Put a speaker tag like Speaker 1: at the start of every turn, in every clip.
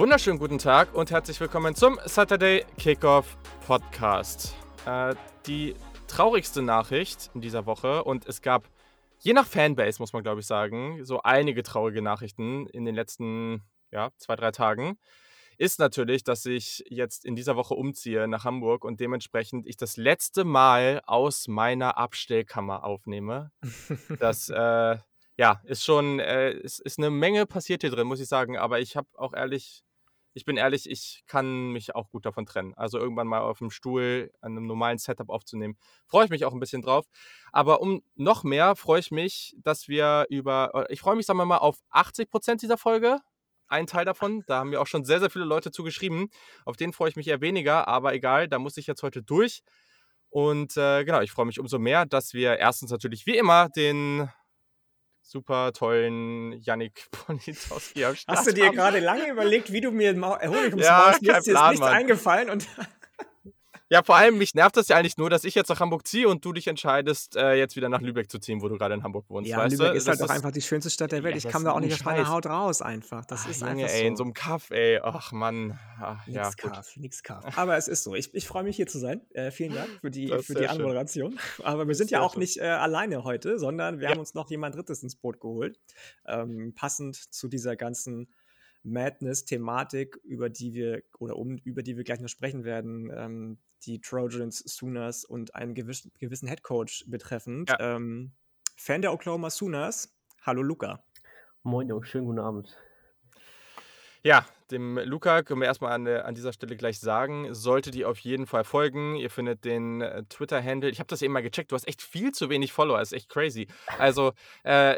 Speaker 1: Wunderschönen guten Tag und herzlich willkommen zum Saturday Kickoff Podcast. Äh, die traurigste Nachricht in dieser Woche und es gab, je nach Fanbase muss man glaube ich sagen, so einige traurige Nachrichten in den letzten ja, zwei, drei Tagen, ist natürlich, dass ich jetzt in dieser Woche umziehe nach Hamburg und dementsprechend ich das letzte Mal aus meiner Abstellkammer aufnehme. Das äh, ja, ist schon, äh, ist, ist eine Menge passiert hier drin, muss ich sagen. Aber ich habe auch ehrlich, ich bin ehrlich, ich kann mich auch gut davon trennen. Also irgendwann mal auf dem Stuhl an einem normalen Setup aufzunehmen, freue ich mich auch ein bisschen drauf. Aber um noch mehr freue ich mich, dass wir über, ich freue mich, sagen wir mal, auf 80 Prozent dieser Folge. Ein Teil davon, da haben mir auch schon sehr, sehr viele Leute zugeschrieben. Auf den freue ich mich eher weniger, aber egal, da muss ich jetzt heute durch. Und äh, genau, ich freue mich umso mehr, dass wir erstens natürlich wie immer den super tollen Yannick Politowski
Speaker 2: am Start Hast du dir gerade lange überlegt, wie du mir Honig ums ja, Maul Dir ist nichts eingefallen und
Speaker 1: ja, vor allem, mich nervt das ja eigentlich nur, dass ich jetzt nach Hamburg ziehe und du dich entscheidest, äh, jetzt wieder nach Lübeck zu ziehen, wo du gerade in Hamburg wohnst.
Speaker 2: Ja, Lübeck du? ist halt doch einfach die schönste Stadt der Welt. ich kam da auch nicht aus meiner Haut raus einfach. Das Ach, ist Junge, einfach so.
Speaker 1: ey, in so einem Kaff, ey. Ach, Mann.
Speaker 2: Ach, nix ja, Kaff, nix Kaff. Aber es ist so. Ich, ich freue mich, hier zu sein. Äh, vielen Dank für die, für die Anmoderation. Aber wir sind ja auch schön. nicht äh, alleine heute, sondern wir ja. haben uns noch jemand Drittes ins Boot geholt. Ähm, passend zu dieser ganzen Madness-Thematik, über die wir oder um, über die wir gleich noch sprechen werden, ähm, die Trojans, Sooners und einen gewissen, gewissen Headcoach betreffend. Ja. Ähm, Fan der Oklahoma Sooners, hallo Luca.
Speaker 3: Moin, Jungs, schönen guten Abend.
Speaker 1: Ja, dem Luca können wir erstmal an, an dieser Stelle gleich sagen, solltet ihr auf jeden Fall folgen. Ihr findet den äh, Twitter-Handle. Ich habe das eben mal gecheckt. Du hast echt viel zu wenig Follower. Ist echt crazy. Also äh,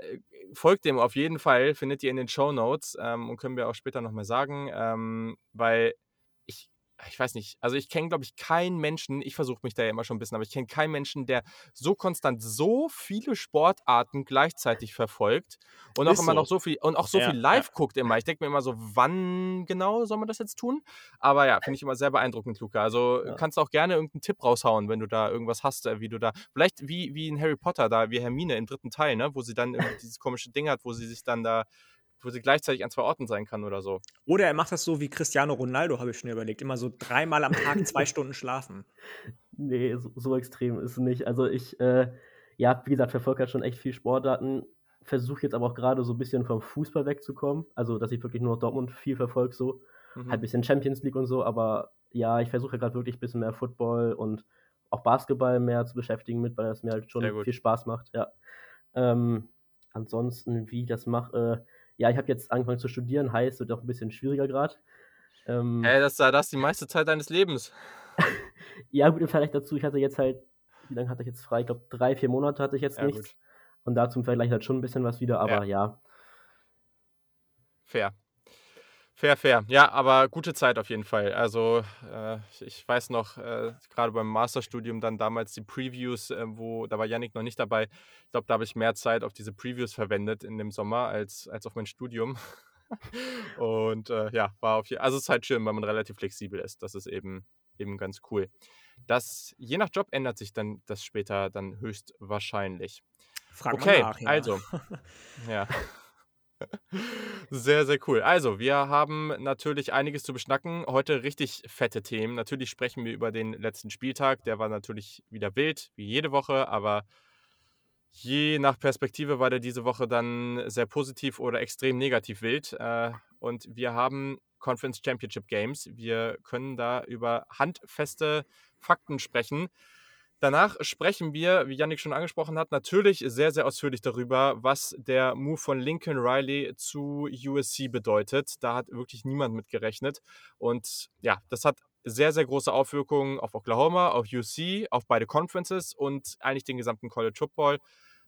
Speaker 1: folgt dem auf jeden Fall. Findet ihr in den Show Notes ähm, und können wir auch später nochmal sagen, ähm, weil ich weiß nicht, also ich kenne, glaube ich, keinen Menschen, ich versuche mich da ja immer schon ein bisschen, aber ich kenne keinen Menschen, der so konstant so viele Sportarten gleichzeitig verfolgt und auch immer so. noch so viel und auch so ja, viel live ja. guckt immer. Ich denke mir immer so, wann genau soll man das jetzt tun? Aber ja, finde ich immer sehr beeindruckend, Luca. Also ja. kannst du auch gerne irgendeinen Tipp raushauen, wenn du da irgendwas hast, äh, wie du da, vielleicht wie, wie in Harry Potter da, wie Hermine im dritten Teil, ne, wo sie dann dieses komische Ding hat, wo sie sich dann da wo sie gleichzeitig an zwei Orten sein kann oder so.
Speaker 2: Oder er macht das so wie Cristiano Ronaldo, habe ich schon überlegt. Immer so dreimal am Tag zwei Stunden schlafen.
Speaker 3: Nee, so, so, extrem ist es nicht. Also ich, äh, ja, wie gesagt, verfolge halt schon echt viel Sportdaten. Versuche jetzt aber auch gerade so ein bisschen vom Fußball wegzukommen. Also, dass ich wirklich nur Dortmund viel verfolge, so. Mhm. Halt ein bisschen Champions League und so. Aber ja, ich versuche gerade wirklich ein bisschen mehr Football und auch Basketball mehr zu beschäftigen mit, weil das mir halt schon viel Spaß macht, ja. Ähm, ansonsten, wie ich das mache, äh, ja, ich habe jetzt angefangen zu studieren, heißt, wird auch ein bisschen schwieriger gerade.
Speaker 1: Ähm, hey, das war das die meiste Zeit deines Lebens.
Speaker 3: ja, gut, im Vergleich dazu, ich hatte jetzt halt, wie lange hatte ich jetzt frei? Ich glaube, drei, vier Monate hatte ich jetzt ja, nichts. Gut. Und da zum Vergleich halt schon ein bisschen was wieder, aber ja. ja.
Speaker 1: Fair. Fair, fair. Ja, aber gute Zeit auf jeden Fall. Also äh, ich weiß noch, äh, gerade beim Masterstudium dann damals die Previews, äh, wo, da war Yannick noch nicht dabei. Ich glaube, da habe ich mehr Zeit auf diese Previews verwendet in dem Sommer als, als auf mein Studium. Und äh, ja, war auf jeden Also es ist halt schön, weil man relativ flexibel ist. Das ist eben, eben ganz cool. Das, je nach Job ändert sich dann das später dann höchstwahrscheinlich.
Speaker 2: Frag okay, nach, ja.
Speaker 1: also. ja. Sehr, sehr cool. Also, wir haben natürlich einiges zu beschnacken. Heute richtig fette Themen. Natürlich sprechen wir über den letzten Spieltag. Der war natürlich wieder wild, wie jede Woche, aber je nach Perspektive war der diese Woche dann sehr positiv oder extrem negativ wild. Äh, und wir haben Conference Championship Games. Wir können da über handfeste Fakten sprechen. Danach sprechen wir, wie Yannick schon angesprochen hat, natürlich sehr, sehr ausführlich darüber, was der Move von Lincoln Riley zu USC bedeutet. Da hat wirklich niemand mit gerechnet. Und ja, das hat sehr, sehr große Auswirkungen auf Oklahoma, auf USC, auf beide Conferences und eigentlich den gesamten College Football.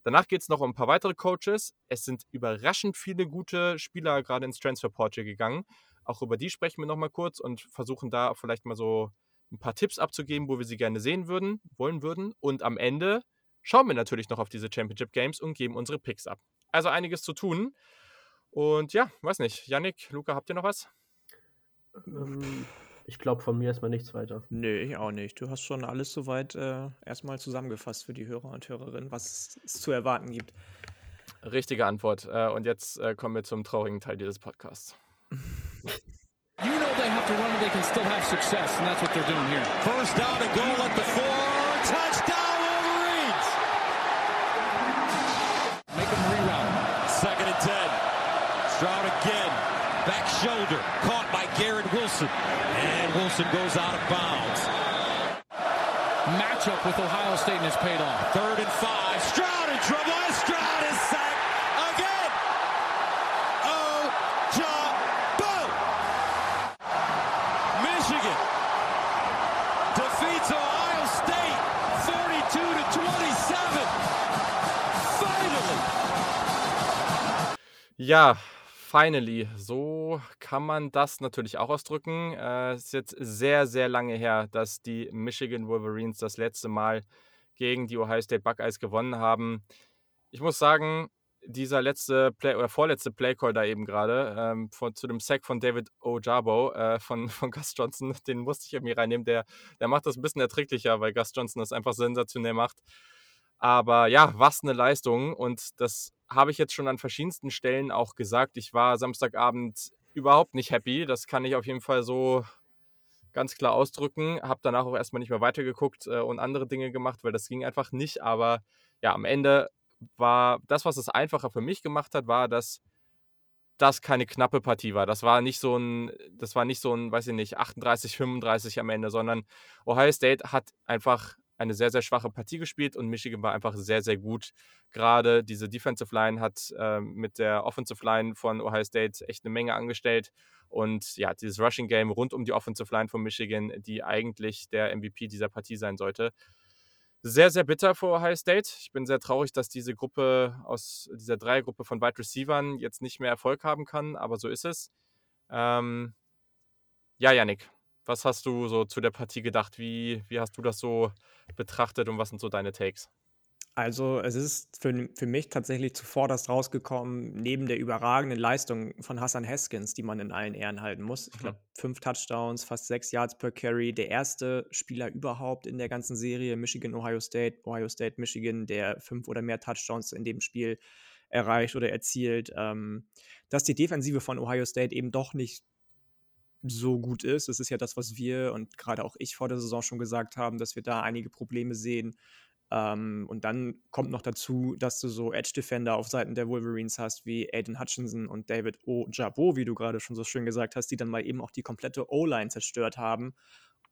Speaker 1: Danach geht es noch um ein paar weitere Coaches. Es sind überraschend viele gute Spieler gerade ins Transfer Portal gegangen. Auch über die sprechen wir nochmal kurz und versuchen da vielleicht mal so ein paar Tipps abzugeben, wo wir sie gerne sehen würden, wollen würden. Und am Ende schauen wir natürlich noch auf diese Championship Games und geben unsere Picks ab. Also einiges zu tun. Und ja, weiß nicht. Yannick, Luca, habt ihr noch was?
Speaker 3: Ähm, ich glaube, von mir erstmal nichts weiter.
Speaker 2: Nee, ich auch nicht. Du hast schon alles soweit äh, erstmal zusammengefasst für die Hörer und Hörerinnen, was es zu erwarten gibt.
Speaker 1: Richtige Antwort. Äh, und jetzt äh, kommen wir zum traurigen Teil dieses Podcasts.
Speaker 4: You know they have to run and they can still have success, and that's what they're doing here.
Speaker 5: First down and goal at the four. Touchdown, Wolverines!
Speaker 4: Make them reroute.
Speaker 5: Second and ten. Stroud again. Back shoulder. Caught by Garrett Wilson. And Wilson goes out of bounds.
Speaker 4: Matchup with Ohio State and has paid off.
Speaker 5: Third and five. Stroud in trouble. Ja, finally.
Speaker 1: So kann man das natürlich auch ausdrücken. Äh, Es ist jetzt sehr, sehr lange her, dass die Michigan Wolverines das letzte Mal gegen die Ohio State Buckeyes gewonnen haben. Ich muss sagen, dieser letzte Play oder vorletzte Playcall da eben gerade ähm, zu dem Sack von David Ojabo äh, von, von Gus Johnson, den musste ich irgendwie reinnehmen. Der, der macht das ein bisschen erträglicher, weil Gus Johnson das einfach sensationell macht. Aber ja, was eine Leistung. Und das habe ich jetzt schon an verschiedensten Stellen auch gesagt. Ich war Samstagabend überhaupt nicht happy. Das kann ich auf jeden Fall so ganz klar ausdrücken. Habe danach auch erstmal nicht mehr weitergeguckt äh, und andere Dinge gemacht, weil das ging einfach nicht. Aber ja, am Ende war das, was es einfacher für mich gemacht hat, war, dass das keine knappe Partie war. Das war nicht so ein, das war nicht so ein, weiß ich nicht, 38, 35 am Ende, sondern Ohio State hat einfach eine sehr, sehr schwache Partie gespielt und Michigan war einfach sehr, sehr gut. Gerade diese Defensive Line hat äh, mit der Offensive Line von Ohio State echt eine Menge angestellt. Und ja, dieses Rushing Game rund um die Offensive Line von Michigan, die eigentlich der MVP dieser Partie sein sollte. Sehr, sehr bitter für Ohio State. Ich bin sehr traurig, dass diese Gruppe aus dieser Dreiergruppe von Wide Receivern jetzt nicht mehr Erfolg haben kann, aber so ist es. Ähm, ja, Yannick, was hast du so zu der Partie gedacht? Wie, wie hast du das so betrachtet und was sind so deine Takes?
Speaker 2: Also es ist für, für mich tatsächlich zuvorderst rausgekommen, neben der überragenden Leistung von Hassan Haskins, die man in allen Ehren halten muss. Ich glaube, fünf Touchdowns, fast sechs Yards per Carry. Der erste Spieler überhaupt in der ganzen Serie, Michigan, Ohio State, Ohio State, Michigan, der fünf oder mehr Touchdowns in dem Spiel erreicht oder erzielt. Ähm, dass die Defensive von Ohio State eben doch nicht so gut ist. Das ist ja das, was wir und gerade auch ich vor der Saison schon gesagt haben, dass wir da einige Probleme sehen. Ähm, und dann kommt noch dazu, dass du so Edge-Defender auf Seiten der Wolverines hast, wie Aiden Hutchinson und David Ojabo, wie du gerade schon so schön gesagt hast, die dann mal eben auch die komplette O-Line zerstört haben.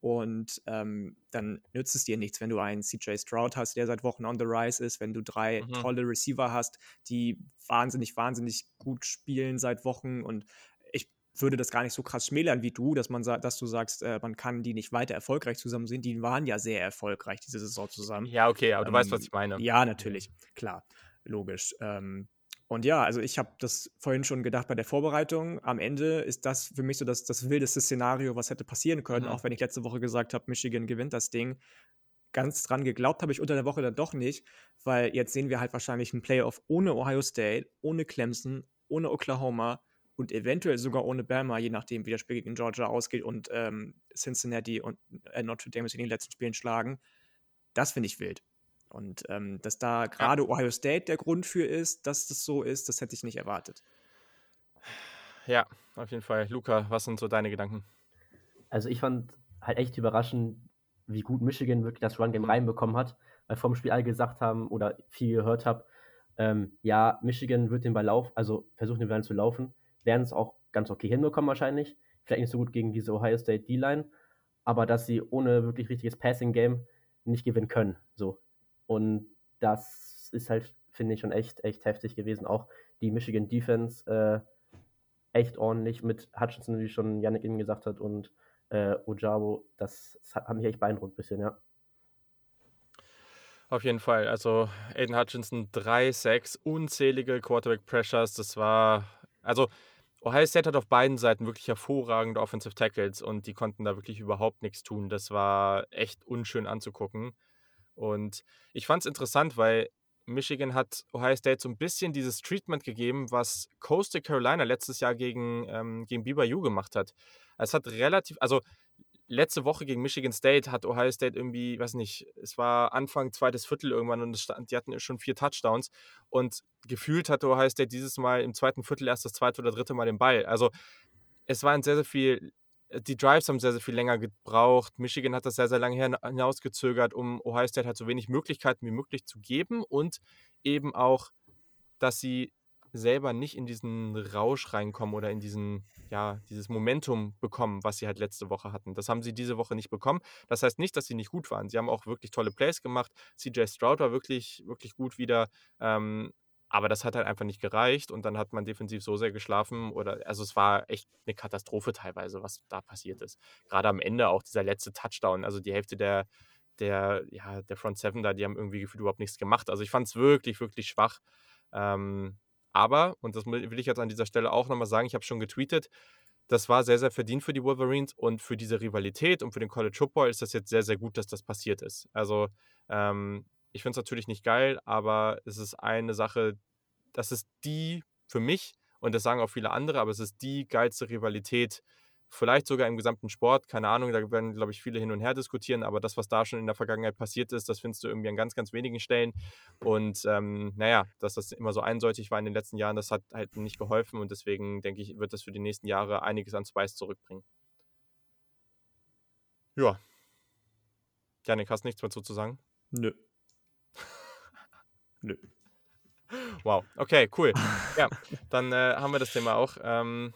Speaker 2: Und ähm, dann nützt es dir nichts, wenn du einen CJ Stroud hast, der seit Wochen on the rise ist, wenn du drei mhm. tolle Receiver hast, die wahnsinnig, wahnsinnig gut spielen seit Wochen und würde das gar nicht so krass schmälern wie du, dass man dass du sagst, äh, man kann die nicht weiter erfolgreich zusammen sehen. Die waren ja sehr erfolgreich diese Saison zusammen.
Speaker 1: Ja, okay, aber ähm, du weißt, was ähm, ich meine.
Speaker 2: Ja, natürlich, klar, logisch. Ähm, und ja, also ich habe das vorhin schon gedacht bei der Vorbereitung. Am Ende ist das für mich so das, das wildeste Szenario, was hätte passieren können, mhm. auch wenn ich letzte Woche gesagt habe, Michigan gewinnt das Ding. Ganz dran geglaubt habe ich unter der Woche dann doch nicht, weil jetzt sehen wir halt wahrscheinlich einen Playoff ohne Ohio State, ohne Clemson, ohne Oklahoma und eventuell sogar ohne Bama, je nachdem, wie das Spiel gegen Georgia ausgeht und ähm, Cincinnati und äh, Notre Dame in den letzten Spielen schlagen. Das finde ich wild. Und ähm, dass da gerade ja. Ohio State der Grund für ist, dass das so ist, das hätte ich nicht erwartet.
Speaker 1: Ja, auf jeden Fall. Luca, was sind so deine Gedanken?
Speaker 3: Also ich fand halt echt überraschend, wie gut Michigan wirklich das Run-Game reinbekommen hat, weil vor dem Spiel alle gesagt haben oder viel gehört habe, ähm, ja, Michigan wird den Ball laufen, also versuchen den Ball zu laufen werden es auch ganz okay hinbekommen wahrscheinlich. Vielleicht nicht so gut gegen diese Ohio State D-Line, aber dass sie ohne wirklich richtiges Passing-Game nicht gewinnen können. So. Und das ist halt, finde ich, schon echt, echt heftig gewesen. Auch die Michigan Defense äh, echt ordentlich mit Hutchinson, wie schon Yannick eben gesagt hat, und äh, Ojabo. Das, das hat, hat mich echt beeindruckt ein bisschen, ja.
Speaker 1: Auf jeden Fall. Also Aiden Hutchinson, 3, 6, unzählige Quarterback Pressures. Das war, also Ohio State hat auf beiden Seiten wirklich hervorragende Offensive Tackles und die konnten da wirklich überhaupt nichts tun. Das war echt unschön anzugucken. Und ich fand es interessant, weil Michigan hat Ohio State so ein bisschen dieses Treatment gegeben, was Coastal Carolina letztes Jahr gegen, ähm, gegen BYU gemacht hat. Es hat relativ, also letzte Woche gegen Michigan State hat Ohio State irgendwie, weiß nicht, es war Anfang zweites Viertel irgendwann und stand, die hatten schon vier Touchdowns und gefühlt hatte Ohio State dieses Mal im zweiten Viertel erst das zweite oder dritte Mal den Ball. Also es war ein sehr, sehr viel, die Drives haben sehr, sehr viel länger gebraucht. Michigan hat das sehr, sehr lange hinausgezögert, um Ohio State halt so wenig Möglichkeiten wie möglich zu geben und eben auch, dass sie selber nicht in diesen Rausch reinkommen oder in diesen, ja, dieses Momentum bekommen, was sie halt letzte Woche hatten. Das haben sie diese Woche nicht bekommen. Das heißt nicht, dass sie nicht gut waren. Sie haben auch wirklich tolle Plays gemacht. CJ Stroud war wirklich, wirklich gut wieder. Ähm, aber das hat halt einfach nicht gereicht und dann hat man defensiv so sehr geschlafen oder also es war echt eine Katastrophe teilweise, was da passiert ist. Gerade am Ende auch dieser letzte Touchdown, also die Hälfte der, der, ja, der Front Seven da, die haben irgendwie gefühlt überhaupt nichts gemacht. Also ich fand es wirklich, wirklich schwach. Ähm, aber, und das will ich jetzt an dieser Stelle auch nochmal sagen, ich habe schon getweetet, das war sehr, sehr verdient für die Wolverines und für diese Rivalität und für den College Football ist das jetzt sehr, sehr gut, dass das passiert ist. Also ähm, ich finde es natürlich nicht geil, aber es ist eine Sache, das ist die für mich, und das sagen auch viele andere, aber es ist die geilste Rivalität, vielleicht sogar im gesamten Sport, keine Ahnung, da werden, glaube ich, viele hin und her diskutieren, aber das, was da schon in der Vergangenheit passiert ist, das findest du irgendwie an ganz, ganz wenigen Stellen. Und ähm, naja, dass das immer so einseitig war in den letzten Jahren, das hat halt nicht geholfen und deswegen denke ich, wird das für die nächsten Jahre einiges an Spice zurückbringen. Ja. Janik, hast nichts mehr zu sagen?
Speaker 2: Nö.
Speaker 1: Nö. Wow, okay, cool. Ja, dann äh, haben wir das Thema auch. Ähm,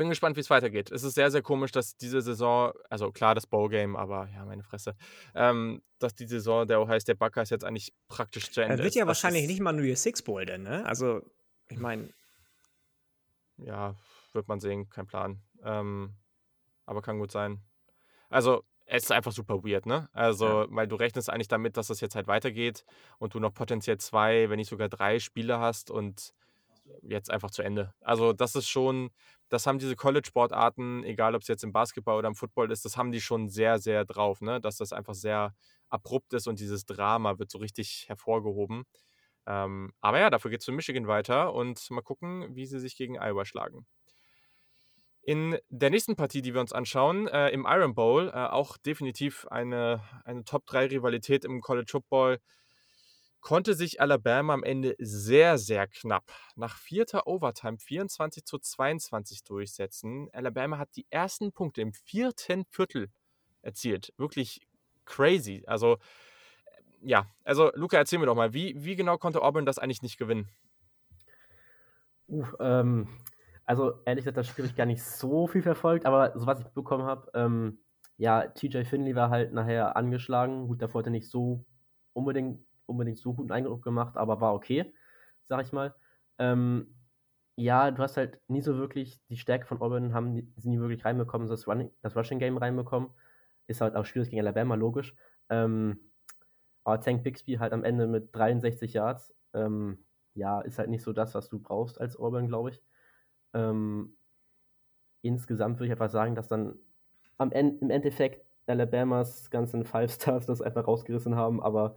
Speaker 1: bin gespannt, wie es weitergeht. Es ist sehr, sehr komisch, dass diese Saison, also klar das Bowl-Game, aber ja, meine Fresse, ähm, dass die Saison der Ohio State Buckeyes jetzt eigentlich praktisch zu Ende
Speaker 2: ist.
Speaker 1: wird
Speaker 2: ja das wahrscheinlich nicht mal nur ihr Six Bowl, denn, ne? Also, ich meine.
Speaker 1: Ja, wird man sehen, kein Plan. Ähm, aber kann gut sein. Also, es ist einfach super weird, ne? Also, ja. weil du rechnest eigentlich damit, dass das jetzt halt weitergeht und du noch potenziell zwei, wenn nicht sogar drei Spiele hast und jetzt einfach zu Ende. Also, das ist schon, das haben diese College-Sportarten, egal ob es jetzt im Basketball oder im Football ist, das haben die schon sehr, sehr drauf, ne? Dass das einfach sehr abrupt ist und dieses Drama wird so richtig hervorgehoben. Ähm, aber ja, dafür geht es für Michigan weiter und mal gucken, wie sie sich gegen Iowa schlagen. In der nächsten Partie, die wir uns anschauen, äh, im Iron Bowl, äh, auch definitiv eine, eine Top-3-Rivalität im College Football, konnte sich Alabama am Ende sehr, sehr knapp nach vierter Overtime 24 zu 22 durchsetzen. Alabama hat die ersten Punkte im vierten Viertel erzielt. Wirklich crazy. Also, ja, also Luca, erzähl mir doch mal, wie, wie genau konnte Auburn das eigentlich nicht gewinnen?
Speaker 3: Uh, ähm, also ehrlich gesagt, das Spiel habe ich gar nicht so viel verfolgt, aber so was ich bekommen habe, ähm, ja, TJ Finley war halt nachher angeschlagen. Gut, davor hat er nicht so unbedingt, unbedingt so guten Eindruck gemacht, aber war okay, sag ich mal. Ähm, ja, du hast halt nie so wirklich die Stärke von Auburn, haben sie nie wirklich reinbekommen, das, Running, das Rushing Game reinbekommen. Ist halt auch schwierig gegen Alabama, logisch. Ähm, aber Tank Bixby halt am Ende mit 63 Yards, ähm, ja, ist halt nicht so das, was du brauchst als Auburn, glaube ich. Ähm, insgesamt würde ich einfach sagen, dass dann am Ende, im Endeffekt Alabamas ganzen Five Stars das einfach rausgerissen haben, aber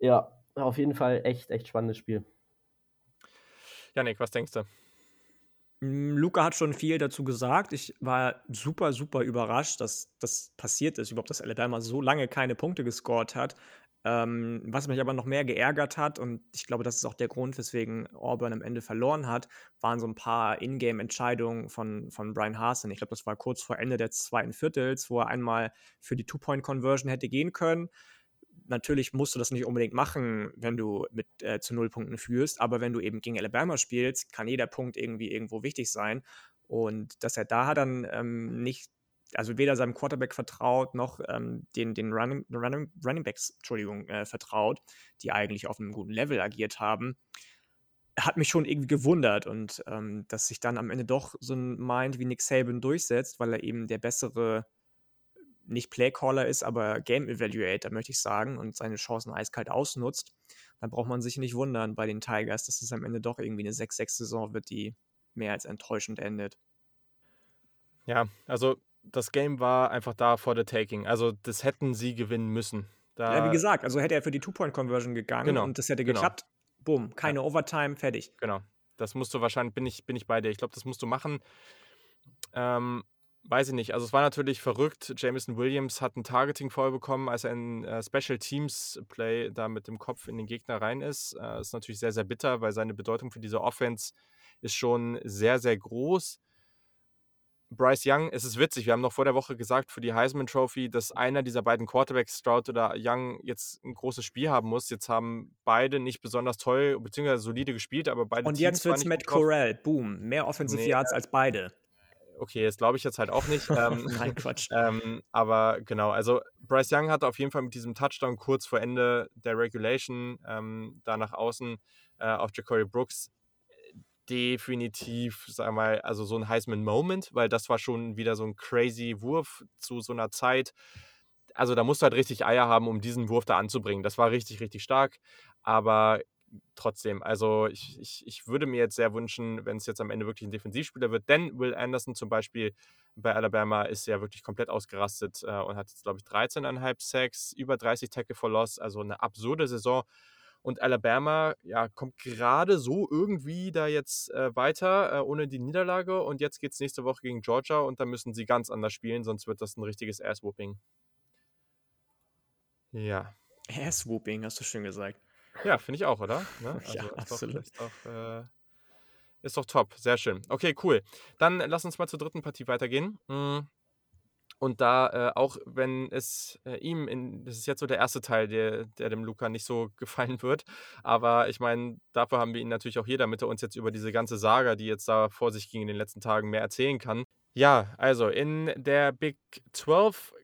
Speaker 3: ja, auf jeden Fall echt, echt spannendes Spiel.
Speaker 1: Janik, was denkst du?
Speaker 2: Hm, Luca hat schon viel dazu gesagt. Ich war super, super überrascht, dass das passiert ist, überhaupt, dass Alabama so lange keine Punkte gescored hat. Ähm, was mich aber noch mehr geärgert hat, und ich glaube, das ist auch der Grund, weswegen Auburn am Ende verloren hat, waren so ein paar Ingame-Entscheidungen von, von Brian Hasen. Ich glaube, das war kurz vor Ende des zweiten Viertels, wo er einmal für die Two-Point-Conversion hätte gehen können. Natürlich musst du das nicht unbedingt machen, wenn du mit äh, zu null Punkten führst, aber wenn du eben gegen Alabama spielst, kann jeder Punkt irgendwie irgendwo wichtig sein. Und dass er da dann ähm, nicht also weder seinem Quarterback vertraut, noch ähm, den, den Running, Running, Running Backs, Entschuldigung, äh, vertraut, die eigentlich auf einem guten Level agiert haben, hat mich schon irgendwie gewundert und ähm, dass sich dann am Ende doch so ein Mind wie Nick Saban durchsetzt, weil er eben der bessere, nicht Playcaller ist, aber Game Evaluator, möchte ich sagen, und seine Chancen eiskalt ausnutzt, dann braucht man sich nicht wundern bei den Tigers, dass es am Ende doch irgendwie eine 6-6-Saison wird, die mehr als enttäuschend endet.
Speaker 1: Ja, also das Game war einfach da vor the taking. Also das hätten sie gewinnen müssen.
Speaker 2: Da ja, wie gesagt, also hätte er für die Two-Point-Conversion gegangen genau, und das hätte genau. geklappt. Boom, keine ja. Overtime, fertig.
Speaker 1: Genau. Das musst du wahrscheinlich, bin ich, bin ich bei dir. Ich glaube, das musst du machen. Ähm, weiß ich nicht. Also es war natürlich verrückt. Jameson Williams hat ein Targeting voll bekommen, als er in äh, Special Teams Play da mit dem Kopf in den Gegner rein ist. Äh, ist natürlich sehr, sehr bitter, weil seine Bedeutung für diese Offense ist schon sehr, sehr groß. Bryce Young, es ist witzig, wir haben noch vor der Woche gesagt für die Heisman Trophy, dass einer dieser beiden Quarterbacks, Stroud oder Young, jetzt ein großes Spiel haben muss. Jetzt haben beide nicht besonders toll bzw. solide gespielt, aber beide
Speaker 2: Und jetzt wird's Matt Corral, boom, mehr Offensive nee, Yards als beide.
Speaker 1: Okay, das glaube ich jetzt halt auch nicht. Ähm,
Speaker 2: Nein, Quatsch.
Speaker 1: Ähm, aber genau, also Bryce Young hatte auf jeden Fall mit diesem Touchdown kurz vor Ende der Regulation ähm, da nach außen äh, auf Jacory Brooks definitiv, sag mal, also so ein Heisman-Moment, weil das war schon wieder so ein crazy Wurf zu so einer Zeit. Also da musst du halt richtig Eier haben, um diesen Wurf da anzubringen. Das war richtig, richtig stark. Aber trotzdem, also ich, ich, ich würde mir jetzt sehr wünschen, wenn es jetzt am Ende wirklich ein Defensivspieler wird, denn Will Anderson zum Beispiel bei Alabama ist ja wirklich komplett ausgerastet äh, und hat jetzt, glaube ich, 13,5 Sacks, über 30 Tackle for Loss, also eine absurde Saison. Und Alabama ja, kommt gerade so irgendwie da jetzt äh, weiter äh, ohne die Niederlage. Und jetzt geht es nächste Woche gegen Georgia und da müssen sie ganz anders spielen, sonst wird das ein richtiges Ass-Whooping. Ja.
Speaker 2: Ass-Whooping, hast du schön gesagt.
Speaker 1: Ja, finde ich auch, oder? Ne?
Speaker 2: Also ja,
Speaker 1: ist
Speaker 2: absolut.
Speaker 1: Doch, ist, doch, äh, ist doch top, sehr schön. Okay, cool. Dann lass uns mal zur dritten Partie weitergehen. Mhm. Und da, äh, auch wenn es äh, ihm, in, das ist jetzt so der erste Teil, der, der dem Luca nicht so gefallen wird, aber ich meine, dafür haben wir ihn natürlich auch hier, damit er uns jetzt über diese ganze Saga, die jetzt da vor sich ging in den letzten Tagen, mehr erzählen kann. Ja, also in der Big 12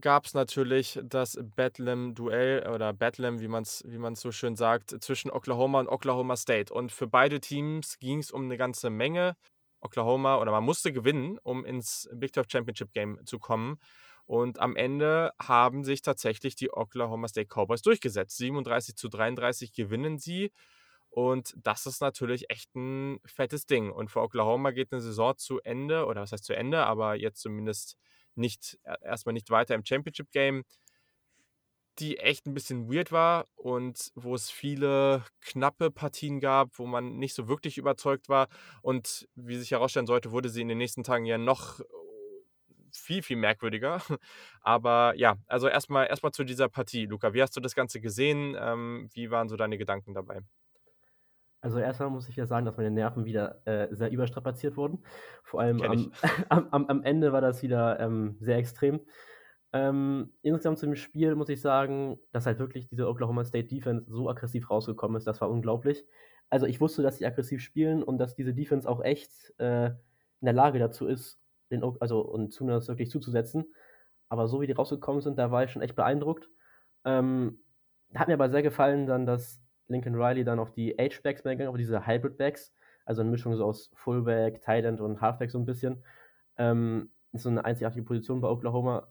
Speaker 1: gab es natürlich das Bedlam-Duell oder Bedlam, wie man es wie so schön sagt, zwischen Oklahoma und Oklahoma State. Und für beide Teams ging es um eine ganze Menge. Oklahoma oder man musste gewinnen, um ins Big 12 Championship Game zu kommen. Und am Ende haben sich tatsächlich die Oklahoma State Cowboys durchgesetzt. 37 zu 33 gewinnen sie. Und das ist natürlich echt ein fettes Ding. Und für Oklahoma geht eine Saison zu Ende, oder was heißt zu Ende, aber jetzt zumindest nicht, e, erstmal nicht weiter im Championship Game die echt ein bisschen weird war und wo es viele knappe Partien gab, wo man nicht so wirklich überzeugt war. Und wie sich herausstellen sollte, wurde sie in den nächsten Tagen ja noch viel, viel merkwürdiger. Aber ja, also erstmal erstmal zu dieser Partie. Luca, wie hast du das Ganze gesehen? Ähm, wie waren so deine Gedanken dabei?
Speaker 3: Also erstmal muss ich ja sagen, dass meine Nerven wieder äh, sehr überstrapaziert wurden. Vor allem am, am, am, Ende war das wieder ähm, sehr extrem. Ähm, insgesamt zum Spiel muss ich sagen, dass halt wirklich diese Oklahoma State Defense so aggressiv rausgekommen ist, das war unglaublich. Also ich wusste, dass sie aggressiv spielen und dass diese Defense auch echt äh, in der Lage dazu ist, den, also und Tunas wirklich zuzusetzen. Aber so wie die rausgekommen sind, da war ich schon echt beeindruckt. Ähm, hat mir aber sehr gefallen dann, dass Lincoln Riley dann auf die H-Backs mehr gegangen, auf diese Hybrid-Backs, also eine Mischung so aus Fullback, Tight End und Halfback so ein bisschen. Ähm, ist so eine einzigartige Position bei Oklahoma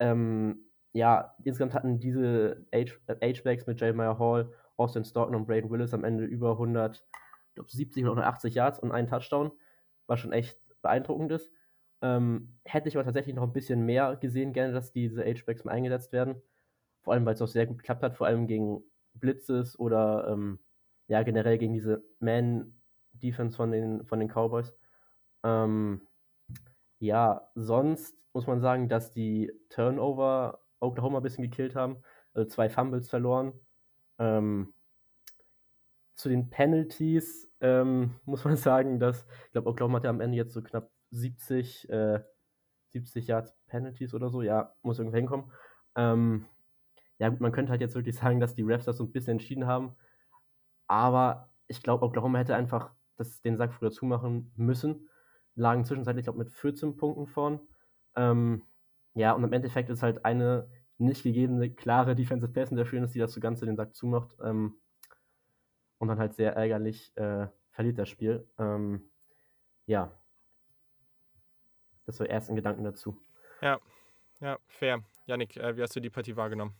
Speaker 3: ähm, ja, insgesamt hatten diese H-Backs mit Jeremiah Hall, Austin Stoughton und Braden Willis am Ende über 170 oder 180 Yards und einen Touchdown, was schon echt beeindruckend ist. Ähm, hätte ich aber tatsächlich noch ein bisschen mehr gesehen, gerne, dass diese H-Backs mal eingesetzt werden. Vor allem, weil es auch sehr gut geklappt hat, vor allem gegen Blitzes oder ähm, ja, generell gegen diese Man-Defense von den, von den Cowboys. Ähm, ja, sonst muss man sagen, dass die Turnover Oklahoma ein bisschen gekillt haben. Also zwei Fumbles verloren. Ähm, zu den Penalties ähm, muss man sagen, dass, ich glaube, Oklahoma hat ja am Ende jetzt so knapp 70, äh, 70 Yards Penalties oder so. Ja, muss irgendwie hinkommen. Ja, gut, man könnte halt jetzt wirklich sagen, dass die Refs das so ein bisschen entschieden haben. Aber ich glaube, Oklahoma hätte einfach das, den Sack früher zumachen müssen. Lagen zwischenzeitlich, glaube mit 14 Punkten vorn. Ähm, ja, und im Endeffekt ist halt eine nicht gegebene, klare Defensive Pass Interference, die das Ganze den Sack zumacht. Ähm, und dann halt sehr ärgerlich äh, verliert das Spiel. Ähm, ja. Das war erst ein Gedanken dazu.
Speaker 1: Ja, ja, fair. Janik, äh, wie hast du die Partie wahrgenommen?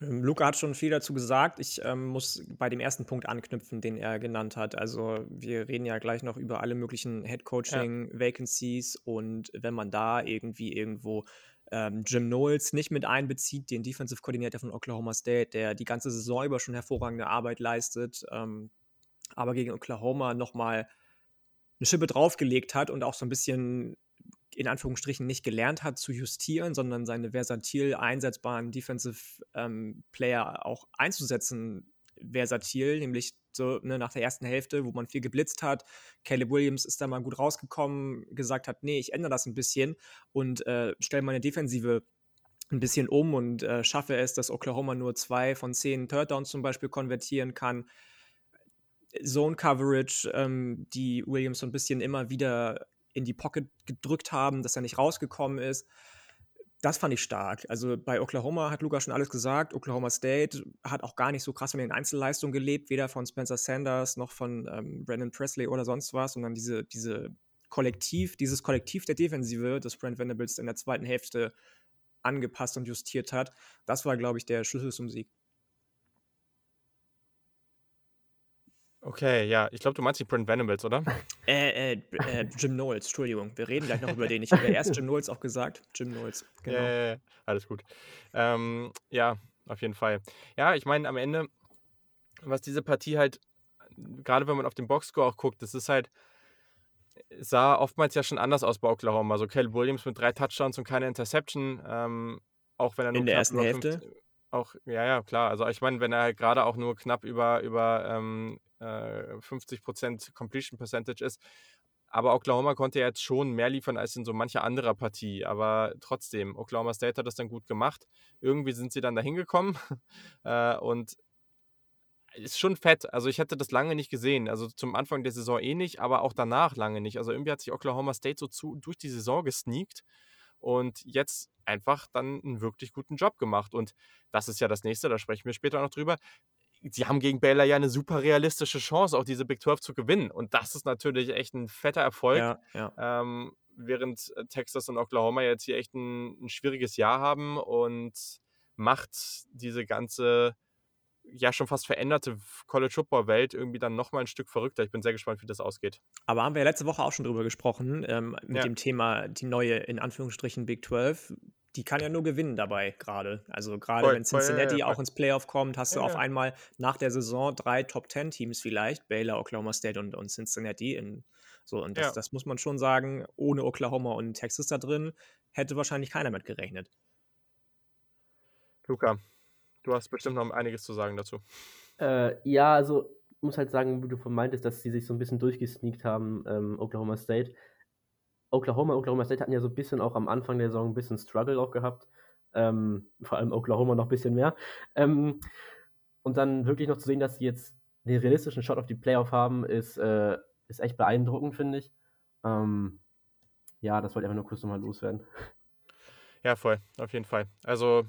Speaker 2: Ähm, Luca hat schon viel dazu gesagt. Ich ähm, muss bei dem ersten Punkt anknüpfen, den er genannt hat. Also wir reden ja gleich noch über alle möglichen Head-Coaching-Vacancies ja. und wenn man da irgendwie irgendwo ähm, Jim Knowles nicht mit einbezieht, den Defensive Coordinator von Oklahoma State, der die ganze Saison über schon hervorragende Arbeit leistet, ähm, aber gegen Oklahoma nochmal eine Schippe draufgelegt hat und auch so ein bisschen in Anführungsstrichen nicht gelernt hat zu justieren, sondern seine versatil einsetzbaren Defensive ähm, Player auch einzusetzen, versatil, nämlich so ne, nach der ersten Hälfte, wo man viel geblitzt hat. Caleb Williams ist da mal gut rausgekommen, gesagt hat, nee, ich ändere das ein bisschen und äh, stelle meine Defensive ein bisschen um und äh, schaffe es, dass Oklahoma nur zwei von zehn Third Downs zum Beispiel konvertieren kann. Zone Coverage, ähm, die Williams so ein bisschen immer wieder in die Pocket gedrückt haben, dass er nicht rausgekommen ist. Das fand ich stark. Also bei Oklahoma hat Luca schon alles gesagt. Oklahoma State hat auch gar nicht so krass von den Einzelleistungen gelebt, weder von Spencer Sanders noch von ähm, Brandon Presley oder sonst was, sondern diese, diese Kollektiv, dieses Kollektiv der Defensive, das Brent Venables in der zweiten Hälfte angepasst und justiert hat, das war, glaube ich, der Schlüssel zum Sieg.
Speaker 1: Okay, ja, ich glaube, du meinst die Brent Venables, oder?
Speaker 2: Äh, äh, äh, Jim Knowles, Entschuldigung. Wir reden gleich noch über den. Ich habe ja erst Jim Knowles auch gesagt. Jim Knowles,
Speaker 1: genau. Ja. alles gut. Ähm, ja, auf jeden Fall. Ja, ich meine, am Ende, was diese Partie halt, gerade wenn man auf den Boxscore auch guckt, das ist halt, sah oftmals ja schon anders aus bei Oklahoma. Also Caleb Williams mit drei Touchdowns und keine Interception, ähm, auch wenn er nur
Speaker 2: In der ersten Hälfte?
Speaker 1: auch, ja, ja, klar. Also ich meine, wenn er halt gerade auch nur knapp über, über ähm, äh, 50% Completion Percentage ist. Aber Oklahoma konnte jetzt schon mehr liefern als in so mancher anderer Partie. Aber trotzdem, Oklahoma State hat das dann gut gemacht. Irgendwie sind sie dann da hingekommen. äh, und ist schon fett. Also ich hätte das lange nicht gesehen. Also zum Anfang der Saison eh nicht, aber auch danach lange nicht. Also irgendwie hat sich Oklahoma State so zu, durch die Saison gesneakt und jetzt einfach dann einen wirklich guten Job gemacht. Und das ist ja das nächste, da sprechen wir später noch drüber. Sie haben gegen Baylor ja eine super realistische Chance, auch diese Big 12 zu gewinnen. Und das ist natürlich echt ein fetter Erfolg.
Speaker 2: Ja, ja.
Speaker 1: Ähm, während äh, Texas und Oklahoma jetzt hier echt ein, ein schwieriges Jahr haben und macht diese ganze ja schon fast veränderte College Football Welt irgendwie dann nochmal ein Stück verrückter. Ich bin sehr gespannt, wie das ausgeht.
Speaker 2: Aber haben wir ja letzte Woche auch schon drüber gesprochen, ähm, mit ja. dem Thema die neue, in Anführungsstrichen, Big 12. Die kann ja nur gewinnen dabei gerade. Also gerade wenn Cincinnati auch ins Playoff kommt, hast du auf einmal nach der Saison drei Top 10 Teams vielleicht, Baylor, Oklahoma State und, und Cincinnati. In, so, und das, das muss man schon sagen, ohne Oklahoma und Texas da drin, hätte wahrscheinlich keiner mit gerechnet.
Speaker 1: Luca, Du hast bestimmt noch einiges zu sagen dazu.
Speaker 3: Äh, ja, also ich muss halt sagen, wie du von meintest, dass sie sich so ein bisschen durchgesneakt haben, ähm, Oklahoma State. Oklahoma, Oklahoma State hatten ja so ein bisschen auch am Anfang der Saison ein bisschen Struggle auch gehabt. Ähm, vor allem Oklahoma noch ein bisschen mehr. Ähm, und dann wirklich noch zu sehen, dass sie jetzt den realistischen Shot auf die Playoff haben, ist, äh, ist echt beeindruckend, finde ich. Ähm, ja, das wollte ich einfach nur kurz nochmal loswerden.
Speaker 1: Ja, voll, auf jeden Fall. Also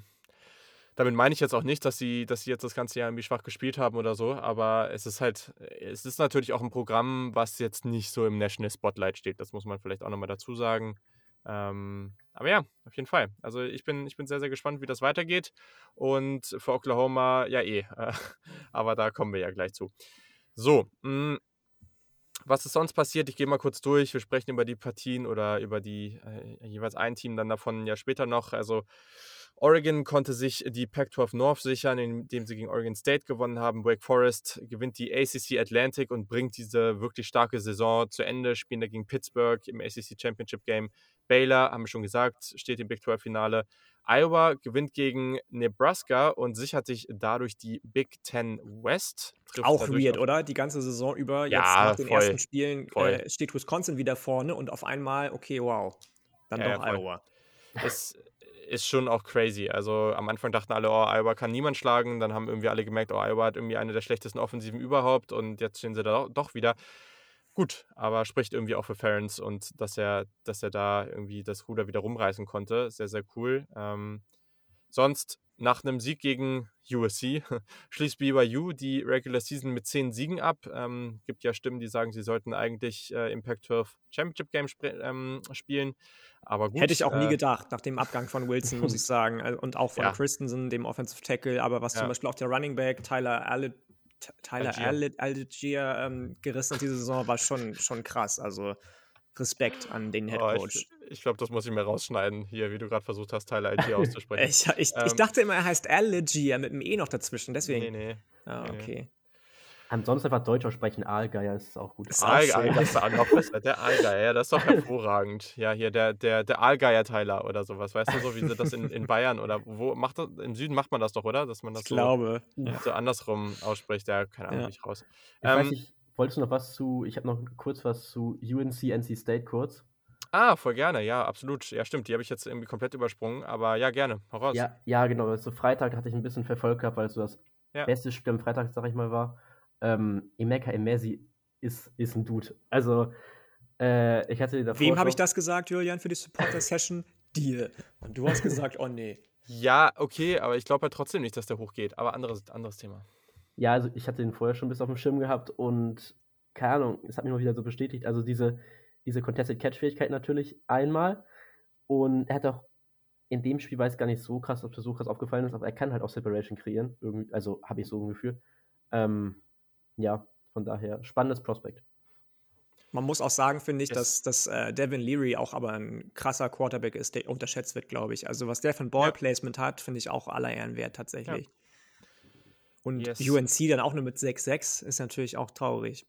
Speaker 1: damit meine ich jetzt auch nicht, dass sie, dass sie jetzt das ganze Jahr irgendwie schwach gespielt haben oder so, aber es ist halt, es ist natürlich auch ein Programm, was jetzt nicht so im National Spotlight steht. Das muss man vielleicht auch nochmal dazu sagen. Ähm, aber ja, auf jeden Fall. Also ich bin, ich bin sehr, sehr gespannt, wie das weitergeht. Und für Oklahoma, ja eh. Äh, aber da kommen wir ja gleich zu. So, mh, mm, was ist sonst passiert? Ich gehe mal kurz durch. Wir sprechen über die Partien oder über die äh, jeweils ein Team dann davon ja später noch. Also Oregon konnte sich die Pac-12 North sichern, indem sie gegen Oregon State gewonnen haben. Wake Forest gewinnt die ACC Atlantic und bringt diese wirklich starke Saison zu Ende, spielen dagegen Pittsburgh im ACC Championship Game. Baylor, haben wir schon gesagt, steht im Big 12 Finale. Iowa gewinnt gegen Nebraska und sichert sich dadurch die Big Ten West.
Speaker 2: Auch weird, oder? Die ganze Saison über,
Speaker 1: jetzt ja,
Speaker 2: nach den
Speaker 1: voll,
Speaker 2: ersten Spielen äh, steht Wisconsin wieder vorne und auf einmal, okay, wow, dann ja, doch ja, Iowa.
Speaker 1: Das ist schon auch crazy. Also am Anfang dachten alle, oh, Iowa kann niemand schlagen. Dann haben irgendwie alle gemerkt, oh, Iowa hat irgendwie eine der schlechtesten Offensiven überhaupt. Und jetzt stehen sie da doch wieder. Gut, aber spricht irgendwie auch für Ferens und dass er, dass er da irgendwie das Ruder wieder rumreißen konnte. Sehr, sehr cool. Ähm, sonst nach einem Sieg gegen USC schließt BYU die Regular Season mit zehn Siegen ab. Ähm, gibt ja Stimmen, die sagen, sie sollten eigentlich äh, Impact 12 Championship Game sp ähm, spielen. Aber gut.
Speaker 2: Hätte ich auch äh, nie gedacht, nach dem Abgang von Wilson, muss ich sagen. Also, und auch von ja. Christensen, dem Offensive Tackle. Aber was ja. zum Beispiel auch der Running Back Tyler Allet Tyler Algier ähm, gerissen hat diese Saison, war schon, schon krass. Also Respekt an den Head Coach.
Speaker 1: Oh, ich, ich glaube, das muss ich mir rausschneiden, hier, wie du gerade versucht hast, Tyler Algier auszusprechen.
Speaker 2: ich, ich, ähm, ich, dachte immer, er heißt Algier mit einem E noch dazwischen, deswegen.
Speaker 1: Nee, nee.
Speaker 2: Ah, okay. Nee.
Speaker 3: Ansonsten einfach Deutsch aussprechen, Aalgeier ist auch gut.
Speaker 1: Ist Aalgeier, das ist noch besser. Der Aalgeier, ja, das ist doch hervorragend. Ja, hier der, der, der Aalgeier-Teiler oder sowas, weißt du, so wie sie das in, in Bayern oder wo macht das, im Süden macht man das doch, oder? Dass man das
Speaker 2: ich so, glaube.
Speaker 1: so andersrum ausspricht, ja, keine Ahnung, ja. nicht raus.
Speaker 3: Ich ähm, weiß nicht, wolltest du noch was zu, ich habe noch kurz was zu UNC, NC State kurz.
Speaker 1: Ah, voll gerne, ja, absolut. Ja, stimmt, die habe ich jetzt irgendwie komplett übersprungen, aber ja, gerne,
Speaker 3: hau raus. Ja, ja genau, so Freitag hatte ich ein bisschen verfolgt gehabt, weil es so das ja. beste Spiel am Freitag, sag ich mal, war ähm, Emeka Emesi ist, ist ein Dude. Also, äh, ich hatte
Speaker 2: davor. Wem habe ich das gesagt, Julian, für die Supporter-Session? Dir. Und du hast gesagt, oh nee.
Speaker 1: Ja, okay, aber ich glaube halt trotzdem nicht, dass der hochgeht. Aber anderes, anderes Thema.
Speaker 3: Ja, also ich hatte ihn vorher schon bis auf dem Schirm gehabt und keine Ahnung, es hat mich mal wieder so bestätigt. Also diese, diese Contested Catch-Fähigkeit natürlich einmal. Und er hat auch in dem Spiel, weiß gar nicht so krass, ob das so krass aufgefallen ist, aber er kann halt auch Separation kreieren. Irgendwie, also habe ich so ein Gefühl. Ähm, ja, von daher spannendes Prospekt.
Speaker 2: Man muss auch sagen, finde ich, yes. dass, dass äh, Devin Leary auch aber ein krasser Quarterback ist, der unterschätzt wird, glaube ich. Also was der für ein Ballplacement ja. hat, finde ich auch aller Ehren wert tatsächlich. Ja. Und yes. UNC dann auch nur mit 6-6 ist natürlich auch traurig.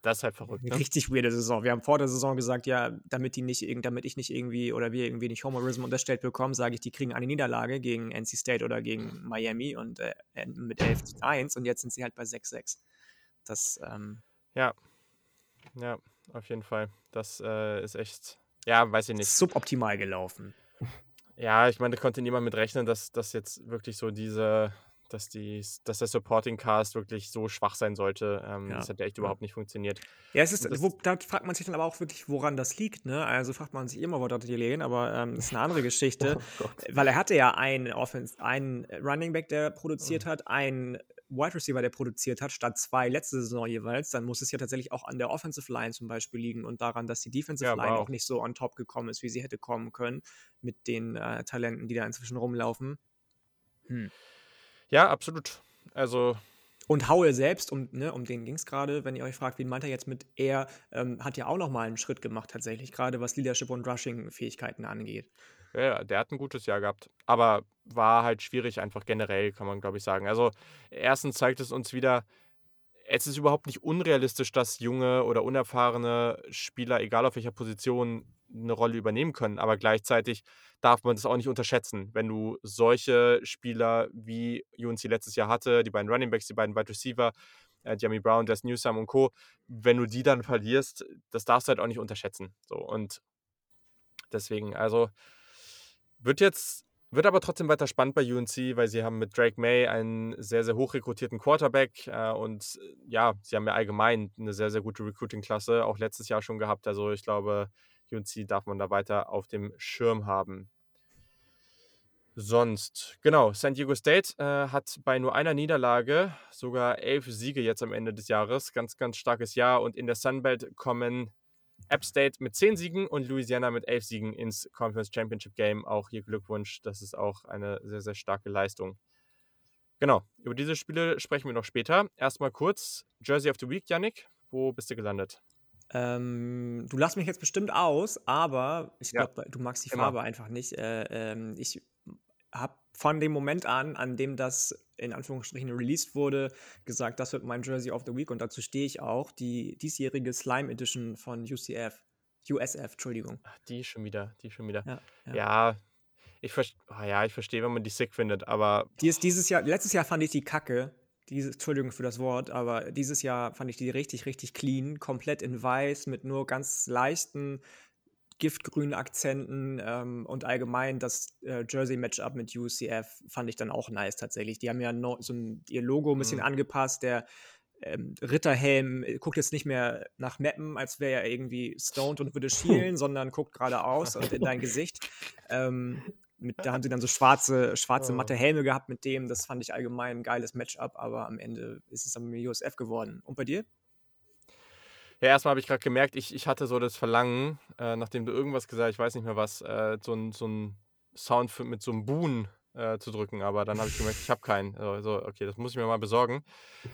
Speaker 1: Das ist halt verrückt. Ne?
Speaker 2: Richtig weirde Saison. Wir haben vor der Saison gesagt, ja, damit die nicht, damit ich nicht irgendwie oder wir irgendwie nicht Homerism unterstellt bekommen, sage ich, die kriegen eine Niederlage gegen NC State oder gegen Miami und äh, mit 11-1 und jetzt sind sie halt bei 6-6. Das, ähm,
Speaker 1: ja. Ja, auf jeden Fall. Das äh, ist echt, ja, weiß ich nicht.
Speaker 2: Suboptimal gelaufen.
Speaker 1: Ja, ich meine, da konnte niemand mit rechnen, dass das jetzt wirklich so diese, dass, die, dass der Supporting Cast wirklich so schwach sein sollte. Ähm, ja. Das hat ja echt überhaupt nicht funktioniert.
Speaker 2: Ja, es ist, wo, da fragt man sich dann aber auch wirklich, woran das liegt. Ne? Also fragt man sich immer, wo das hier liegen, aber ähm, das ist eine andere Geschichte. oh weil er hatte ja einen, Offense, einen Running Back, der produziert oh. hat, einen Wide Receiver, der produziert hat, statt zwei letzte Saison jeweils, dann muss es ja tatsächlich auch an der Offensive Line zum Beispiel liegen und daran, dass die Defensive ja, Line wow. auch nicht so on top gekommen ist, wie sie hätte kommen können, mit den äh, Talenten, die da inzwischen rumlaufen.
Speaker 1: Hm. Ja, absolut. Also.
Speaker 2: Und Howell selbst, um, ne, um den ging es gerade, wenn ihr euch fragt, wen meint er jetzt mit er, ähm, hat ja auch nochmal einen Schritt gemacht, tatsächlich, gerade was Leadership und Rushing-Fähigkeiten angeht.
Speaker 1: Ja, der hat ein gutes Jahr gehabt. Aber war halt schwierig, einfach generell, kann man, glaube ich, sagen. Also, erstens zeigt es uns wieder, es ist überhaupt nicht unrealistisch, dass junge oder unerfahrene Spieler, egal auf welcher Position, eine Rolle übernehmen können. Aber gleichzeitig darf man das auch nicht unterschätzen. Wenn du solche Spieler wie UNC letztes Jahr hatte, die beiden Running Backs, die beiden Wide Receiver, äh, Jamie Brown, Des Newsome und Co., wenn du die dann verlierst, das darfst du halt auch nicht unterschätzen. So, und deswegen, also wird jetzt, wird aber trotzdem weiter spannend bei UNC, weil sie haben mit Drake May einen sehr, sehr hoch rekrutierten Quarterback äh, und äh, ja, sie haben ja allgemein eine sehr, sehr gute Recruiting-Klasse, auch letztes Jahr schon gehabt. Also ich glaube, UNC darf man da weiter auf dem Schirm haben. Sonst, genau, San Diego State äh, hat bei nur einer Niederlage sogar elf Siege jetzt am Ende des Jahres. Ganz, ganz starkes Jahr. Und in der Sunbelt kommen App State mit 10 Siegen und Louisiana mit 11 Siegen ins Conference Championship Game. Auch hier Glückwunsch, das ist auch eine sehr, sehr starke Leistung. Genau, über diese Spiele sprechen wir noch später. Erstmal kurz, Jersey of the Week, Yannick, wo bist du gelandet?
Speaker 2: Ähm, du lachst mich jetzt bestimmt aus, aber ich glaube, ja. du magst die Farbe Immer. einfach nicht. Äh, ähm, ich habe von dem Moment an, an dem das in Anführungsstrichen released wurde, gesagt, das wird mein Jersey of the Week und dazu stehe ich auch. Die diesjährige Slime Edition von UCF. USF, Entschuldigung.
Speaker 1: Ach, die schon wieder, die schon wieder. Ja, ja. ja ich, ver oh, ja, ich verstehe, wenn man die sick findet, aber.
Speaker 2: Die ist dieses Jahr, letztes Jahr fand ich die kacke. Diese, Entschuldigung für das Wort, aber dieses Jahr fand ich die richtig, richtig clean, komplett in weiß, mit nur ganz leichten giftgrünen Akzenten ähm, und allgemein das äh, Jersey-Matchup mit UCF fand ich dann auch nice tatsächlich. Die haben ja no, so ein, ihr Logo ein bisschen mhm. angepasst. Der ähm, Ritterhelm äh, guckt jetzt nicht mehr nach Mappen, als wäre er irgendwie stoned und würde schielen, sondern guckt geradeaus und in dein Gesicht. Ähm, mit, da haben sie dann so schwarze, schwarze matte Helme gehabt mit dem. Das fand ich allgemein ein geiles Matchup, aber am Ende ist es dann mit USF geworden. Und bei dir?
Speaker 1: Ja, erstmal habe ich gerade gemerkt, ich, ich hatte so das Verlangen, äh, nachdem du irgendwas gesagt hast, ich weiß nicht mehr was, äh, so ein so ein Sound für, mit so einem Boon äh, zu drücken, aber dann habe ich gemerkt, ich habe keinen. Also, okay, das muss ich mir mal besorgen.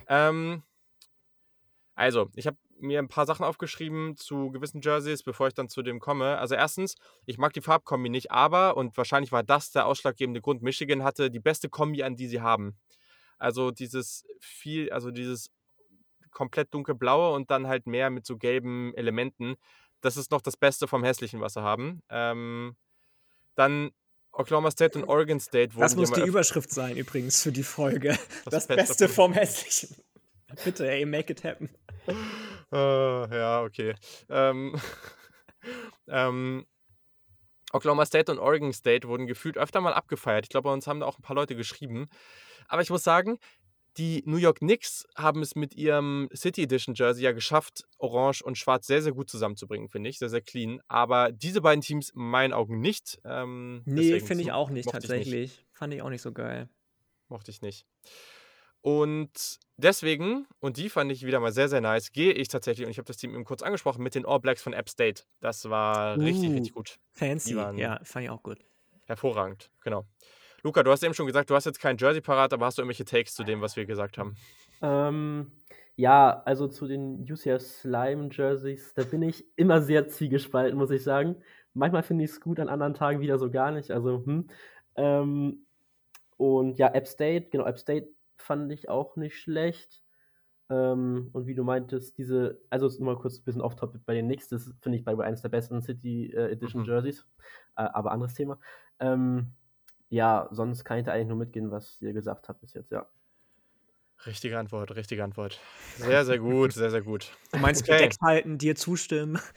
Speaker 1: Ähm, also, ich habe mir ein paar Sachen aufgeschrieben zu gewissen Jerseys, bevor ich dann zu dem komme. Also erstens, ich mag die Farbkombi nicht, aber, und wahrscheinlich war das der ausschlaggebende Grund, Michigan hatte die beste Kombi, an die sie haben. Also dieses viel, also dieses komplett dunkelblaue und dann halt mehr mit so gelben Elementen. Das ist noch das Beste vom hässlichen, was sie haben. Ähm, dann Oklahoma State und Oregon State
Speaker 2: wurden. Das muss die Überschrift sein, übrigens, für die Folge. Das, das Beste vom Hässlichen. Bitte, ey, make it happen.
Speaker 1: Uh, ja, okay. Ähm, ähm, Oklahoma State und Oregon State wurden gefühlt öfter mal abgefeiert. Ich glaube, bei uns haben da auch ein paar Leute geschrieben. Aber ich muss sagen, die New York Knicks haben es mit ihrem City Edition Jersey ja geschafft, Orange und Schwarz sehr, sehr gut zusammenzubringen, finde ich. Sehr, sehr clean. Aber diese beiden Teams in meinen Augen nicht.
Speaker 2: Ähm, nee, finde ich auch nicht tatsächlich. Nicht. Fand ich auch nicht so geil.
Speaker 1: Mochte ich nicht. Und deswegen, und die fand ich wieder mal sehr, sehr nice, gehe ich tatsächlich, und ich habe das Team eben kurz angesprochen, mit den All Blacks von App State. Das war uh, richtig, richtig gut.
Speaker 2: Fancy, ja, fand ich auch gut.
Speaker 1: Hervorragend, genau. Luca, du hast eben schon gesagt, du hast jetzt kein Jersey parat, aber hast du irgendwelche Takes zu dem, was wir gesagt haben?
Speaker 3: Ähm, ja, also zu den UCF Slime Jerseys, da bin ich immer sehr zwiegespalten, muss ich sagen. Manchmal finde ich es gut, an anderen Tagen wieder so gar nicht. Also, hm. Ähm, und ja, App State, genau, App State fand ich auch nicht schlecht. Ähm, und wie du meintest, diese, also mal kurz ein bisschen off-topic bei den Knicks, das finde ich bei eines der besten City äh, Edition mhm. Jerseys, äh, aber anderes Thema. Ähm, ja, sonst kann ich da eigentlich nur mitgehen, was ihr gesagt habt bis jetzt, ja.
Speaker 1: Richtige Antwort, richtige Antwort. Sehr, sehr gut, sehr, sehr gut.
Speaker 2: Du meinst okay. bedeckt halten, dir zustimmen.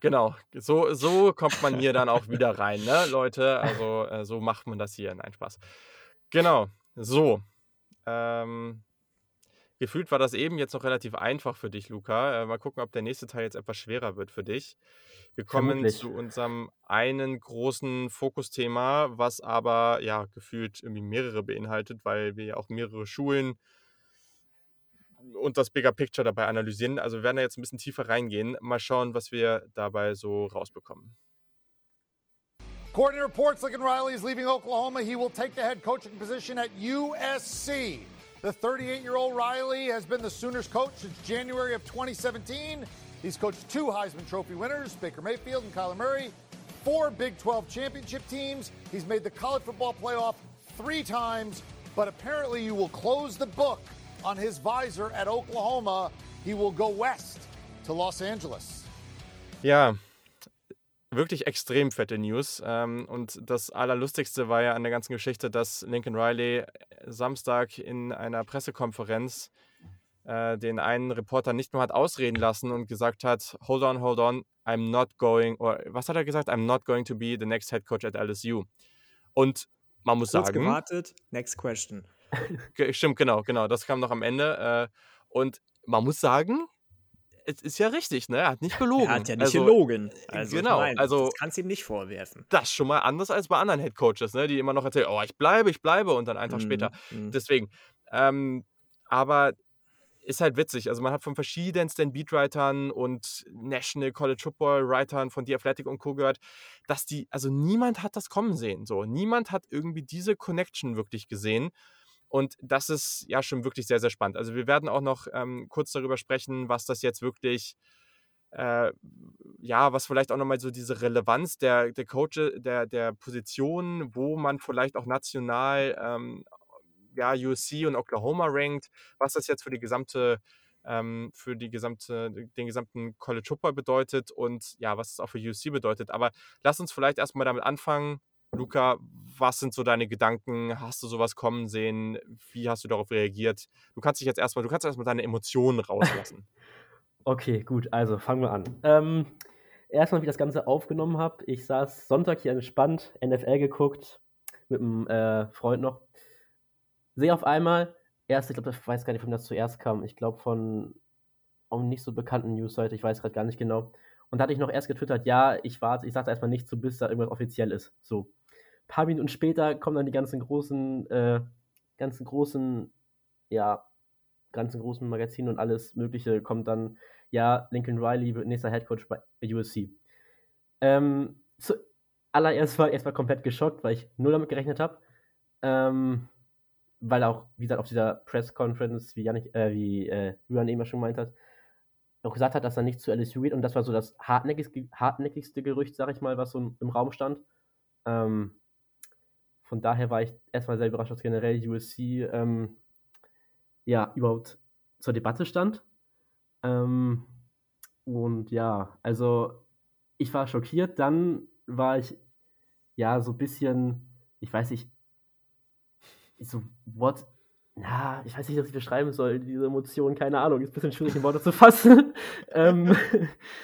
Speaker 1: Genau, so, so kommt man hier dann auch wieder rein, ne, Leute? Also äh, so macht man das hier. Nein, Spaß. Genau, so. Ähm, gefühlt war das eben jetzt noch relativ einfach für dich, Luca. Äh, mal gucken, ob der nächste Teil jetzt etwas schwerer wird für dich. Wir kommen Vermutlich. zu unserem einen großen Fokusthema, was aber ja gefühlt irgendwie mehrere beinhaltet, weil wir ja auch mehrere Schulen und das Bigger Picture dabei analysieren. Also wir werden da jetzt ein bisschen tiefer reingehen. Mal schauen, was wir dabei so rausbekommen.
Speaker 6: According to reports, Lincoln Riley is leaving Oklahoma. He will take the head coaching position at USC. The 38 year old Riley has been the Sooners coach since January of 2017. He's coached two Heisman Trophy winners, Baker Mayfield and Kyler Murray, four Big 12 championship teams. He's made the college football playoff three times, but apparently you will close the book on his visor at Oklahoma. He will go west to Los Angeles.
Speaker 1: Ja, wirklich extrem fette News. Ähm, und das Allerlustigste war ja an der ganzen Geschichte, dass Lincoln Riley Samstag in einer Pressekonferenz äh, den einen Reporter nicht mehr hat ausreden lassen und gesagt hat, hold on, hold on, I'm not going, oder was hat er gesagt? I'm not going to be the next head coach at LSU. Und man muss Kurz sagen.
Speaker 2: gewartet, next question.
Speaker 1: Stimmt, genau, genau, das kam noch am Ende. Äh, und man muss sagen, es ist ja richtig, ne? Er hat nicht gelogen. Er
Speaker 2: hat ja nicht also, gelogen. Also,
Speaker 1: genau, meine, also.
Speaker 2: Das kannst du ihm nicht vorwerfen.
Speaker 1: Das ist schon mal anders als bei anderen Headcoaches, ne? Die immer noch erzählen, oh, ich bleibe, ich bleibe und dann einfach mm, später. Mm. Deswegen. Ähm, aber ist halt witzig. Also man hat von verschiedensten Beatwritern und National College Football Writern von The Athletic und Co. gehört, dass die, also niemand hat das kommen sehen. So, niemand hat irgendwie diese Connection wirklich gesehen. Und das ist ja schon wirklich sehr, sehr spannend. Also wir werden auch noch ähm, kurz darüber sprechen, was das jetzt wirklich, äh, ja, was vielleicht auch nochmal so diese Relevanz der, der Coach, der, der Position, wo man vielleicht auch national ähm, ja, USC und Oklahoma rankt, was das jetzt für die gesamte ähm, für die gesamte, den gesamten College Football bedeutet und ja, was es auch für USC bedeutet. Aber lass uns vielleicht erstmal damit anfangen. Luca, was sind so deine Gedanken? Hast du sowas kommen sehen? Wie hast du darauf reagiert? Du kannst dich jetzt erstmal, du kannst erstmal deine Emotionen rauslassen.
Speaker 3: okay, gut, also fangen wir an. Ähm, erstmal, wie ich das Ganze aufgenommen habe. Ich saß Sonntag hier entspannt, NFL geguckt, mit einem äh, Freund noch sehe auf einmal, erst, ich glaube, ich weiß gar nicht, von das zuerst kam. Ich glaube, von einem nicht so bekannten Newsseite, ich weiß gerade gar nicht genau. Und da hatte ich noch erst getwittert, ja, ich warte, ich sage erstmal nicht so, bis da irgendwas offiziell ist. So. Ein paar Minuten später kommen dann die ganzen großen, äh, ganzen großen, ja, ganzen großen Magazine und alles Mögliche kommt dann, ja, Lincoln Riley wird nächster Headcoach bei USC. Ähm, zuallererst war ich erstmal komplett geschockt, weil ich null damit gerechnet habe. Ähm, weil auch, wie gesagt, auf dieser Press Conference, wie, Janik, äh, wie äh, Julian eben schon meint hat, auch gesagt hat, dass er nicht zu LSU geht und das war so das hartnäckigste, hartnäckigste Gerücht, sag ich mal, was so im Raum stand. Ähm, von daher war ich erstmal sehr überrascht, dass generell USC ähm, ja überhaupt zur Debatte stand. Ähm, und ja, also ich war schockiert. Dann war ich ja so ein bisschen, ich weiß nicht, so, what? Ja, ich weiß nicht, was ich beschreiben soll, diese Emotion, keine Ahnung, ist ein bisschen schwierig in Worte zu fassen. ähm,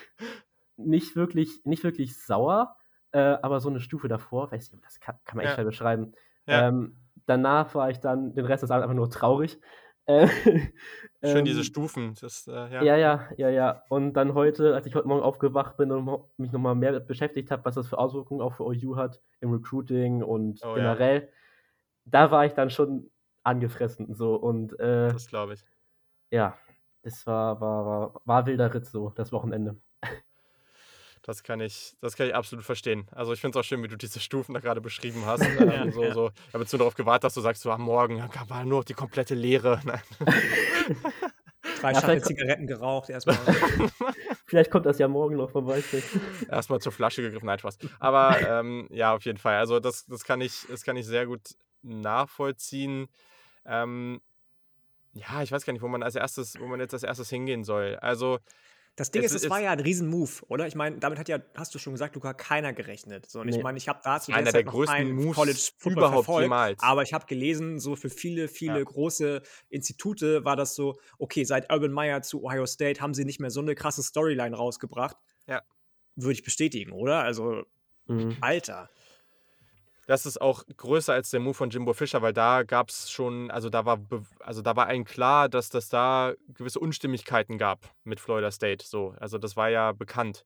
Speaker 3: nicht, wirklich, nicht wirklich sauer, äh, aber so eine Stufe davor, weiß nicht, das kann, kann man echt ja. schwer beschreiben. Ja. Ähm, danach war ich dann den Rest des Abends einfach nur traurig.
Speaker 1: Äh, Schön ähm, diese Stufen. Das, äh, ja.
Speaker 3: ja, ja, ja, ja. Und dann heute, als ich heute Morgen aufgewacht bin und mich nochmal mehr beschäftigt habe, was das für Auswirkungen auch für OU hat im Recruiting und oh, generell, ja. Da war ich dann schon angefressen so und
Speaker 1: äh, das glaube ich.
Speaker 3: Ja, das war, war, war, war wilder Ritt so, das Wochenende.
Speaker 1: Das kann ich, das kann ich absolut verstehen. Also ich finde es auch schön, wie du diese Stufen da gerade beschrieben hast. ähm, so, ja. so, ich habe jetzt nur darauf gewartet, dass du sagst, so am Morgen war nur die komplette Leere.
Speaker 2: Drei ja, Schachtel Zigaretten geraucht erstmal.
Speaker 3: vielleicht kommt das ja morgen noch, man weiß nicht.
Speaker 1: Erstmal zur Flasche gegriffen, nein, Spaß. Aber ähm, ja, auf jeden Fall. Also das, das, kann ich, das kann ich sehr gut nachvollziehen. Ähm, ja, ich weiß gar nicht, wo man als erstes, wo man jetzt als erstes hingehen soll. Also
Speaker 2: das Ding es ist, es war ja ein Riesenmove, oder? Ich meine, damit hat ja, hast du schon gesagt, Luca, keiner gerechnet. So, und nee. ich meine, ich habe da zu
Speaker 1: Einer der, der größten Moves College überhaupt verfolgt, jemals.
Speaker 2: Aber ich habe gelesen, so für viele, viele ja. große Institute war das so, okay, seit Urban Meyer zu Ohio State haben sie nicht mehr so eine krasse Storyline rausgebracht.
Speaker 1: Ja.
Speaker 2: Würde ich bestätigen, oder? Also, mhm. Alter
Speaker 1: das ist auch größer als der Move von Jimbo Fischer, weil da gab es schon, also da war, also da war allen klar, dass das da gewisse Unstimmigkeiten gab mit Florida State. So, also das war ja bekannt.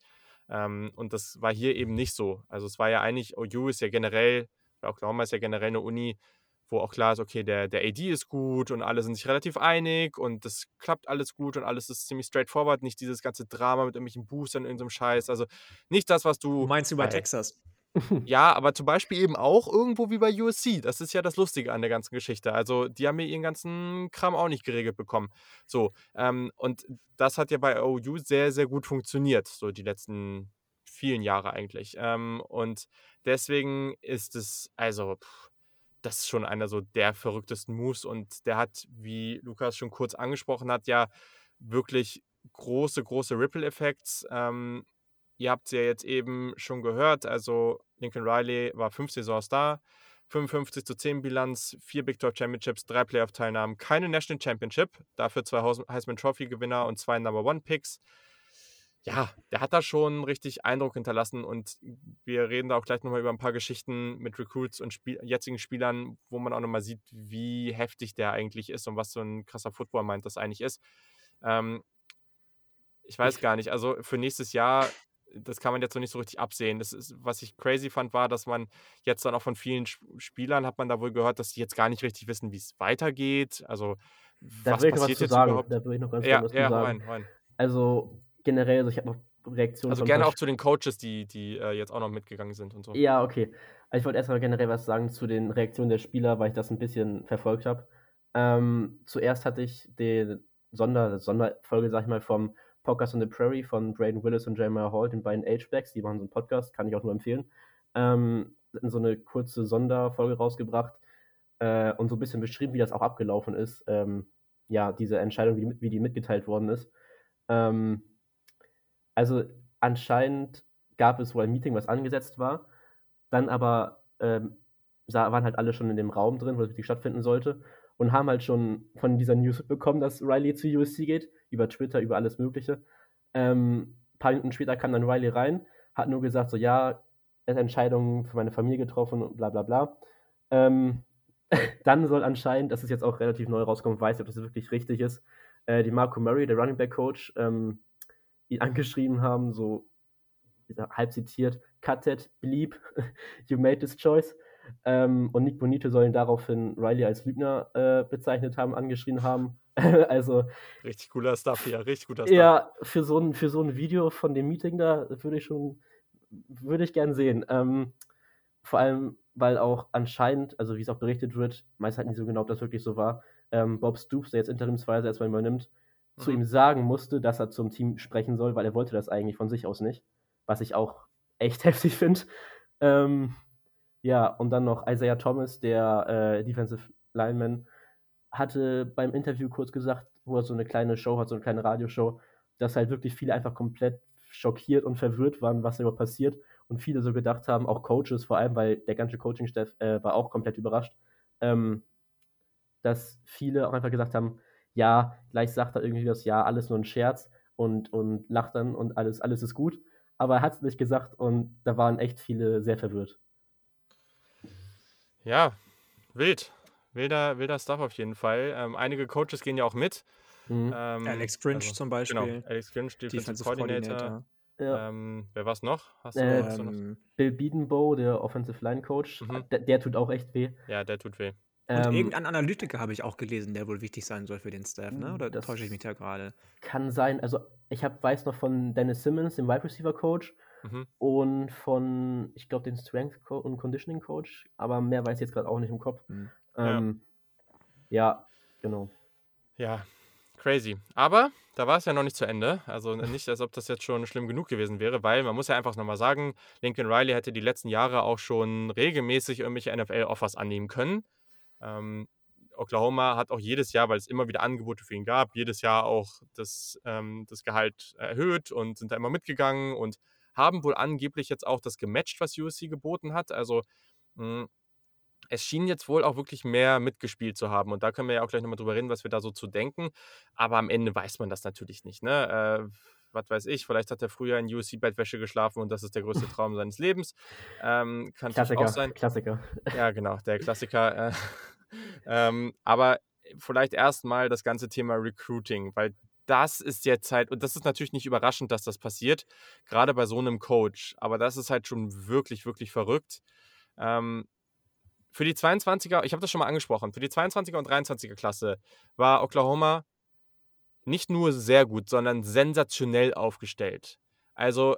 Speaker 1: Ähm, und das war hier eben nicht so. Also es war ja eigentlich, OU ist ja generell, Oklahoma ist ja generell eine Uni, wo auch klar ist, okay, der, der AD ist gut und alle sind sich relativ einig und das klappt alles gut und alles ist ziemlich straightforward. Nicht dieses ganze Drama mit irgendwelchen Boostern in irgendeinem Scheiß. Also nicht das, was du.
Speaker 2: Du meinst über Texas?
Speaker 1: Ja, aber zum Beispiel eben auch irgendwo wie bei USC. Das ist ja das Lustige an der ganzen Geschichte. Also, die haben mir ihren ganzen Kram auch nicht geregelt bekommen. So, ähm, und das hat ja bei OU sehr, sehr gut funktioniert, so die letzten vielen Jahre eigentlich. Ähm, und deswegen ist es, also, pff, das ist schon einer so der verrücktesten Moves und der hat, wie Lukas schon kurz angesprochen hat, ja wirklich große, große Ripple-Effekts. Ähm, ihr habt es ja jetzt eben schon gehört, also Lincoln Riley war fünf Saisons da, 55 zu 10 Bilanz, vier Big 12 Championships, drei Playoff-Teilnahmen, keine National Championship, dafür zwei Heisman Trophy-Gewinner und zwei Number One-Picks. Ja, der hat da schon richtig Eindruck hinterlassen und wir reden da auch gleich nochmal über ein paar Geschichten mit Recruits und Spiel jetzigen Spielern, wo man auch nochmal sieht, wie heftig der eigentlich ist und was so ein krasser Football meint das eigentlich ist. Ähm, ich weiß gar nicht, also für nächstes Jahr das kann man jetzt noch nicht so richtig absehen. Das ist, was ich crazy fand, war, dass man jetzt dann auch von vielen Spielern hat man da wohl gehört, dass die jetzt gar nicht richtig wissen, wie es weitergeht. Also
Speaker 3: da was passiert was jetzt sagen. überhaupt? Da will ich noch ganz ja, ja, sagen. Rein, rein. Also generell, also ich habe noch Reaktionen.
Speaker 1: Also gerne auch zu den Coaches, die, die äh, jetzt auch noch mitgegangen sind und so.
Speaker 3: Ja, okay. Also ich wollte erstmal generell was sagen zu den Reaktionen der Spieler, weil ich das ein bisschen verfolgt habe. Ähm, zuerst hatte ich die Sonder, Sonderfolge, sag ich mal, vom Podcast on the Prairie von Braden Willis und Jeremiah Hall, den beiden H-Backs, die machen so einen Podcast, kann ich auch nur empfehlen. Ähm, so eine kurze Sonderfolge rausgebracht äh, und so ein bisschen beschrieben, wie das auch abgelaufen ist. Ähm, ja, diese Entscheidung, wie, wie, die mitgeteilt worden ist. Ähm, also anscheinend gab es wohl ein Meeting, was angesetzt war. Dann aber ähm, waren halt alle schon in dem Raum drin, wo es richtig stattfinden sollte und haben halt schon von dieser News bekommen, dass Riley zu USC geht, über Twitter, über alles Mögliche. Ähm, ein paar Minuten später kam dann Riley rein, hat nur gesagt, so ja, er Entscheidungen für meine Familie getroffen und bla bla bla. Ähm, dann soll anscheinend, das ist jetzt auch relativ neu rauskommen, weiß ich, ob das wirklich richtig ist, äh, die Marco Murray, der Running Back Coach, ähm, ihn angeschrieben haben, so halb zitiert, cut it, bleep, you made this choice. Ähm, und Nick Bonito soll ihn daraufhin Riley als Lügner äh, bezeichnet haben, angeschrien haben. also.
Speaker 1: Richtig cooler Stuff hier, richtig guter Stuff.
Speaker 3: Ja, für so ein, für so ein Video von dem Meeting da würde ich schon, würde ich gern sehen. Ähm, vor allem, weil auch anscheinend, also wie es auch berichtet wird, meist halt nicht so genau, ob das wirklich so war, ähm, Bob Stoops, der jetzt interimsweise erstmal übernimmt, mhm. zu ihm sagen musste, dass er zum Team sprechen soll, weil er wollte das eigentlich von sich aus nicht. Was ich auch echt heftig finde. Ähm, ja, und dann noch Isaiah Thomas, der äh, Defensive Lineman, hatte beim Interview kurz gesagt, wo er so eine kleine Show hat, so eine kleine Radioshow, dass halt wirklich viele einfach komplett schockiert und verwirrt waren, was da überhaupt passiert. Und viele so gedacht haben, auch Coaches vor allem, weil der ganze Coaching-Staff äh, war auch komplett überrascht, ähm, dass viele auch einfach gesagt haben, ja, gleich sagt er irgendwie das, ja, alles nur ein Scherz und, und lacht dann und alles, alles ist gut. Aber er hat es nicht gesagt und da waren echt viele sehr verwirrt.
Speaker 1: Ja, wild. Wilder, wilder Stuff auf jeden Fall. Ähm, einige Coaches gehen ja auch mit.
Speaker 2: Mhm. Ähm, Alex Grinch also, zum genau, Beispiel.
Speaker 1: Genau, Alex Grinch, Defensive, Defensive Coordinator. Coordinator.
Speaker 3: Ja.
Speaker 1: Ähm, wer war es noch?
Speaker 3: Hast du, ähm, hast du noch? Bill Biedenbow, der Offensive Line Coach, mhm. der, der, tut auch echt weh.
Speaker 1: Ja, der tut weh.
Speaker 2: Und ähm, irgendein Analytiker habe ich auch gelesen, der wohl wichtig sein soll für den Staff, ne? Oder täusche ich mich da gerade?
Speaker 3: Kann sein. Also ich hab, weiß noch von Dennis Simmons, dem Wide Receiver Coach, mhm. und von, ich glaube, den Strength Co und Conditioning Coach, aber mehr weiß ich jetzt gerade auch nicht im Kopf. Mhm. Ähm, ja. ja, genau.
Speaker 1: Ja, crazy. Aber da war es ja noch nicht zu Ende. Also nicht, als ob das jetzt schon schlimm genug gewesen wäre, weil man muss ja einfach nochmal sagen, Lincoln Riley hätte die letzten Jahre auch schon regelmäßig irgendwelche NFL-Offers annehmen können. Ähm, Oklahoma hat auch jedes Jahr, weil es immer wieder Angebote für ihn gab, jedes Jahr auch das, ähm, das Gehalt erhöht und sind da immer mitgegangen und haben wohl angeblich jetzt auch das gematcht, was USC geboten hat. Also mh, hm, es schien jetzt wohl auch wirklich mehr mitgespielt zu haben. Und da können wir ja auch gleich nochmal drüber reden, was wir da so zu denken. Aber am Ende weiß man das natürlich nicht. Ne? Äh, was weiß ich, vielleicht hat er früher in USC-Bettwäsche geschlafen und das ist der größte Traum seines Lebens. Ähm, kann Klassiker, auch sein.
Speaker 3: Klassiker.
Speaker 1: Ja, genau, der Klassiker. Äh, ähm, aber vielleicht erstmal das ganze Thema Recruiting, weil das ist jetzt halt, und das ist natürlich nicht überraschend, dass das passiert, gerade bei so einem Coach, aber das ist halt schon wirklich, wirklich verrückt. Ähm, für die 22er, ich habe das schon mal angesprochen, für die 22er und 23er Klasse war Oklahoma nicht nur sehr gut, sondern sensationell aufgestellt. Also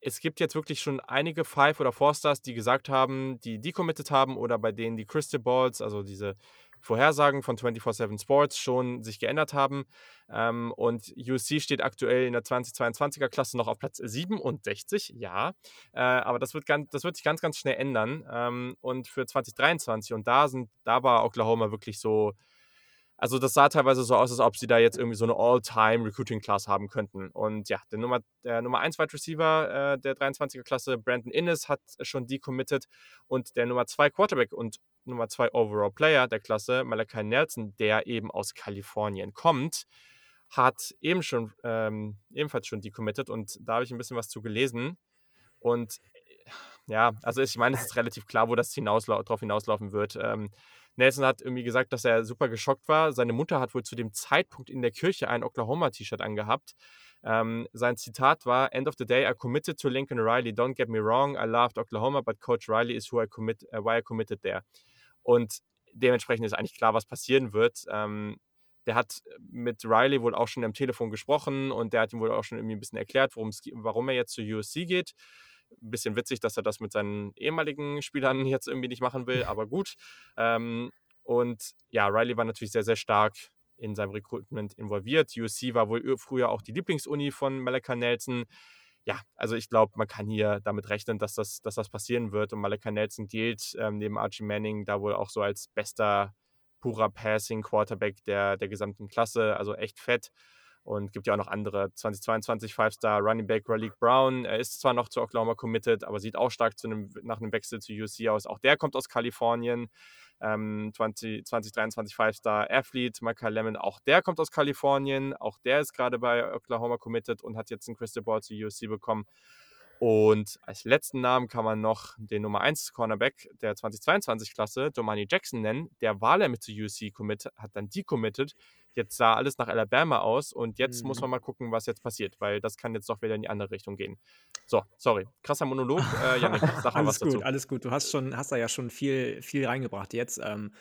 Speaker 1: es gibt jetzt wirklich schon einige Five- oder Four-Stars, die gesagt haben, die decommitted haben oder bei denen die Crystal Balls, also diese Vorhersagen von 24-7 Sports schon sich geändert haben. Ähm, und USC steht aktuell in der 2022er Klasse noch auf Platz 67, ja. Äh, aber das wird, ganz, das wird sich ganz, ganz schnell ändern. Ähm, und für 2023, und da, sind, da war Oklahoma wirklich so also das sah teilweise so aus, als ob sie da jetzt irgendwie so eine All-Time-Recruiting-Class haben könnten. Und ja, der Nummer, der Nummer 1 Wide Receiver äh, der 23er-Klasse, Brandon Innes, hat schon decommitted. Und der Nummer 2 Quarterback und Nummer 2 Overall Player der Klasse, Malachi Nelson, der eben aus Kalifornien kommt, hat eben schon, ähm, ebenfalls schon decommitted. Und da habe ich ein bisschen was zu gelesen. Und ja, also ich meine, es ist relativ klar, wo das hinausla drauf hinauslaufen wird. Ähm, Nelson hat irgendwie gesagt, dass er super geschockt war. Seine Mutter hat wohl zu dem Zeitpunkt in der Kirche ein Oklahoma-T-Shirt angehabt. Ähm, sein Zitat war: End of the day, I committed to Lincoln Riley. Don't get me wrong, I loved Oklahoma, but Coach Riley is who I commit, uh, why I committed there. Und dementsprechend ist eigentlich klar, was passieren wird. Ähm, der hat mit Riley wohl auch schon am Telefon gesprochen und der hat ihm wohl auch schon irgendwie ein bisschen erklärt, warum er jetzt zu USC geht. Ein bisschen witzig, dass er das mit seinen ehemaligen Spielern jetzt irgendwie nicht machen will, aber gut. Ähm, und ja, Riley war natürlich sehr, sehr stark in seinem Recruitment involviert. USC war wohl früher auch die Lieblingsuni von Malachi Nelson. Ja, also ich glaube, man kann hier damit rechnen, dass das, dass das passieren wird. Und Malachi Nelson gilt ähm, neben Archie Manning da wohl auch so als bester purer Passing Quarterback der, der gesamten Klasse. Also echt fett. Und gibt ja auch noch andere. 2022 Five-Star Running Back Raleigh Brown. Er ist zwar noch zu Oklahoma committed, aber sieht auch stark einem, nach einem Wechsel zu UC aus. Auch der kommt aus Kalifornien. Ähm, 20, 2023 Five-Star Athlete Michael Lemon. Auch der kommt aus Kalifornien. Auch der ist gerade bei Oklahoma committed und hat jetzt einen Crystal Ball zu UC bekommen. Und als letzten Namen kann man noch den Nummer 1 Cornerback der 2022-Klasse, Domani Jackson, nennen. Der war mit zu UC commit, hat dann decommitted. Jetzt sah alles nach Alabama aus und jetzt mhm. muss man mal gucken, was jetzt passiert, weil das kann jetzt doch wieder in die andere Richtung gehen. So, sorry, krasser Monolog. Äh, Janik,
Speaker 2: sag mal was gut, dazu. Alles gut, du hast schon, hast da ja schon viel, viel reingebracht jetzt. Ähm,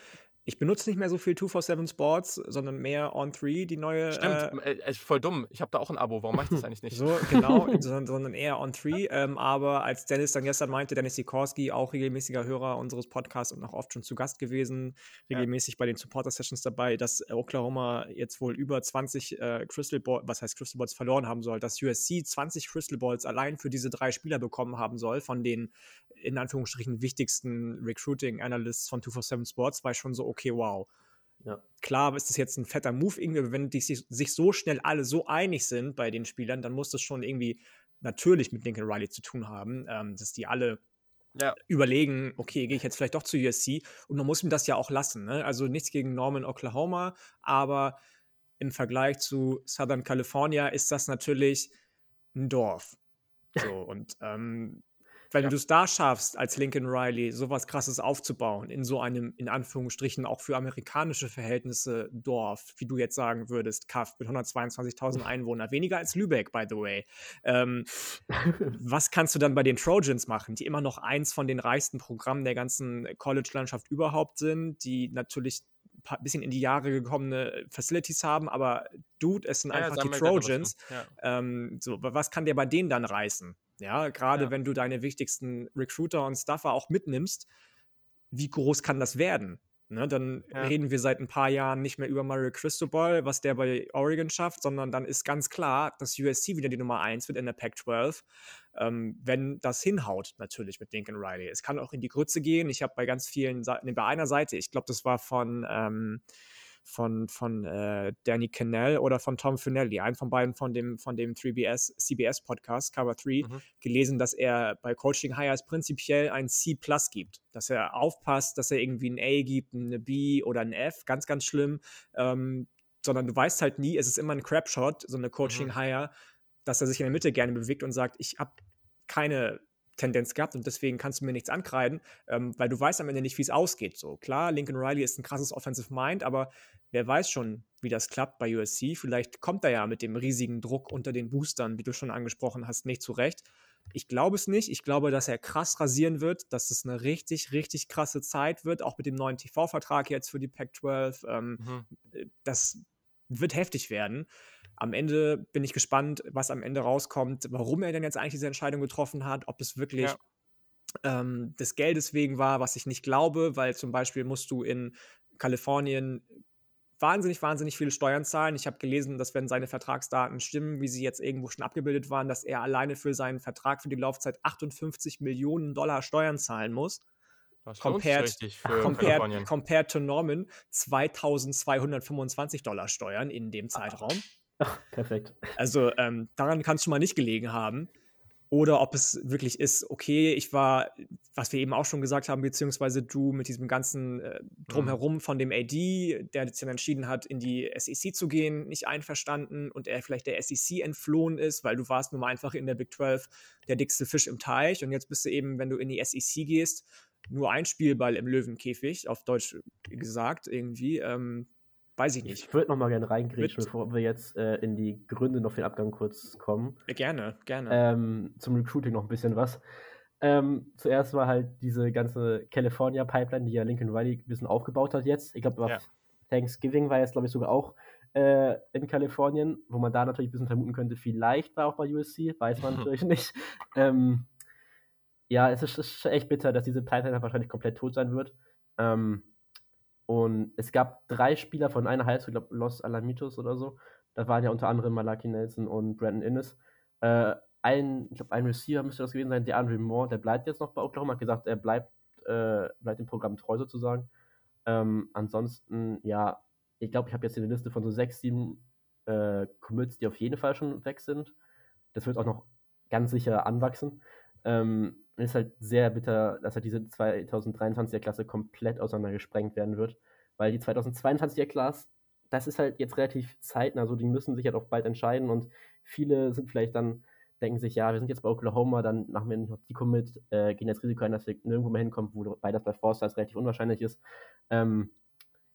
Speaker 2: ich benutze nicht mehr so viel 247 Sports, sondern mehr On3, die neue.
Speaker 1: Stimmt, äh, äh, voll dumm. Ich habe da auch ein Abo. Warum mache ich das eigentlich nicht?
Speaker 2: So, genau, sondern, sondern eher On3. Ähm, aber als Dennis dann gestern meinte, Dennis Sikorski, auch regelmäßiger Hörer unseres Podcasts und auch oft schon zu Gast gewesen, regelmäßig ja. bei den Supporter-Sessions dabei, dass Oklahoma jetzt wohl über 20 äh, Crystal Balls, was heißt Crystal Balls, verloren haben soll, dass USC 20 Crystal Balls allein für diese drei Spieler bekommen haben soll, von den in Anführungsstrichen wichtigsten Recruiting Analysts von 247 Sports, war ich schon so, okay, wow. ja. klar ist das jetzt ein fetter Move irgendwie, wenn die sich, sich so schnell alle so einig sind bei den Spielern, dann muss das schon irgendwie natürlich mit Lincoln Riley zu tun haben, ähm, dass die alle ja. überlegen, okay, gehe ich jetzt vielleicht doch zu USC und man muss ihm das ja auch lassen. Ne? Also nichts gegen Norman Oklahoma, aber im Vergleich zu Southern California ist das natürlich ein Dorf. So, und ähm, wenn ja. du es da schaffst, als Lincoln Riley sowas krasses aufzubauen, in so einem, in Anführungsstrichen, auch für amerikanische Verhältnisse Dorf, wie du jetzt sagen würdest, Kaff mit 122.000 Einwohnern, weniger als Lübeck, by the way. Ähm, was kannst du dann bei den Trojans machen, die immer noch eins von den reichsten Programmen der ganzen College-Landschaft überhaupt sind, die natürlich ein bisschen in die Jahre gekommene Facilities haben, aber Dude, es sind ja, einfach die Trojans. Ja. Ähm, so, was kann der bei denen dann reißen? Ja, gerade ja. wenn du deine wichtigsten Recruiter und Stuffer auch mitnimmst, wie groß kann das werden? Ne, dann ja. reden wir seit ein paar Jahren nicht mehr über Mario Cristobal, was der bei Oregon schafft, sondern dann ist ganz klar, dass USC wieder die Nummer 1 wird in der Pac-12, ähm, wenn das hinhaut, natürlich mit Lincoln Riley. Es kann auch in die Grütze gehen. Ich habe bei ganz vielen, Seiten, bei einer Seite, ich glaube, das war von, ähm, von, von äh, Danny Cannell oder von Tom Finelli, einen von beiden von dem, von dem 3BS, CBS-Podcast, Cover 3, mhm. gelesen, dass er bei Coaching Hires prinzipiell ein C Plus gibt. Dass er aufpasst, dass er irgendwie ein A gibt, eine B oder ein F, ganz, ganz schlimm. Ähm, sondern du weißt halt nie, es ist immer ein Crapshot, so eine Coaching Hire, mhm. dass er sich in der Mitte gerne bewegt und sagt, ich habe keine Tendenz gehabt und deswegen kannst du mir nichts ankreiden, ähm, weil du weißt am Ende nicht, wie es ausgeht. So klar, Lincoln Riley ist ein krasses Offensive Mind, aber wer weiß schon, wie das klappt bei USC. Vielleicht kommt er ja mit dem riesigen Druck unter den Boostern, wie du schon angesprochen hast, nicht zurecht. Ich glaube es nicht. Ich glaube, dass er krass rasieren wird, dass es eine richtig, richtig krasse Zeit wird, auch mit dem neuen TV-Vertrag jetzt für die Pac-12. Ähm, mhm. Äh, das wird heftig werden am Ende bin ich gespannt, was am Ende rauskommt, warum er denn jetzt eigentlich diese Entscheidung getroffen hat, ob es wirklich ja. ähm, des Geldes wegen war, was ich nicht glaube, weil zum Beispiel musst du in Kalifornien wahnsinnig, wahnsinnig viele Steuern zahlen. Ich habe gelesen, dass wenn seine Vertragsdaten stimmen, wie sie jetzt irgendwo schon abgebildet waren, dass er alleine für seinen Vertrag für die Laufzeit 58 Millionen Dollar Steuern zahlen muss.
Speaker 1: Das compared, für compared,
Speaker 2: compared to Norman 2225 Dollar Steuern in dem Zeitraum.
Speaker 3: Ach, perfekt.
Speaker 2: Also ähm, daran kann es schon mal nicht gelegen haben. Oder ob es wirklich ist, okay, ich war, was wir eben auch schon gesagt haben, beziehungsweise du mit diesem ganzen äh, Drumherum mhm. von dem AD, der jetzt dann entschieden hat, in die SEC zu gehen, nicht einverstanden und er vielleicht der SEC entflohen ist, weil du warst nun mal einfach in der Big 12 der dickste Fisch im Teich und jetzt bist du eben, wenn du in die SEC gehst, nur ein Spielball im Löwenkäfig, auf Deutsch gesagt, irgendwie. Ähm, Weiß ich nicht.
Speaker 3: Ich würde noch mal gerne reingrätschen, bevor wir jetzt äh, in die Gründe noch für den Abgang kurz kommen.
Speaker 2: Gerne, gerne.
Speaker 3: Ähm, zum Recruiting noch ein bisschen was. Ähm, zuerst war halt diese ganze California-Pipeline, die ja Lincoln Riley ein bisschen aufgebaut hat jetzt. Ich glaube, ja. Thanksgiving war jetzt, glaube ich, sogar auch äh, in Kalifornien, wo man da natürlich ein bisschen vermuten könnte, vielleicht war auch bei USC, weiß man natürlich nicht. Ähm, ja, es ist, ist, echt bitter, dass diese Pipeline wahrscheinlich komplett tot sein wird. Ähm, und es gab drei Spieler von einer Highschool, ich glaube Los Alamitos oder so. Da waren ja unter anderem Malaki Nelson und Brandon Innes. Äh, ein, ich glaube, ein Receiver müsste das gewesen sein, der Andre Moore, der bleibt jetzt noch bei Oklahoma, hat gesagt, er bleibt, äh, bleibt dem Programm treu sozusagen. Ähm, ansonsten, ja, ich glaube, ich habe jetzt hier eine Liste von so sechs, sieben äh, Commits, die auf jeden Fall schon weg sind. Das wird auch noch ganz sicher anwachsen. Ähm, ist halt sehr bitter, dass halt diese 2023er Klasse komplett auseinandergesprengt werden wird, weil die 2022er Klasse, das ist halt jetzt relativ zeitnah, also die müssen sich halt auch bald entscheiden und viele sind vielleicht dann, denken sich, ja, wir sind jetzt bei Oklahoma, dann machen wir nicht noch die Commit, äh, gehen jetzt Risiko ein, dass wir nirgendwo mehr hinkommen, wobei das bei Forsters relativ unwahrscheinlich ist. Ähm,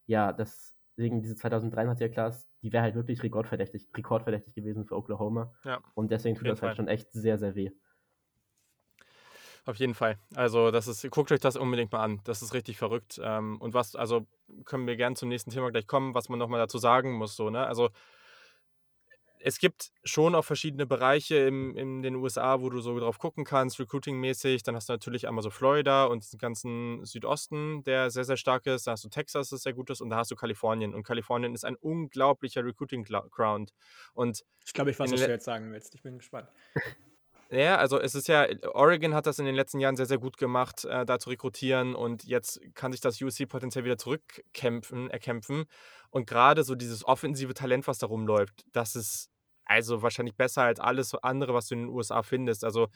Speaker 3: ja, deswegen diese 2023er Klasse, die wäre halt wirklich rekordverdächtig, rekordverdächtig gewesen für Oklahoma. Ja, und deswegen tut das halt schon echt sehr, sehr weh.
Speaker 1: Auf jeden Fall. Also, das ist, guckt euch das unbedingt mal an. Das ist richtig verrückt. Ähm, und was, also können wir gerne zum nächsten Thema gleich kommen, was man nochmal dazu sagen muss. So, ne? Also, es gibt schon auch verschiedene Bereiche im, in den USA, wo du so drauf gucken kannst, recruiting-mäßig. Dann hast du natürlich einmal so Florida und den ganzen Südosten, der sehr, sehr stark ist. Dann hast du Texas, das sehr gut ist. Und da hast du Kalifornien. Und Kalifornien ist ein unglaublicher Recruiting-Ground. Und
Speaker 2: ich glaube, ich weiß, was du jetzt sagen willst. Ich bin gespannt.
Speaker 1: Ja, also es ist ja, Oregon hat das in den letzten Jahren sehr, sehr gut gemacht, äh, da zu rekrutieren und jetzt kann sich das USC potenziell wieder zurückkämpfen, erkämpfen. Und gerade so dieses offensive Talent, was da rumläuft, das ist also wahrscheinlich besser als alles andere, was du in den USA findest. Also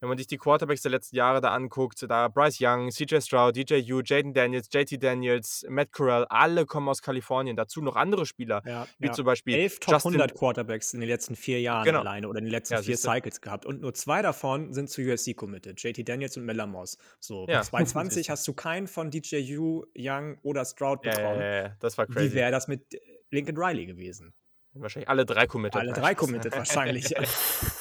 Speaker 1: wenn man sich die Quarterbacks der letzten Jahre da anguckt, da Bryce Young, CJ Stroud, DJ Yu, Jaden Daniels, JT Daniels, Matt Corral, alle kommen aus Kalifornien. Dazu noch andere Spieler, ja, wie ja. zum Beispiel
Speaker 2: elf Top Justin 100 Quarterbacks in den letzten vier Jahren genau. alleine oder in den letzten ja, vier Cycles gehabt und nur zwei davon sind zu USC committed, JT Daniels und Miller Moss. So, ja. 2020 hast du keinen von DJ Yu, Young oder Stroud bekommen.
Speaker 1: Ja, das war crazy.
Speaker 2: Wie wäre das mit Lincoln Riley gewesen?
Speaker 1: Wahrscheinlich alle drei committed.
Speaker 2: Alle drei committed wahrscheinlich.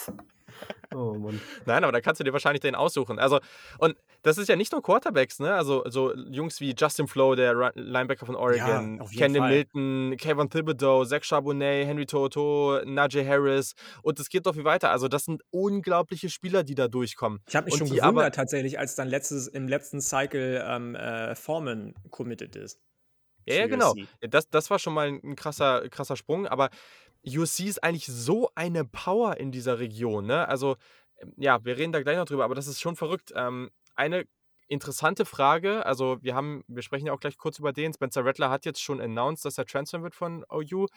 Speaker 1: Oh Mann. Nein, aber da kannst du dir wahrscheinlich den aussuchen. Also, und das ist ja nicht nur Quarterbacks, ne? Also, so Jungs wie Justin Flo, der Linebacker von Oregon, ja, Kendall Milton, Kevin Thibodeau, Zach Charbonnet, Henry Toto, Najee Harris und es geht doch wie weiter. Also, das sind unglaubliche Spieler, die da durchkommen.
Speaker 2: Ich habe mich
Speaker 1: und
Speaker 2: schon gewundert aber, tatsächlich, als dann letztes, im letzten Cycle ähm, äh, Foreman committed ist.
Speaker 1: Ja, ja, genau. Das, das war schon mal ein krasser, krasser Sprung, aber UC ist eigentlich so eine Power in dieser Region. Ne? Also, ähm, ja, wir reden da gleich noch drüber, aber das ist schon verrückt. Ähm, eine interessante Frage, also wir haben, wir sprechen ja auch gleich kurz über den. Spencer Rattler hat jetzt schon announced, dass er transfern wird von OU.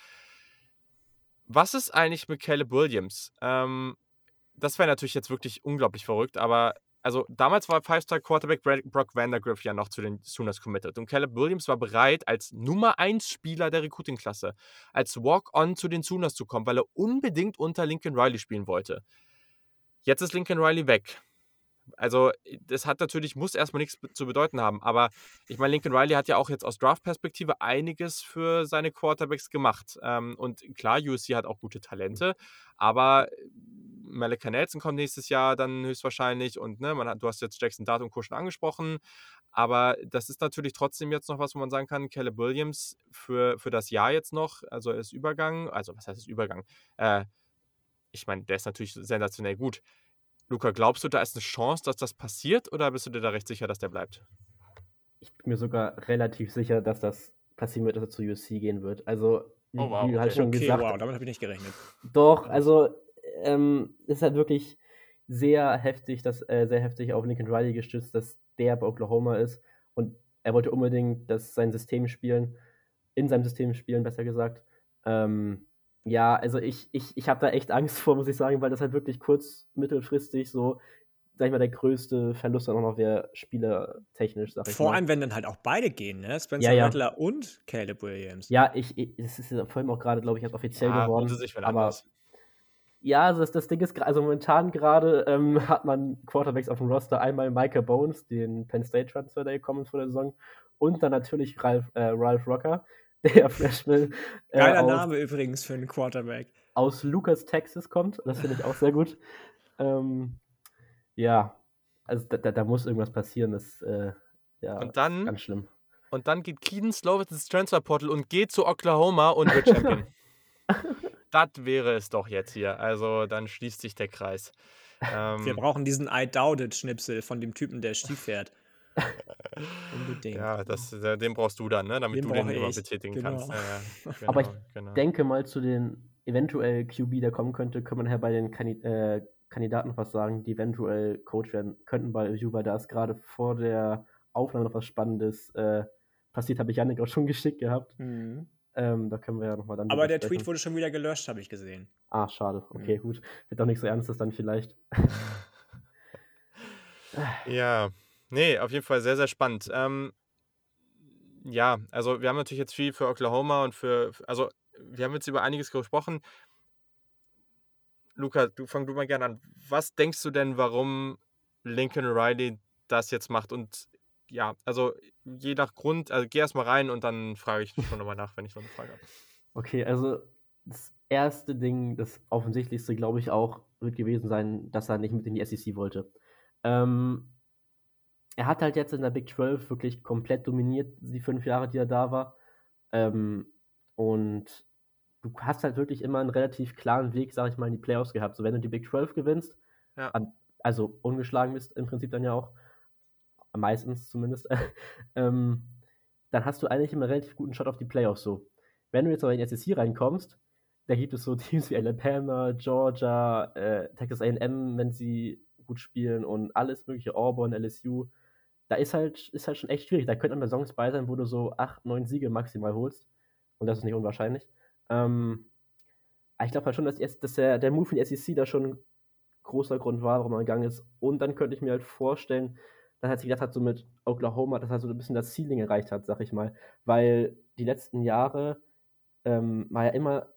Speaker 1: Was ist eigentlich mit Caleb Williams? Ähm, das wäre natürlich jetzt wirklich unglaublich verrückt, aber also damals war Five-Star-Quarterback Brock Vandergriff ja noch zu den Sooners committed. Und Caleb Williams war bereit, als Nummer 1 Spieler der Recruiting-Klasse, als Walk-On zu den Sooners zu kommen, weil er unbedingt unter Lincoln Riley spielen wollte. Jetzt ist Lincoln Riley weg. Also, das hat natürlich, muss erstmal nichts zu bedeuten haben. Aber ich meine, Lincoln Riley hat ja auch jetzt aus Draft-Perspektive einiges für seine Quarterbacks gemacht. Ähm, und klar, USC hat auch gute Talente, aber Malika Nelson kommt nächstes Jahr dann höchstwahrscheinlich und ne, man hat, du hast jetzt Jackson Dart und Co. schon angesprochen, aber das ist natürlich trotzdem jetzt noch was, wo man sagen kann, Caleb Williams für, für das Jahr jetzt noch, also er ist Übergang, also was heißt es Übergang? Äh, ich meine, der ist natürlich sensationell gut. Luca, glaubst du, da ist eine Chance, dass das passiert oder bist du dir da recht sicher, dass der bleibt?
Speaker 3: Ich bin mir sogar relativ sicher, dass das passieren wird, dass er zu USC gehen wird. Also,
Speaker 2: wie oh, wow. halt schon okay, gesagt. Wow, damit habe ich nicht gerechnet.
Speaker 3: Doch, also ähm, ist halt wirklich sehr heftig, dass, äh, sehr heftig auf Lincoln Riley gestützt, dass der bei Oklahoma ist. Und er wollte unbedingt das sein System spielen, in seinem System spielen, besser gesagt. Ähm, ja, also ich, ich, ich habe da echt Angst vor, muss ich sagen, weil das halt wirklich kurz, mittelfristig so, sag ich mal, der größte Verlust dann auch noch wäre, spielertechnisch, sag ich
Speaker 2: Vor
Speaker 3: mal.
Speaker 2: allem, wenn dann halt auch beide gehen, ne? Spencer ja, ja. und Caleb Williams.
Speaker 3: Ja, ich, ich es ist vor allem auch gerade, glaube ich, jetzt offiziell ja, geworden. Sich aber anders. Ja, also das, das Ding ist, also momentan gerade ähm, hat man Quarterbacks auf dem Roster. Einmal Micah Bones, den Penn State Transfer, der gekommen ist vor der Saison. Und dann natürlich Ralph, äh, Ralph Rocker, der Freshman.
Speaker 2: Äh, Geiler aus, Name übrigens für einen Quarterback.
Speaker 3: Aus Lucas, Texas kommt. Das finde ich auch sehr gut. Ähm, ja, also da, da, da, muss irgendwas passieren. Das äh, ja,
Speaker 1: und dann,
Speaker 3: ganz schlimm.
Speaker 1: Und dann geht Keaton Slovis ins Transferportal und geht zu Oklahoma und wird Champion. das wäre es doch jetzt hier. Also dann schließt sich der Kreis.
Speaker 2: Ähm, Wir brauchen diesen I doubt it Schnipsel von dem Typen, der Stief fährt.
Speaker 1: Unbedingt. Ja, das, den brauchst du dann, ne? damit den du den immer betätigen genau. kannst. Ja,
Speaker 3: ja. Genau, Aber ich genau. denke mal zu den eventuell QB, der kommen könnte, können wir nachher bei den Kandid äh, Kandidaten was sagen, die eventuell Coach werden könnten bei weil da ist gerade vor der Aufnahme noch was Spannendes äh, passiert, habe ich Janik auch schon geschickt gehabt. Mhm. Ähm, da können wir ja nochmal dann.
Speaker 2: Aber der Tweet wurde schon wieder gelöscht, habe ich gesehen.
Speaker 3: Ah, schade. Okay, mhm. gut. Wird doch nicht so ernstes dann vielleicht.
Speaker 1: ja, nee, auf jeden Fall sehr, sehr spannend. Ähm, ja, also wir haben natürlich jetzt viel für Oklahoma und für, also wir haben jetzt über einiges gesprochen. Luca, du fang du mal gerne an. Was denkst du denn, warum Lincoln Riley das jetzt macht und ja, also je nach Grund, also geh erst mal rein und dann frage ich schon nochmal nach, wenn ich so eine Frage habe.
Speaker 3: Okay, also das erste Ding, das offensichtlichste, glaube ich, auch wird gewesen sein, dass er nicht mit in die SEC wollte. Ähm, er hat halt jetzt in der Big 12 wirklich komplett dominiert, die fünf Jahre, die er da war. Ähm, und du hast halt wirklich immer einen relativ klaren Weg, sag ich mal, in die Playoffs gehabt. So, wenn du die Big 12 gewinnst, ja. also ungeschlagen bist im Prinzip dann ja auch, meistens zumindest, ähm, dann hast du eigentlich immer einen relativ guten Shot auf die Playoffs so. Wenn du jetzt aber in die SEC reinkommst, da gibt es so Teams wie Alabama, Georgia, äh, Texas A&M, wenn sie gut spielen und alles mögliche, Auburn, LSU. Da ist halt, ist halt schon echt schwierig. Da könnten Saisons bei sein, wo du so 8, 9 Siege maximal holst. Und das ist nicht unwahrscheinlich. Ähm, ich glaube halt schon, dass, dass der, der Move in die SEC da schon ein großer Grund war, warum er gegangen ist. Und dann könnte ich mir halt vorstellen, dass er sich gedacht hat, so mit Oklahoma, dass er so ein bisschen das Ceiling erreicht hat, sag ich mal. Weil die letzten Jahre ähm, war ja immer,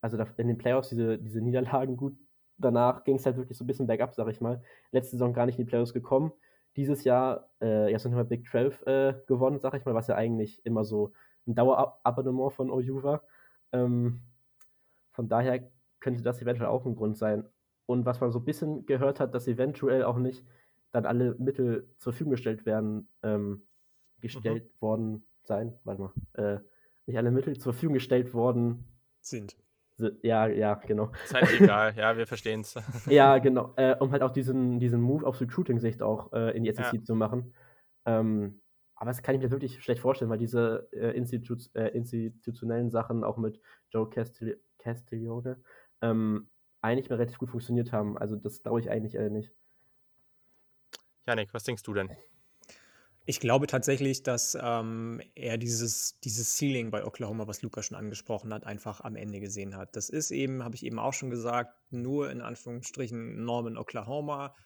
Speaker 3: also in den Playoffs diese, diese Niederlagen gut. Danach ging es halt wirklich so ein bisschen bergab, sag ich mal. Letzte Saison gar nicht in die Playoffs gekommen. Dieses Jahr äh, erst nochmal Big 12 äh, gewonnen, sag ich mal, was ja eigentlich immer so ein Dauerabonnement von OU war. Ähm, von daher könnte das eventuell auch ein Grund sein. Und was man so ein bisschen gehört hat, dass eventuell auch nicht dann alle Mittel zur Verfügung gestellt werden, ähm, gestellt mhm. worden sein. Warte mal. Äh, nicht alle Mittel zur Verfügung gestellt worden
Speaker 2: sind.
Speaker 3: Ja, ja, genau.
Speaker 1: Ist halt egal, ja, wir verstehen es.
Speaker 3: ja, genau. Äh, um halt auch diesen, diesen Move aus Recruiting-Sicht auch äh, in die SEC ja. zu machen. Ähm, aber das kann ich mir wirklich schlecht vorstellen, weil diese äh, Institut, äh, institutionellen Sachen auch mit Joe Castil Castiglione ähm, eigentlich mal relativ gut funktioniert haben. Also das glaube ich eigentlich äh, nicht.
Speaker 1: Janik, was denkst du denn?
Speaker 2: Ich glaube tatsächlich, dass ähm, er dieses, dieses Ceiling bei Oklahoma, was Luca schon angesprochen hat, einfach am Ende gesehen hat. Das ist eben, habe ich eben auch schon gesagt, nur in Anführungsstrichen Norman Oklahoma.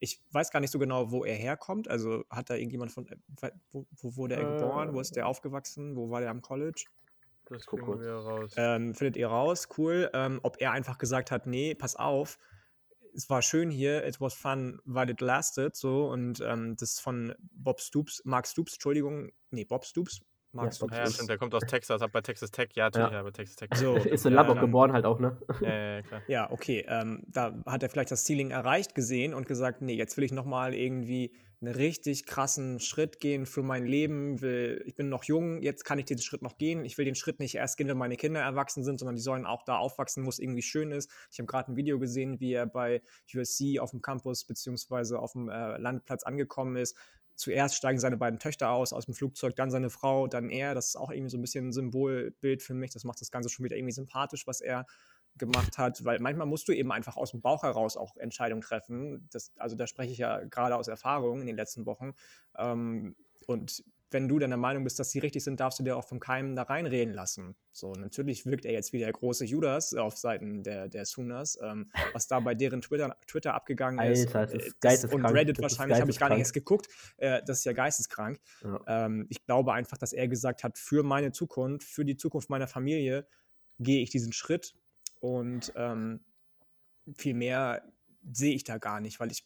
Speaker 2: Ich weiß gar nicht so genau, wo er herkommt. Also hat da irgendjemand von, äh, wo, wo wurde er geboren? Wo ist der äh. aufgewachsen? Wo war der am College?
Speaker 1: Das gucken wir raus.
Speaker 2: Ähm, findet ihr raus, cool. Ähm, ob er einfach gesagt hat, nee, pass auf, es war schön hier, it was fun while it lasted, so und ähm, das von Bob Stoops, Mark Stoops, Entschuldigung, nee, Bob Stoops,
Speaker 1: Mark ja, Stoops. Ja, stimmt, der kommt aus Texas, hat bei Texas Tech, ja, natürlich, ja, ja bei Texas Tech.
Speaker 3: So, ist in Lubbock geboren halt auch, ne?
Speaker 2: Ja, ja, klar. Ja, okay, ähm, da hat er vielleicht das Ceiling erreicht gesehen und gesagt, nee, jetzt will ich nochmal irgendwie einen richtig krassen Schritt gehen für mein Leben. Will, ich bin noch jung, jetzt kann ich diesen Schritt noch gehen. Ich will den Schritt nicht erst gehen, wenn meine Kinder erwachsen sind, sondern die sollen auch da aufwachsen, wo es irgendwie schön ist. Ich habe gerade ein Video gesehen, wie er bei USC auf dem Campus beziehungsweise auf dem äh, Landplatz angekommen ist. Zuerst steigen seine beiden Töchter aus aus dem Flugzeug, dann seine Frau, dann er. Das ist auch irgendwie so ein bisschen ein Symbolbild für mich. Das macht das Ganze schon wieder irgendwie sympathisch, was er gemacht hat, weil manchmal musst du eben einfach aus dem Bauch heraus auch Entscheidungen treffen. Das, also da spreche ich ja gerade aus Erfahrung in den letzten Wochen. Ähm, und wenn du deiner Meinung bist, dass sie richtig sind, darfst du dir auch vom Keimen da reinreden lassen. So, natürlich wirkt er jetzt wie der große Judas auf Seiten der, der Sooners, ähm, was da bei deren Twitter, Twitter abgegangen
Speaker 3: Alter,
Speaker 2: ist.
Speaker 3: Das ist geisteskrank.
Speaker 2: Und Reddit wahrscheinlich habe ich gar nicht erst geguckt. Äh, das ist ja geisteskrank. Ja. Ähm, ich glaube einfach, dass er gesagt hat, für meine Zukunft, für die Zukunft meiner Familie gehe ich diesen Schritt und ähm, viel mehr sehe ich da gar nicht, weil ich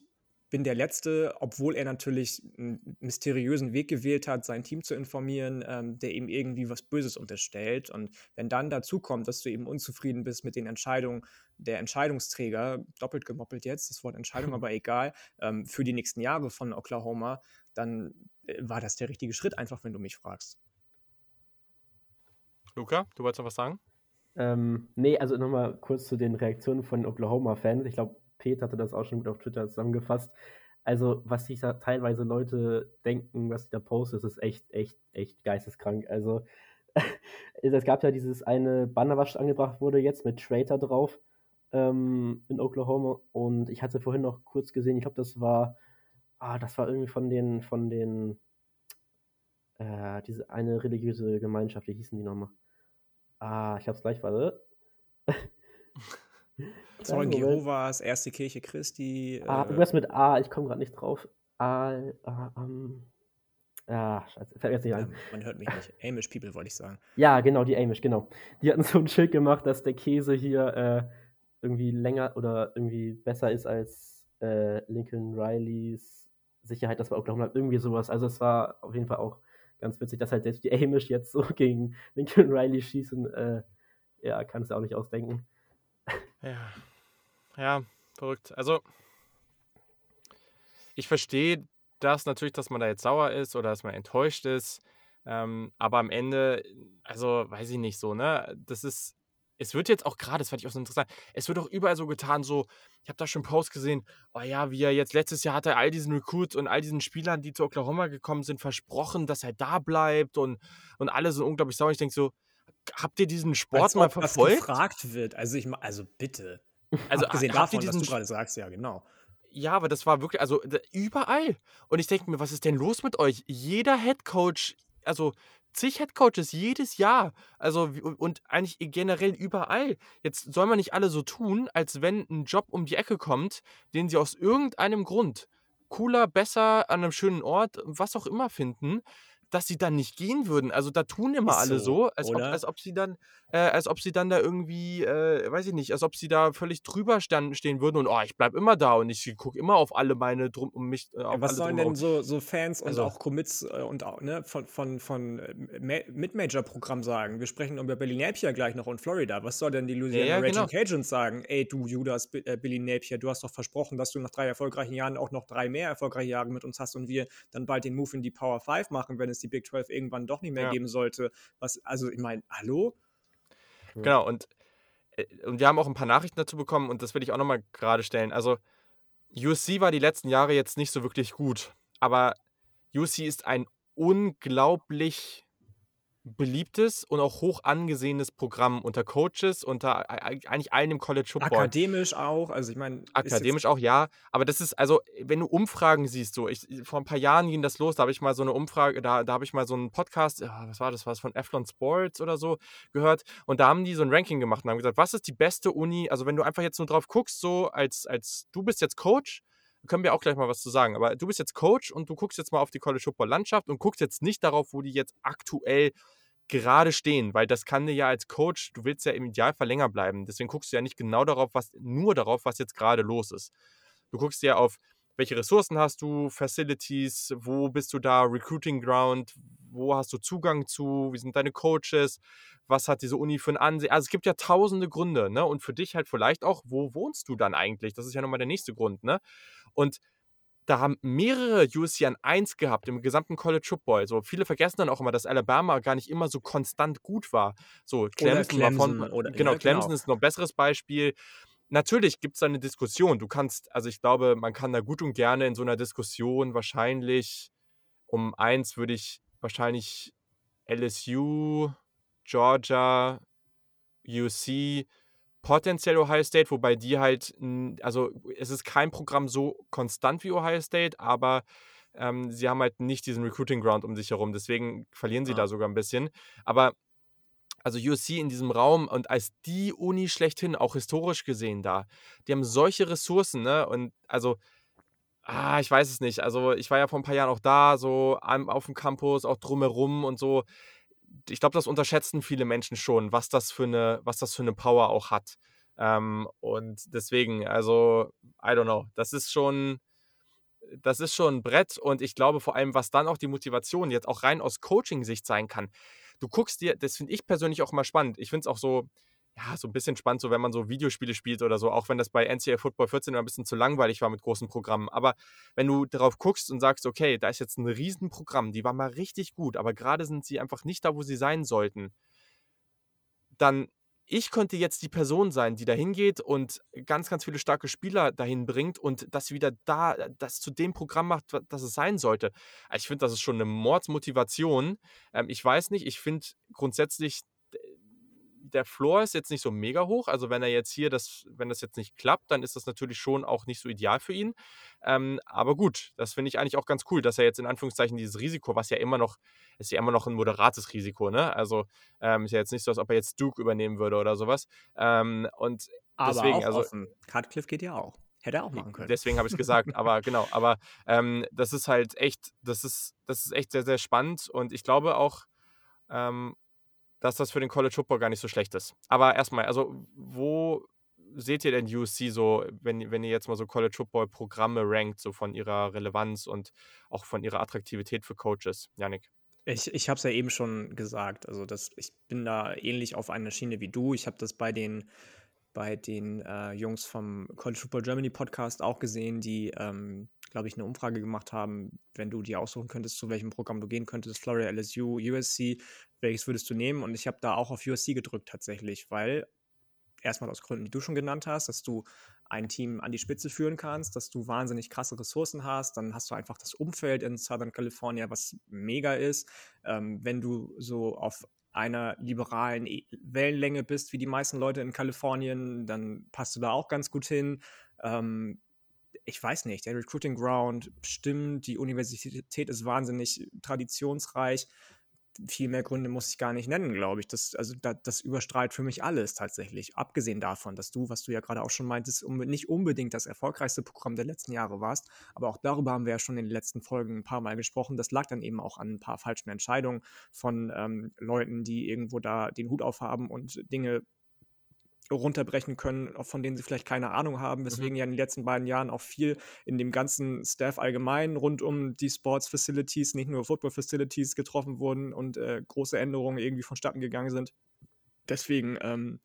Speaker 2: bin der Letzte, obwohl er natürlich einen mysteriösen Weg gewählt hat, sein Team zu informieren, ähm, der ihm irgendwie was Böses unterstellt. Und wenn dann dazu kommt, dass du eben unzufrieden bist mit den Entscheidungen der Entscheidungsträger, doppelt gemoppelt jetzt, das Wort Entscheidung, aber egal, ähm, für die nächsten Jahre von Oklahoma, dann äh, war das der richtige Schritt, einfach wenn du mich fragst.
Speaker 1: Luca, du wolltest noch was sagen?
Speaker 3: Ähm, nee, also nochmal kurz zu den Reaktionen von Oklahoma-Fans. Ich glaube, Pete hatte das auch schon gut auf Twitter zusammengefasst. Also, was sich da teilweise Leute denken, was sie da posten, ist echt, echt, echt geisteskrank. Also, es gab ja dieses eine Banner, was angebracht wurde jetzt mit Trader drauf ähm, in Oklahoma. Und ich hatte vorhin noch kurz gesehen, ich glaube, das war, ah, das war irgendwie von den, von den, äh, diese eine religiöse Gemeinschaft, wie hießen die nochmal? Ah, ich hab's gleich, warte.
Speaker 2: Zeugen Jehovas, Erste Kirche Christi.
Speaker 3: Ah, äh, irgendwas mit A, ich komme gerade nicht drauf. A, A, um, ja, scheiße, fällt jetzt nicht ein.
Speaker 2: man hört mich nicht. Amish People wollte ich sagen.
Speaker 3: Ja, genau, die Amish, genau. Die hatten so ein Schild gemacht, dass der Käse hier äh, irgendwie länger oder irgendwie besser ist als äh, Lincoln Rileys Sicherheit. Das war Oklahoma, irgendwie sowas. Also es war auf jeden Fall auch ganz witzig, dass halt selbst die Amish jetzt so gegen Lincoln Riley schießen. Äh, ja, kann es auch nicht ausdenken.
Speaker 1: Ja. Ja, verrückt. Also, ich verstehe das natürlich, dass man da jetzt sauer ist oder dass man enttäuscht ist. Ähm, aber am Ende, also weiß ich nicht so, ne? Das ist es wird jetzt auch gerade, das fand ich auch so interessant, es wird auch überall so getan, so, ich habe da schon Post gesehen, oh ja, wie er jetzt letztes Jahr hat er all diesen Recruits und all diesen Spielern, die zu Oklahoma gekommen sind, versprochen, dass er da bleibt und, und alle sind unglaublich sauer. Ich denke so, habt ihr diesen Sport Als mal verfolgt?
Speaker 2: Was gefragt wird. Also ich also bitte. Also abgesehen davon, dass du gerade sagst, ja genau.
Speaker 1: Ja, aber das war wirklich, also überall. Und ich denke mir, was ist denn los mit euch? Jeder Head Coach, also zig Head Coaches jedes Jahr. Also und eigentlich generell überall. Jetzt soll man nicht alle so tun, als wenn ein Job um die Ecke kommt, den sie aus irgendeinem Grund cooler, besser, an einem schönen Ort, was auch immer finden, dass sie dann nicht gehen würden. Also da tun immer Ist alle so, so als, ob, als ob sie dann, äh, als ob sie dann da irgendwie, äh, weiß ich nicht, als ob sie da völlig drüber stand, stehen würden und oh, ich bleib immer da und ich gucke immer auf alle meine drum um mich.
Speaker 2: Äh, ja, was sollen denn so, so Fans und also, auch Commits äh, und auch ne, von, von, von äh, Mid-Major-Programm sagen? Wir sprechen über Billy Napier gleich noch und Florida. Was soll denn die Louisiana ja, ja, Raging genau. Cajuns sagen? Ey, du Judas, äh, Billy Napier, du hast doch versprochen, dass du nach drei erfolgreichen Jahren auch noch drei mehr erfolgreiche Jahre mit uns hast und wir dann bald den Move in die Power 5 machen, wenn es es die Big 12 irgendwann doch nicht mehr ja. geben sollte. Was, also ich meine, hallo?
Speaker 1: Genau, und, äh, und wir haben auch ein paar Nachrichten dazu bekommen und das will ich auch nochmal gerade stellen. Also, USC war die letzten Jahre jetzt nicht so wirklich gut, aber USC ist ein unglaublich beliebtes und auch hoch angesehenes Programm unter Coaches, unter eigentlich allen im College Football.
Speaker 2: Akademisch auch, also ich meine.
Speaker 1: Akademisch auch, ja. Aber das ist, also, wenn du Umfragen siehst, so, ich, vor ein paar Jahren ging das los, da habe ich mal so eine Umfrage, da, da habe ich mal so einen Podcast, was war das, was von Eflon Sports oder so gehört. Und da haben die so ein Ranking gemacht und haben gesagt, was ist die beste Uni? Also, wenn du einfach jetzt nur drauf guckst, so als, als du bist jetzt Coach, können wir auch gleich mal was zu sagen. Aber du bist jetzt Coach und du guckst jetzt mal auf die College Football Landschaft und guckst jetzt nicht darauf, wo die jetzt aktuell gerade stehen, weil das kann dir ja als Coach, du willst ja im Idealfall länger bleiben. Deswegen guckst du ja nicht genau darauf, was nur darauf, was jetzt gerade los ist. Du guckst ja auf, welche Ressourcen hast du, Facilities, wo bist du da, Recruiting Ground, wo hast du Zugang zu, wie sind deine Coaches, was hat diese Uni für ein Ansehen. Also es gibt ja tausende Gründe, ne? Und für dich halt vielleicht auch, wo wohnst du dann eigentlich? Das ist ja nochmal der nächste Grund, ne? Und da haben mehrere USC an 1 gehabt im gesamten College Football. So, viele vergessen dann auch immer, dass Alabama gar nicht immer so konstant gut war. So, Clemson, Clemson war von, oder, genau, ja, Clemson genau. ist noch ein besseres Beispiel. Natürlich gibt es da eine Diskussion. Du kannst, also ich glaube, man kann da gut und gerne in so einer Diskussion wahrscheinlich um eins würde ich wahrscheinlich LSU, Georgia, UC potenziell Ohio State, wobei die halt, also es ist kein Programm so konstant wie Ohio State, aber ähm, sie haben halt nicht diesen Recruiting Ground um sich herum, deswegen verlieren sie ah. da sogar ein bisschen. Aber also USC in diesem Raum und als die Uni schlechthin, auch historisch gesehen da, die haben solche Ressourcen, ne? Und also, ah, ich weiß es nicht. Also ich war ja vor ein paar Jahren auch da, so auf dem Campus, auch drumherum und so ich glaube, das unterschätzen viele Menschen schon, was das für eine, was das für eine Power auch hat. Ähm, und deswegen, also, I don't know, das ist schon, das ist schon ein Brett und ich glaube vor allem, was dann auch die Motivation jetzt auch rein aus Coaching-Sicht sein kann. Du guckst dir, das finde ich persönlich auch immer spannend. Ich finde es auch so, ja, so ein bisschen spannend, so wenn man so Videospiele spielt oder so, auch wenn das bei NCAA Football 14 immer ein bisschen zu langweilig war mit großen Programmen. Aber wenn du darauf guckst und sagst, okay, da ist jetzt ein Riesenprogramm, die war mal richtig gut, aber gerade sind sie einfach nicht da, wo sie sein sollten, dann ich könnte jetzt die Person sein, die da hingeht und ganz, ganz viele starke Spieler dahin bringt und das wieder da, das zu dem Programm macht, das es sein sollte. Ich finde, das ist schon eine Mordsmotivation. Ähm, ich weiß nicht, ich finde grundsätzlich der Floor ist jetzt nicht so mega hoch. Also wenn er jetzt hier das, wenn das jetzt nicht klappt, dann ist das natürlich schon auch nicht so ideal für ihn. Ähm, aber gut, das finde ich eigentlich auch ganz cool, dass er jetzt in Anführungszeichen dieses Risiko, was ja immer noch, ist ja immer noch ein moderates Risiko, ne? Also ähm, ist ja jetzt nicht so, als ob er jetzt Duke übernehmen würde oder sowas. Ähm, und
Speaker 2: aber deswegen, also. Offen. Cutcliffe geht ja auch. Hätte er auch machen können.
Speaker 1: Deswegen habe ich es gesagt, aber genau, aber ähm, das ist halt echt, das ist, das ist echt sehr, sehr spannend und ich glaube auch, ähm, dass das für den College Football gar nicht so schlecht ist. Aber erstmal, also wo seht ihr denn USC so, wenn, wenn ihr jetzt mal so College Football Programme rankt, so von ihrer Relevanz und auch von ihrer Attraktivität für Coaches, Janik?
Speaker 2: Ich, ich habe es ja eben schon gesagt, also das, ich bin da ähnlich auf einer Schiene wie du. Ich habe das bei den, bei den äh, Jungs vom College Football Germany Podcast auch gesehen, die ähm, glaube ich, eine Umfrage gemacht haben, wenn du dir aussuchen könntest, zu welchem Programm du gehen könntest, Florida, LSU, USC, welches würdest du nehmen? Und ich habe da auch auf USC gedrückt tatsächlich, weil erstmal aus Gründen, die du schon genannt hast, dass du ein Team an die Spitze führen kannst, dass du wahnsinnig krasse Ressourcen hast, dann hast du einfach das Umfeld in Southern California, was mega ist. Ähm, wenn du so auf einer liberalen e Wellenlänge bist, wie die meisten Leute in Kalifornien, dann passt du da auch ganz gut hin. Ähm, ich weiß nicht, der Recruiting Ground stimmt, die Universität ist wahnsinnig traditionsreich viel mehr Gründe muss ich gar nicht nennen, glaube ich. Das, also da, das überstrahlt für mich alles tatsächlich. Abgesehen davon, dass du, was du ja gerade auch schon meintest, um, nicht unbedingt das erfolgreichste Programm der letzten Jahre warst. Aber auch darüber haben wir ja schon in den letzten Folgen ein paar Mal gesprochen. Das lag dann eben auch an ein paar falschen Entscheidungen von ähm, Leuten, die irgendwo da den Hut aufhaben und Dinge runterbrechen können, von denen sie vielleicht keine Ahnung haben, mhm. weswegen mhm. ja in den letzten beiden Jahren auch viel in dem ganzen Staff allgemein rund um die Sports Facilities, nicht nur Football Facilities getroffen wurden und äh, große Änderungen irgendwie vonstatten gegangen sind. Deswegen ähm,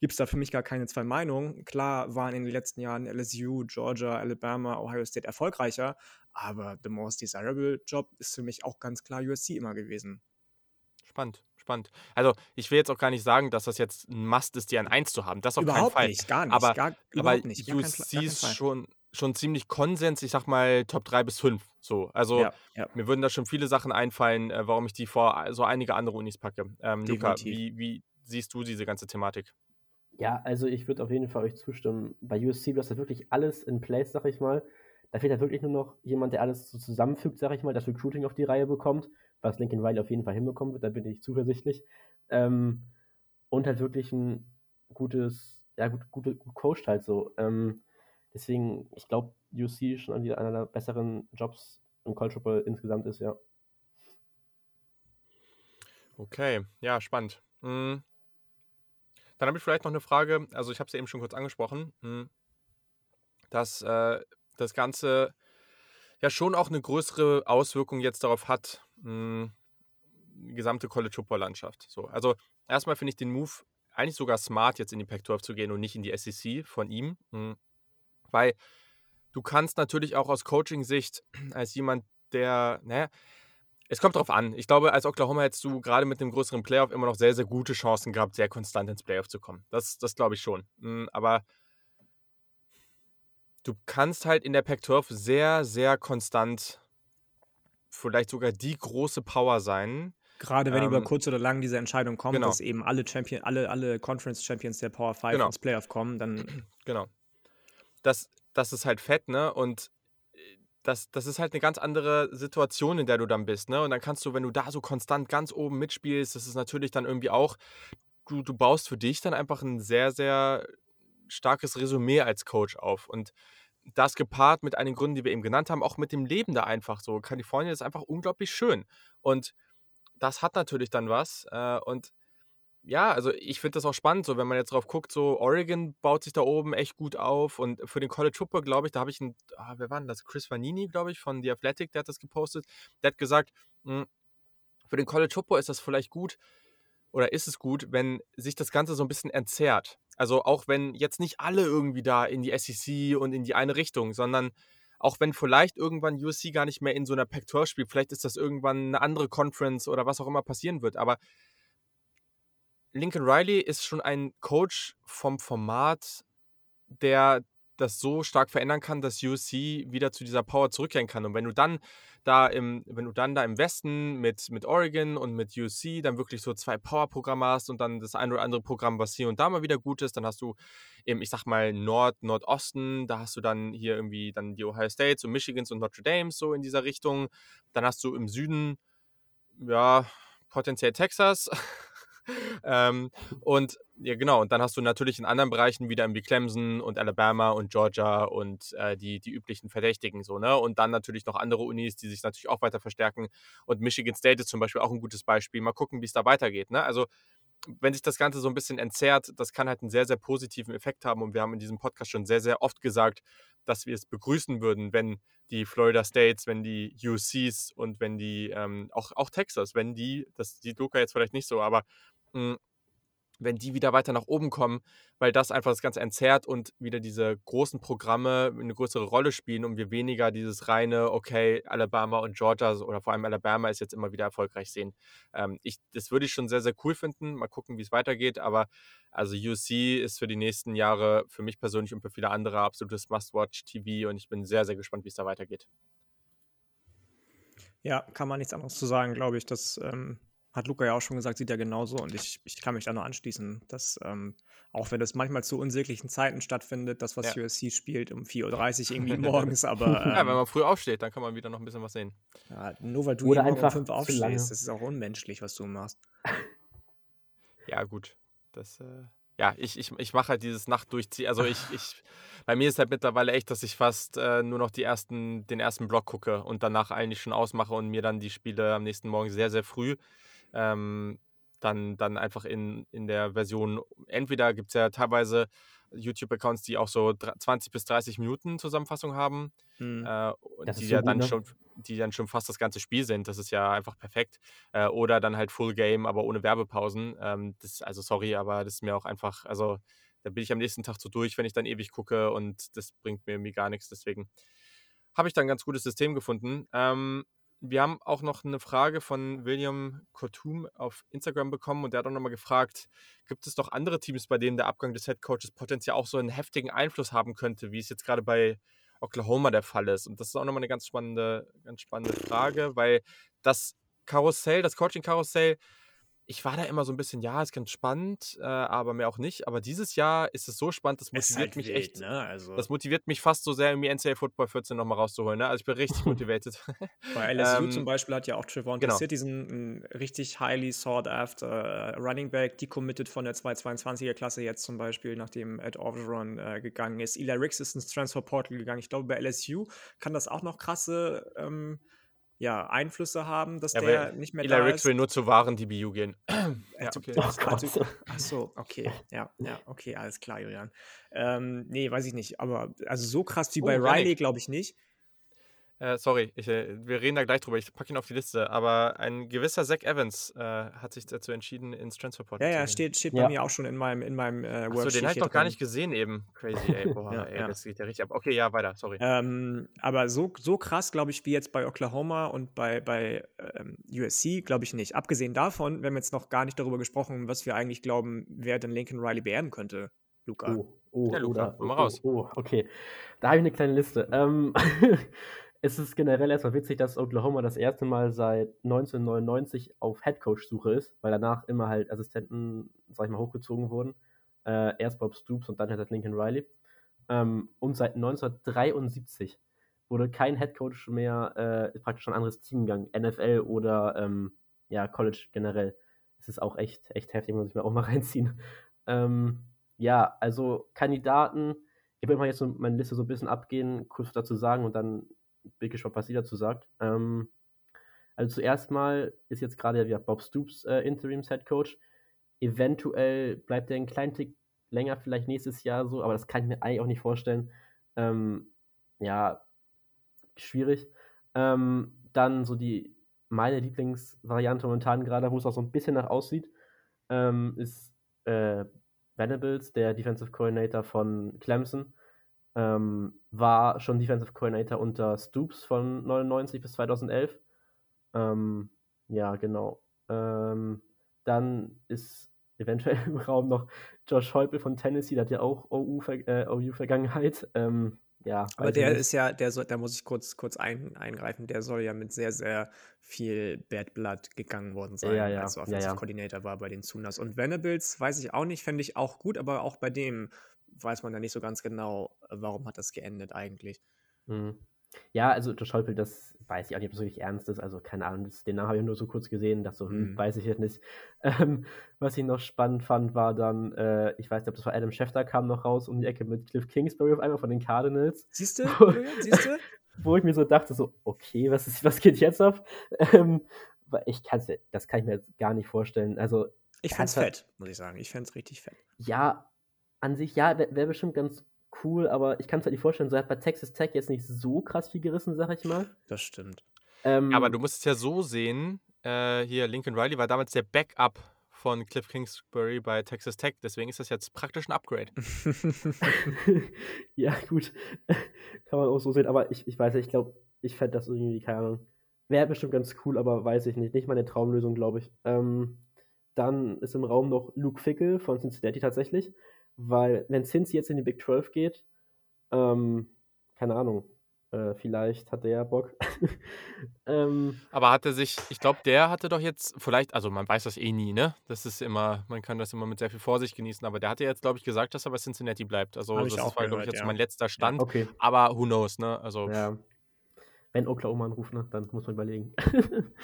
Speaker 2: gibt es da für mich gar keine zwei Meinungen. Klar waren in den letzten Jahren LSU, Georgia, Alabama, Ohio State erfolgreicher, aber the most desirable Job ist für mich auch ganz klar USC immer gewesen.
Speaker 1: Spannend spannend. Also, ich will jetzt auch gar nicht sagen, dass das jetzt ein Must ist, die an 1 zu haben. Das auf
Speaker 2: überhaupt
Speaker 1: keinen Fall.
Speaker 2: Nicht, gar nicht,
Speaker 1: aber,
Speaker 2: gar,
Speaker 1: aber nicht. du siehst schon, schon ziemlich Konsens, ich sag mal Top 3 bis 5. So. Also, ja, ja. mir würden da schon viele Sachen einfallen, äh, warum ich die vor so einige andere Unis packe. Ähm, Luca, wie, wie siehst du diese ganze Thematik?
Speaker 3: Ja, also ich würde auf jeden Fall euch zustimmen. Bei USC, du hast ja wirklich alles in place, sag ich mal. Da fehlt ja wirklich nur noch jemand, der alles so zusammenfügt, sag ich mal, das Recruiting auf die Reihe bekommt was Lincoln Riley auf jeden Fall hinbekommen wird, da bin ich zuversichtlich. Ähm, und halt wirklich ein gutes, ja, gut, gut, gut coacht halt so. Ähm, deswegen, ich glaube, UC schon wieder einer der besseren Jobs im College Football insgesamt ist, ja.
Speaker 1: Okay, ja, spannend. Mhm. Dann habe ich vielleicht noch eine Frage, also ich habe es ja eben schon kurz angesprochen, mhm. dass äh, das Ganze ja schon auch eine größere Auswirkung jetzt darauf hat, mh, hm, die gesamte College Football Landschaft. So, also erstmal finde ich den Move eigentlich sogar smart, jetzt in die Pac-12 zu gehen und nicht in die SEC von ihm, mh, hm, weil du kannst natürlich auch aus Coaching-Sicht als jemand, der, naja, es kommt drauf an. Ich glaube, als Oklahoma hättest du gerade mit dem größeren Playoff immer noch sehr, sehr gute Chancen gehabt, sehr konstant ins Playoff zu kommen. Das, das glaube ich schon. Hm, aber du kannst halt in der Pac-12 sehr, sehr konstant vielleicht sogar die große Power sein.
Speaker 2: Gerade wenn ähm, über kurz oder lang diese Entscheidung kommt, genau. dass eben alle Champion, alle, alle Conference Champions der Power 5 genau. ins Playoff kommen, dann.
Speaker 1: Genau. Das, das ist halt fett, ne? Und äh, das, das ist halt eine ganz andere Situation, in der du dann bist, ne? Und dann kannst du, wenn du da so konstant ganz oben mitspielst, das ist natürlich dann irgendwie auch, du, du baust für dich dann einfach ein sehr, sehr starkes Resümee als Coach auf. Und das gepaart mit einigen Gründen, die wir eben genannt haben, auch mit dem Leben da einfach so. Kalifornien ist einfach unglaublich schön. Und das hat natürlich dann was. Äh, und ja, also ich finde das auch spannend, so wenn man jetzt drauf guckt, so Oregon baut sich da oben echt gut auf und für den College Football, glaube ich, da habe ich einen, ah, wer war denn das? Chris Vanini, glaube ich, von The Athletic, der hat das gepostet. Der hat gesagt, hm, für den College Football ist das vielleicht gut oder ist es gut, wenn sich das Ganze so ein bisschen entzerrt. Also auch wenn jetzt nicht alle irgendwie da in die SEC und in die eine Richtung, sondern auch wenn vielleicht irgendwann USC gar nicht mehr in so einer Pac-12 spielt, vielleicht ist das irgendwann eine andere Conference oder was auch immer passieren wird, aber Lincoln Riley ist schon ein Coach vom Format, der das so stark verändern kann, dass USC wieder zu dieser Power zurückkehren kann. Und wenn du dann da im, wenn du dann da im Westen mit, mit Oregon und mit USC dann wirklich so zwei Power-Programme hast und dann das ein oder andere Programm, was hier und da mal wieder gut ist, dann hast du im, ich sag mal, Nord, Nordosten, da hast du dann hier irgendwie dann die Ohio States und Michigans und Notre Dame so in dieser Richtung. Dann hast du im Süden, ja, potenziell Texas. ähm, und ja, genau. Und dann hast du natürlich in anderen Bereichen wieder wie Clemson und Alabama und Georgia und äh, die, die üblichen Verdächtigen so, ne? Und dann natürlich noch andere Unis, die sich natürlich auch weiter verstärken. Und Michigan State ist zum Beispiel auch ein gutes Beispiel. Mal gucken, wie es da weitergeht, ne? Also wenn sich das Ganze so ein bisschen entzerrt, das kann halt einen sehr, sehr positiven Effekt haben. Und wir haben in diesem Podcast schon sehr, sehr oft gesagt, dass wir es begrüßen würden, wenn die Florida States, wenn die UCs und wenn die, ähm, auch, auch Texas, wenn die, das sieht Luca jetzt vielleicht nicht so, aber wenn die wieder weiter nach oben kommen, weil das einfach das Ganze entzerrt und wieder diese großen Programme eine größere Rolle spielen und wir weniger dieses reine, okay, Alabama und Georgia oder vor allem Alabama ist jetzt immer wieder erfolgreich sehen. Ähm, ich, das würde ich schon sehr, sehr cool finden. Mal gucken, wie es weitergeht, aber also UC ist für die nächsten Jahre für mich persönlich und für viele andere absolutes Must-Watch-TV und ich bin sehr, sehr gespannt, wie es da weitergeht.
Speaker 2: Ja, kann man nichts anderes zu sagen, glaube ich. dass ähm, hat Luca ja auch schon gesagt, sieht er genauso und ich, ich kann mich da nur anschließen, dass ähm, auch wenn das manchmal zu unsäglichen Zeiten stattfindet, das, was ja. USC spielt, um 4.30 Uhr irgendwie morgens, aber. Ähm,
Speaker 1: ja, wenn ähm man früh aufsteht, dann kann man wieder noch ein bisschen was sehen.
Speaker 2: Ja, nur weil du Oder einfach um 5 aufstehst, das ist auch unmenschlich, was du machst.
Speaker 1: Ja, gut. Das, äh, ja, ich, ich, ich mache halt dieses Nachtdurchziehen. Also ich, ich, bei mir ist halt mittlerweile echt, dass ich fast äh, nur noch die ersten, den ersten Block gucke und danach eigentlich schon ausmache und mir dann die Spiele am nächsten Morgen sehr, sehr früh ähm, dann, dann einfach in, in der Version, entweder gibt es ja teilweise YouTube-Accounts, die auch so 20 bis 30 Minuten Zusammenfassung haben, mhm. äh, die ja gut, dann ne? schon, die dann schon fast das ganze Spiel sind. Das ist ja einfach perfekt. Äh, oder dann halt Full Game, aber ohne Werbepausen. Ähm, das, also sorry, aber das ist mir auch einfach, also da bin ich am nächsten Tag so durch, wenn ich dann ewig gucke und das bringt mir irgendwie gar nichts. Deswegen habe ich da ein ganz gutes System gefunden. Ähm, wir haben auch noch eine Frage von William Kotum auf Instagram bekommen und der hat auch nochmal gefragt, gibt es doch andere Teams, bei denen der Abgang des Headcoaches potenziell auch so einen heftigen Einfluss haben könnte, wie es jetzt gerade bei Oklahoma der Fall ist? Und das ist auch nochmal eine ganz spannende, ganz spannende Frage, weil das Karussell, das Coaching-Karussell ich war da immer so ein bisschen, ja, ist ganz spannend, äh, aber mehr auch nicht. Aber dieses Jahr ist es so spannend, das motiviert halt mich wild, echt. Ne? Also das motiviert mich fast so sehr, irgendwie NCAA Football 14 nochmal rauszuholen. Ne? Also ich bin richtig motivated.
Speaker 2: Bei LSU ähm, zum Beispiel hat ja auch Trevon genau. diesen richtig highly sought after uh, Running Back, decommitted von der 222er Klasse jetzt zum Beispiel, nachdem Ed Orgeron äh, gegangen ist. Eli Ricks ist ins Transfer Portal gegangen. Ich glaube, bei LSU kann das auch noch krasse ähm, ja, Einflüsse haben, dass ja, der nicht mehr
Speaker 1: Eli da Ricks will nur zu wahren DBU gehen.
Speaker 2: ja, okay. Oh also, ach so, okay. Ja, ja, okay, alles klar, Julian. Ähm, nee, weiß ich nicht. Aber also so krass wie oh, bei Riley, glaube ich nicht.
Speaker 1: Äh, sorry, ich, äh, wir reden da gleich drüber. Ich packe ihn auf die Liste. Aber ein gewisser Zach Evans äh, hat sich dazu entschieden, ins Transferport
Speaker 2: ja, zu gehen. Ja, steht, steht ja. bei mir auch schon in meinem, in meinem
Speaker 1: äh, Achso, den habe ich noch gar nicht gesehen eben. Crazy, ey. Boah, ja, ey, ja. das geht ja richtig ab. Okay, ja, weiter, sorry.
Speaker 2: Ähm, aber so, so krass, glaube ich, wie jetzt bei Oklahoma und bei, bei ähm, USC, glaube ich nicht. Abgesehen davon, wir haben jetzt noch gar nicht darüber gesprochen, was wir eigentlich glauben, wer denn Lincoln Riley beerden könnte. Luca.
Speaker 3: Oh, oh, ja, Luca, oder, mal raus. Oh, oh, okay. Da habe ich eine kleine Liste. Ähm, es ist generell erstmal witzig, dass Oklahoma das erste Mal seit 1999 auf Headcoach-Suche ist, weil danach immer halt Assistenten, sag ich mal, hochgezogen wurden. Äh, erst Bob Stoops und dann halt Lincoln Riley. Ähm, und seit 1973 wurde kein Headcoach mehr äh, praktisch ein anderes Team gegangen, NFL oder ähm, ja, College generell. Es ist auch echt, echt heftig, muss ich mir auch mal reinziehen. Ähm, ja, also Kandidaten, ich will mal jetzt so meine Liste so ein bisschen abgehen, kurz dazu sagen und dann bin gespannt, was sie dazu sagt. Ähm, also zuerst mal ist jetzt gerade ja Bob Stoops äh, Interims Head Coach. Eventuell bleibt er einen kleinen Tick länger, vielleicht nächstes Jahr so, aber das kann ich mir eigentlich auch nicht vorstellen. Ähm, ja, schwierig. Ähm, dann so die meine Lieblingsvariante momentan gerade, wo es auch so ein bisschen nach aussieht, ähm, ist äh, Venables, der Defensive Coordinator von Clemson. Ähm, war schon Defensive Coordinator unter Stoops von 99 bis 2011. Ähm, ja, genau. Ähm, dann ist eventuell im Raum noch Josh Heupel von Tennessee, der hat ja auch OU-Vergangenheit. Äh, OU ähm, ja,
Speaker 2: aber der nicht. ist ja, der soll, da muss ich kurz, kurz ein, eingreifen, der soll ja mit sehr, sehr viel Bad Blood gegangen worden sein,
Speaker 3: ja, ja,
Speaker 2: als Offensive ja, Coordinator war bei den Sunas. Und Venables weiß ich auch nicht, fände ich auch gut, aber auch bei dem weiß man ja nicht so ganz genau, äh, warum hat das geendet eigentlich.
Speaker 3: Mhm. Ja, also Josh Heupel, das weiß ich auch nicht, ob das wirklich ernst ist. Also keine Ahnung, das, den Namen habe ich nur so kurz gesehen, das so, hm, mhm. weiß ich jetzt nicht. Ähm, was ich noch spannend fand, war dann, äh, ich weiß nicht, ob das war Adam Schefter, kam noch raus um die Ecke mit Cliff Kingsbury auf einmal von den Cardinals.
Speaker 2: Siehst du, siehst du?
Speaker 3: Wo ich mir so dachte, so, okay, was, ist, was geht jetzt ab? Ähm, ich kann's, das kann ich mir jetzt gar nicht vorstellen. Also,
Speaker 2: ich fände es fett, muss ich sagen. Ich fände es richtig fett.
Speaker 3: Ja, an sich, ja, wäre wär bestimmt ganz cool, aber ich kann es halt nicht vorstellen, so hat bei Texas Tech jetzt nicht so krass viel gerissen, sag ich mal.
Speaker 2: Das stimmt.
Speaker 1: Ähm, aber du musst es ja so sehen, äh, hier Lincoln Riley war damals der Backup von Cliff Kingsbury bei Texas Tech, deswegen ist das jetzt praktisch ein Upgrade.
Speaker 3: ja, gut. Kann man auch so sehen, aber ich, ich weiß nicht, ich glaube, ich fände das irgendwie, keine Ahnung. Wäre bestimmt ganz cool, aber weiß ich nicht. Nicht meine Traumlösung, glaube ich. Ähm, dann ist im Raum noch Luke Fickel von Cincinnati tatsächlich. Weil, wenn Cincy jetzt in die Big 12 geht, ähm, keine Ahnung, Äh, vielleicht hat der Bock. ähm,
Speaker 1: Aber hat er sich, ich glaube, der hatte doch jetzt, vielleicht, also man weiß das eh nie, ne? Das ist immer, man kann das immer mit sehr viel Vorsicht genießen, aber der hatte jetzt, glaube ich, gesagt, dass er bei Cincinnati bleibt. Also das war, glaube ich, jetzt
Speaker 2: ja.
Speaker 1: mein letzter Stand.
Speaker 3: okay.
Speaker 1: Aber who knows, ne? Also
Speaker 3: Ja. Wenn Oklahoma anruft, ne, dann muss man überlegen.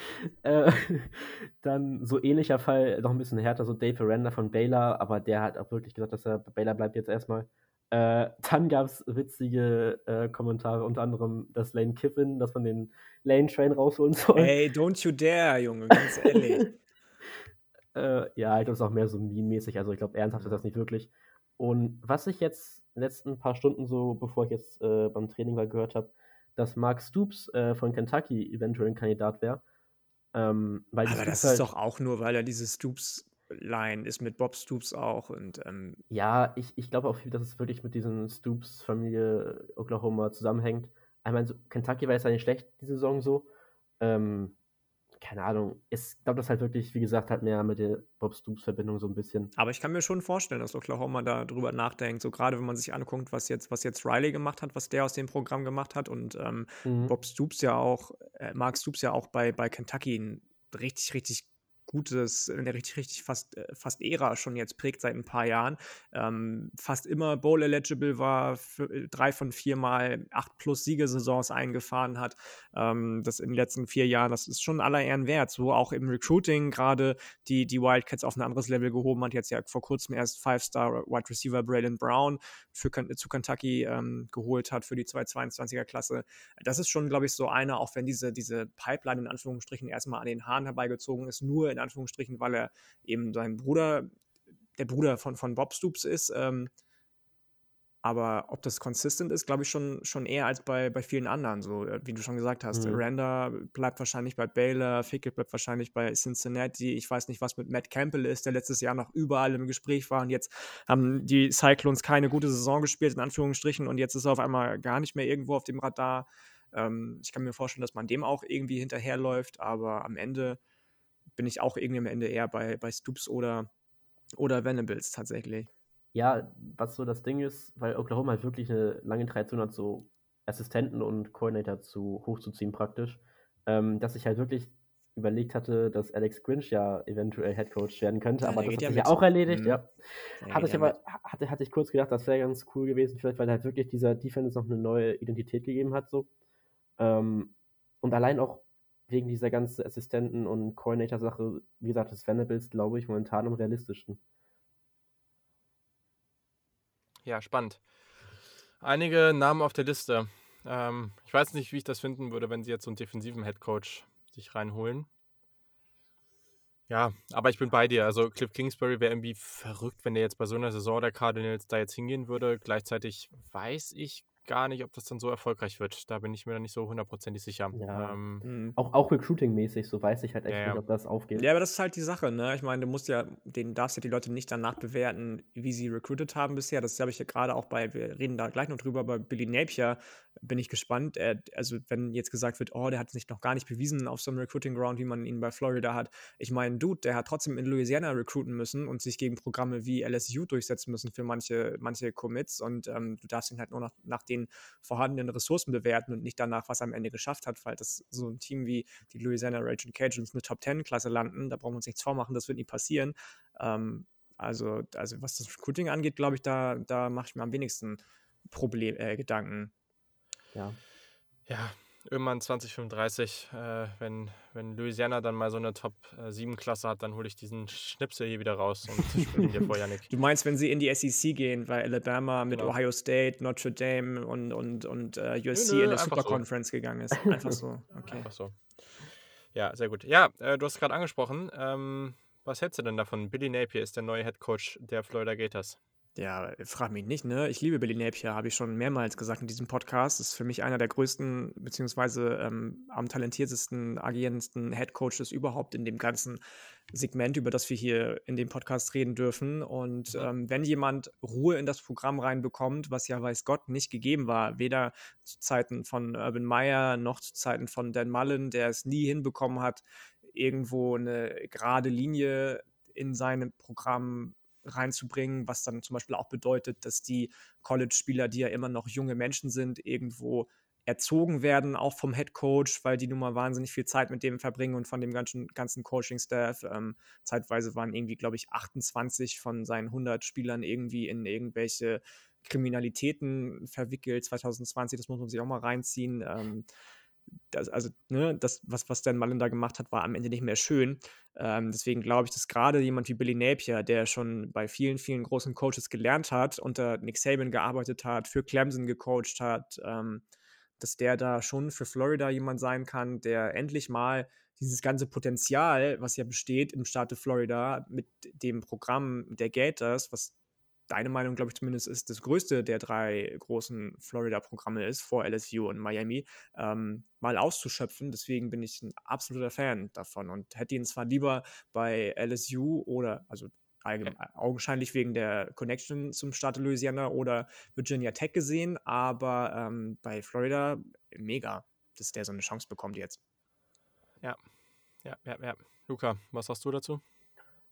Speaker 3: äh, dann so ähnlicher Fall, noch ein bisschen härter, so Dave Aranda von Baylor, aber der hat auch wirklich gesagt, dass er bei Baylor bleibt jetzt erstmal. Äh, dann gab es witzige äh, Kommentare, unter anderem, dass Lane Kiffin, dass man den Lane Train rausholen soll.
Speaker 2: Ey, don't you dare, Junge, ganz ehrlich.
Speaker 3: Äh, ja, halt, das ist auch mehr so meme-mäßig. Also ich glaube, ernsthaft ist das nicht wirklich. Und was ich jetzt in den letzten paar Stunden so, bevor ich jetzt äh, beim Training war, gehört habe, dass Mark Stoops äh, von Kentucky eventuell ein Kandidat wäre. Ähm,
Speaker 2: Aber das
Speaker 3: Stoops
Speaker 2: ist
Speaker 3: halt-
Speaker 2: doch auch nur, weil er diese Stoops-Line ist mit Bob Stoops auch und ähm,
Speaker 3: Ja, ich, ich glaube auch viel, dass es wirklich mit diesen Stoops-Familie Oklahoma zusammenhängt. Einmal so, Kentucky war jetzt ja nicht schlecht, die Saison so. Ähm, keine Ahnung. Ich glaube, das halt wirklich, wie gesagt, halt mehr mit der Bob Stoops-Verbindung so ein bisschen.
Speaker 2: Aber ich kann mir schon vorstellen, dass Oklahoma da drüber nachdenkt. So gerade wenn man sich anguckt, was jetzt, was jetzt Riley gemacht hat, was der aus dem Programm gemacht hat und ähm,
Speaker 3: Mhm.
Speaker 2: Bob Stoops ja auch, äh, Mark Stoops ja auch bei, bei Kentucky ein richtig, richtig gutes, eine richtig, richtig fast, äh, fast Ära schon jetzt prägt seit ein paar Jahren. Ähm, fast immer Bowl-eligible war, für, äh, drei von vier Mal acht plus Siegesaisons eingefahren hat. Ähm, das in den letzten vier Jahren, das ist schon aller Ehren wert. So auch im Recruiting gerade die, die Wildcats auf ein anderes Level gehoben hat. Jetzt ja vor kurzem erst Five-Star Wide Receiver Braylon Brown für, zu Kentucky ähm, geholt hat für die 222er Klasse. Das ist schon, glaube ich, so einer, auch wenn diese, diese Pipeline in Anführungsstrichen erstmal an den Haaren herbeigezogen ist, nur in Anführungsstrichen, weil er eben sein Bruder, der Bruder von, von Bob Stoops ist. Ähm, aber ob das consistent ist, glaube ich schon, schon eher als bei, bei vielen anderen. So, äh, wie du schon gesagt hast,
Speaker 3: Mhm.
Speaker 2: Randa bleibt wahrscheinlich bei Baylor, Fickett bleibt wahrscheinlich bei Cincinnati. Ich weiß nicht, was mit Matt Campbell ist, der letztes Jahr noch überall im Gespräch war und jetzt haben die Cyclones keine gute Saison gespielt, in Anführungsstrichen, und jetzt ist er auf einmal gar nicht mehr irgendwo auf dem Radar. Ähm, ich kann mir vorstellen, dass man dem auch irgendwie hinterherläuft, aber am Ende bin ich auch irgendwie am Ende eher bei, bei Stoops oder, oder Venables tatsächlich.
Speaker 3: Ja, was so das Ding ist, weil Oklahoma halt wirklich eine lange Tradition hat, so Assistenten und Coordinator zu hochzuziehen praktisch, ähm, dass ich halt wirklich überlegt hatte, dass Alex Grinch ja eventuell Headcoach werden könnte,
Speaker 2: Ja,
Speaker 3: aber das hat
Speaker 2: ja
Speaker 3: sich ja auch erledigt,
Speaker 2: Mhm.
Speaker 3: ja. Hatte ich aber, hatte, hatte ich kurz gedacht, das wäre ganz cool gewesen, vielleicht, weil halt wirklich dieser Defense noch eine neue Identität gegeben hat, so. Ähm, und allein auch wegen dieser ganzen Assistenten- und Coordinator-Sache, wie gesagt, ist Venables, glaube ich, momentan am realistischsten.
Speaker 1: Ja, spannend. Einige Namen auf der Liste. Ähm, ich weiß nicht, wie ich das finden würde, wenn sie jetzt so einen defensiven Headcoach sich reinholen. Ja, aber ich bin bei dir. Also Cliff Kingsbury wäre irgendwie verrückt, wenn der jetzt bei so einer Saison der Cardinals da jetzt hingehen würde. Gleichzeitig weiß ich gar nicht, ob das dann so erfolgreich wird. Da bin ich mir dann nicht so hundertprozentig sicher.
Speaker 3: Ja.
Speaker 1: Ähm,
Speaker 2: Mhm.
Speaker 3: Auch, auch Recruiting-mäßig, so weiß ich halt echt
Speaker 1: Ja,
Speaker 3: nicht, ob das aufgeht.
Speaker 2: Ja, aber das ist halt die Sache, ne? Ich meine, du musst ja, den darfst ja die Leute nicht danach bewerten, wie sie recruited haben bisher. Das habe ich ja gerade auch bei, wir reden da gleich noch drüber, bei Billy Napier bin ich gespannt. Er, also, wenn jetzt gesagt wird, oh, der hat sich noch gar nicht bewiesen auf so einem Recruiting Ground, wie man ihn bei Florida hat. Ich meine, Dude, der hat trotzdem in Louisiana recruiten müssen und sich gegen Programme wie LSU durchsetzen müssen für manche, manche Commits. Und ähm, du darfst ihn halt nur nach, nach den vorhandenen Ressourcen bewerten und nicht danach, was er am Ende geschafft hat, weil das so ein Team wie die Louisiana Raging Cajuns eine Top-10-Klasse landen. Da brauchen wir uns nichts vormachen, das wird nie passieren. Ähm, also, also, was das Recruiting angeht, glaube ich, da, da mache ich mir am wenigsten Problem, äh, Gedanken.
Speaker 3: Ja.
Speaker 1: ja, irgendwann 2035, äh, wenn, wenn Louisiana dann mal so eine Top-7-Klasse hat, dann hole ich diesen Schnipsel hier wieder raus und spiele ihn dir vor, Yannick.
Speaker 2: Du meinst, wenn sie in die SEC gehen, weil Alabama mit
Speaker 1: Genau.
Speaker 2: Ohio State, Notre Dame und, und, und äh, USC
Speaker 1: nö,
Speaker 2: in eine
Speaker 1: einfach
Speaker 2: Super
Speaker 1: so.
Speaker 2: Conference gegangen ist. Einfach so. Okay.
Speaker 1: Einfach so. Ja, sehr gut. Ja, äh, du hast es gerade angesprochen. Ähm, was hältst du denn davon? Billy Napier ist der neue Head Coach der Florida Gators.
Speaker 2: Ja, frag mich nicht, ne? Ich liebe Billy Napier, habe ich schon mehrmals gesagt in diesem Podcast. Ist für mich einer der größten, beziehungsweise ähm, am talentiertesten, agierendsten Head Coaches überhaupt in dem ganzen Segment, über das wir hier in dem Podcast reden dürfen. Und ähm, wenn jemand Ruhe in das Programm reinbekommt, was ja weiß Gott nicht gegeben war, weder zu Zeiten von Urban Meyer noch zu Zeiten von Dan Mullen, der es nie hinbekommen hat, irgendwo eine gerade Linie in seinem Programm reinzubringen, was dann zum Beispiel auch bedeutet, dass die College-Spieler, die ja immer noch junge Menschen sind, irgendwo erzogen werden, auch vom Head Coach, weil die nun mal wahnsinnig viel Zeit mit dem verbringen und von dem ganzen, ganzen Coaching-Staff. Ähm, zeitweise waren irgendwie, glaube ich, 28 von seinen 100 Spielern irgendwie in irgendwelche Kriminalitäten verwickelt. 2020, das muss man sich auch mal reinziehen. Ähm, das, also, ne, das, was, was Dan Mullen da gemacht hat, war am Ende nicht mehr schön. Ähm, deswegen glaube ich, dass gerade jemand wie Billy Napier, der schon bei vielen, vielen großen Coaches gelernt hat, unter Nick Saban gearbeitet hat, für Clemson gecoacht hat, ähm, dass der da schon für Florida jemand sein kann, der endlich mal dieses ganze Potenzial, was ja besteht im Staate Florida mit dem Programm der Gators, was deine Meinung, glaube ich, zumindest ist, das größte der drei großen Florida-Programme ist, vor LSU und Miami, ähm, mal auszuschöpfen. Deswegen bin ich ein absoluter Fan davon und hätte ihn zwar lieber bei LSU oder, also augenscheinlich wegen der Connection zum Staat Louisiana oder Virginia Tech gesehen, aber ähm, bei Florida mega, dass der so eine Chance bekommt jetzt.
Speaker 1: Ja, ja, ja, ja. Luca, was sagst du dazu?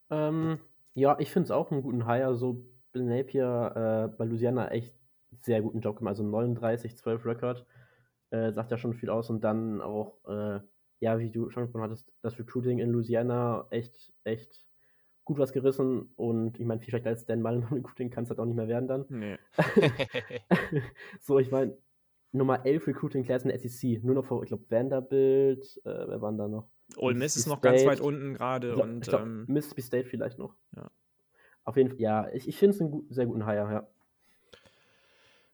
Speaker 3: Ähm, ja, ich finde es auch einen guten Hire. So Bill Napier äh, bei Louisiana echt sehr guten Job gemacht. Also 39, 12 Record. Äh, sagt ja schon viel aus. Und dann auch, äh, ja, wie du schon gesprochen hattest, das Recruiting in Louisiana echt, echt gut was gerissen und ich meine, viel schlechter als Dan Mullen beim Recruiting kann es halt auch nicht mehr werden dann. Nee. so, ich meine, Nummer 11 Recruiting Class in der SEC, nur noch vor, ich glaube, Vanderbilt, äh, wer waren da noch?
Speaker 2: Ole Miss ist noch ganz weit unten gerade und
Speaker 3: glaub, ähm, Mississippi State vielleicht noch. Ja. Auf jeden Fall, ja, ich, ich finde es einen gut, sehr guten Hire, ja.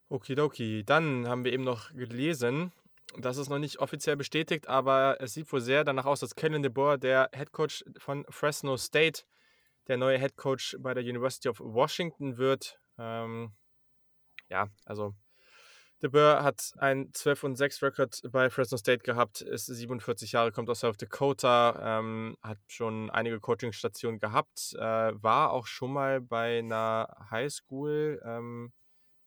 Speaker 1: Okidoki, dann haben wir eben noch gelesen, das ist noch nicht offiziell bestätigt, aber es sieht wohl sehr danach aus, dass Kellen DeBoer, der Head Coach von Fresno State, der neue Head Coach bei der University of Washington wird. Ähm, ja, also De Boer hat ein 12 und 6 Rekord bei Fresno State gehabt, ist 47 Jahre, kommt aus South Dakota, ähm, hat schon einige Coachingstationen gehabt, äh, war auch schon mal bei einer Highschool ähm,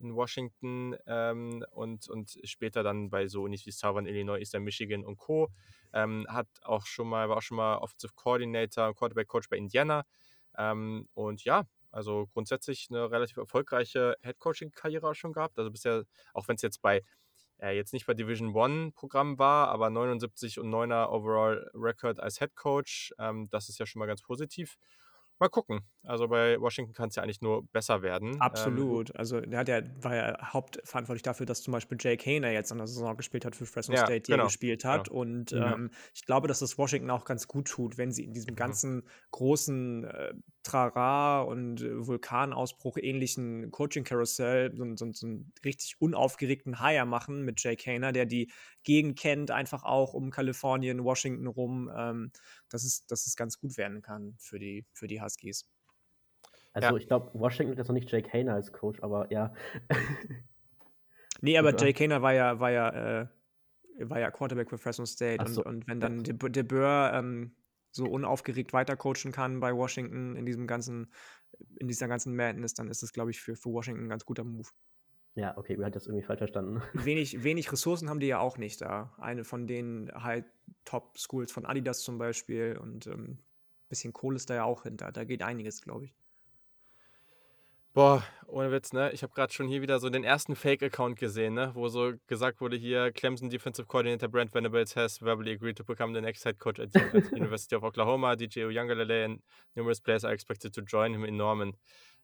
Speaker 1: in Washington ähm, und, und später dann bei so Unis wie Southern Illinois, Eastern Michigan und Co. Ähm, hat auch schon mal, war auch schon mal Offensive Coordinator und Quarterback Coach bei Indiana. Ähm, und ja, also grundsätzlich eine relativ erfolgreiche Headcoaching-Karriere schon gehabt. Also bisher, auch wenn es jetzt bei äh, jetzt nicht bei Division One Programm war, aber 79 und 9er Overall Record als Head Coach, ähm, das ist ja schon mal ganz positiv. Mal gucken. Also bei Washington kann es ja eigentlich nur besser werden. Ähm,
Speaker 2: Absolut. Ähm, also der hat ja, war ja hauptverantwortlich dafür, dass zum Beispiel Jake Hayner jetzt an der Saison gespielt hat für Fresno ja, State, die genau, er gespielt hat. Genau. Und mhm. ähm, ich glaube, dass das Washington auch ganz gut tut, wenn sie in diesem mhm. ganzen großen äh, Trara und äh, Vulkanausbruch ähnlichen Coaching-Karussell so, so, so, einen richtig unaufgeregten Hire machen mit Jake Hayner, der die Gegend kennt, einfach auch um Kalifornien, Washington rum. Ähm, dass es, dass es ganz gut werden kann für die, für die Huskies.
Speaker 3: Also ja. ich glaube, Washington hat jetzt noch nicht Jake Hayner als Coach, aber ja.
Speaker 2: nee, aber Jake Hayner war ja, war ja, äh, war ja Quarterback für Fresno State so. und, und wenn dann De, De Boer ähm, so unaufgeregt weitercoachen kann bei Washington in diesem ganzen, in dieser ganzen Madness, dann ist es, glaube ich, für, für Washington ein ganz guter Move.
Speaker 3: Ja, okay, wir hatten das irgendwie falsch verstanden.
Speaker 2: Wenig, wenig Ressourcen haben die ja auch nicht da. Eine von den halt Top-Schools von Adidas zum Beispiel und ein ähm, bisschen Kohle ist da ja auch hinter. Da geht einiges, glaube ich.
Speaker 1: Boah, ohne Witz, ne? Ich habe gerade schon hier wieder so den ersten Fake-Account gesehen, ne? Wo so gesagt wurde hier, Clemson Defensive Coordinator Brent Venables has verbally agreed to become the next head coach at the University of Oklahoma. DJ Uyangalele and numerous players are expected to join him in Norman.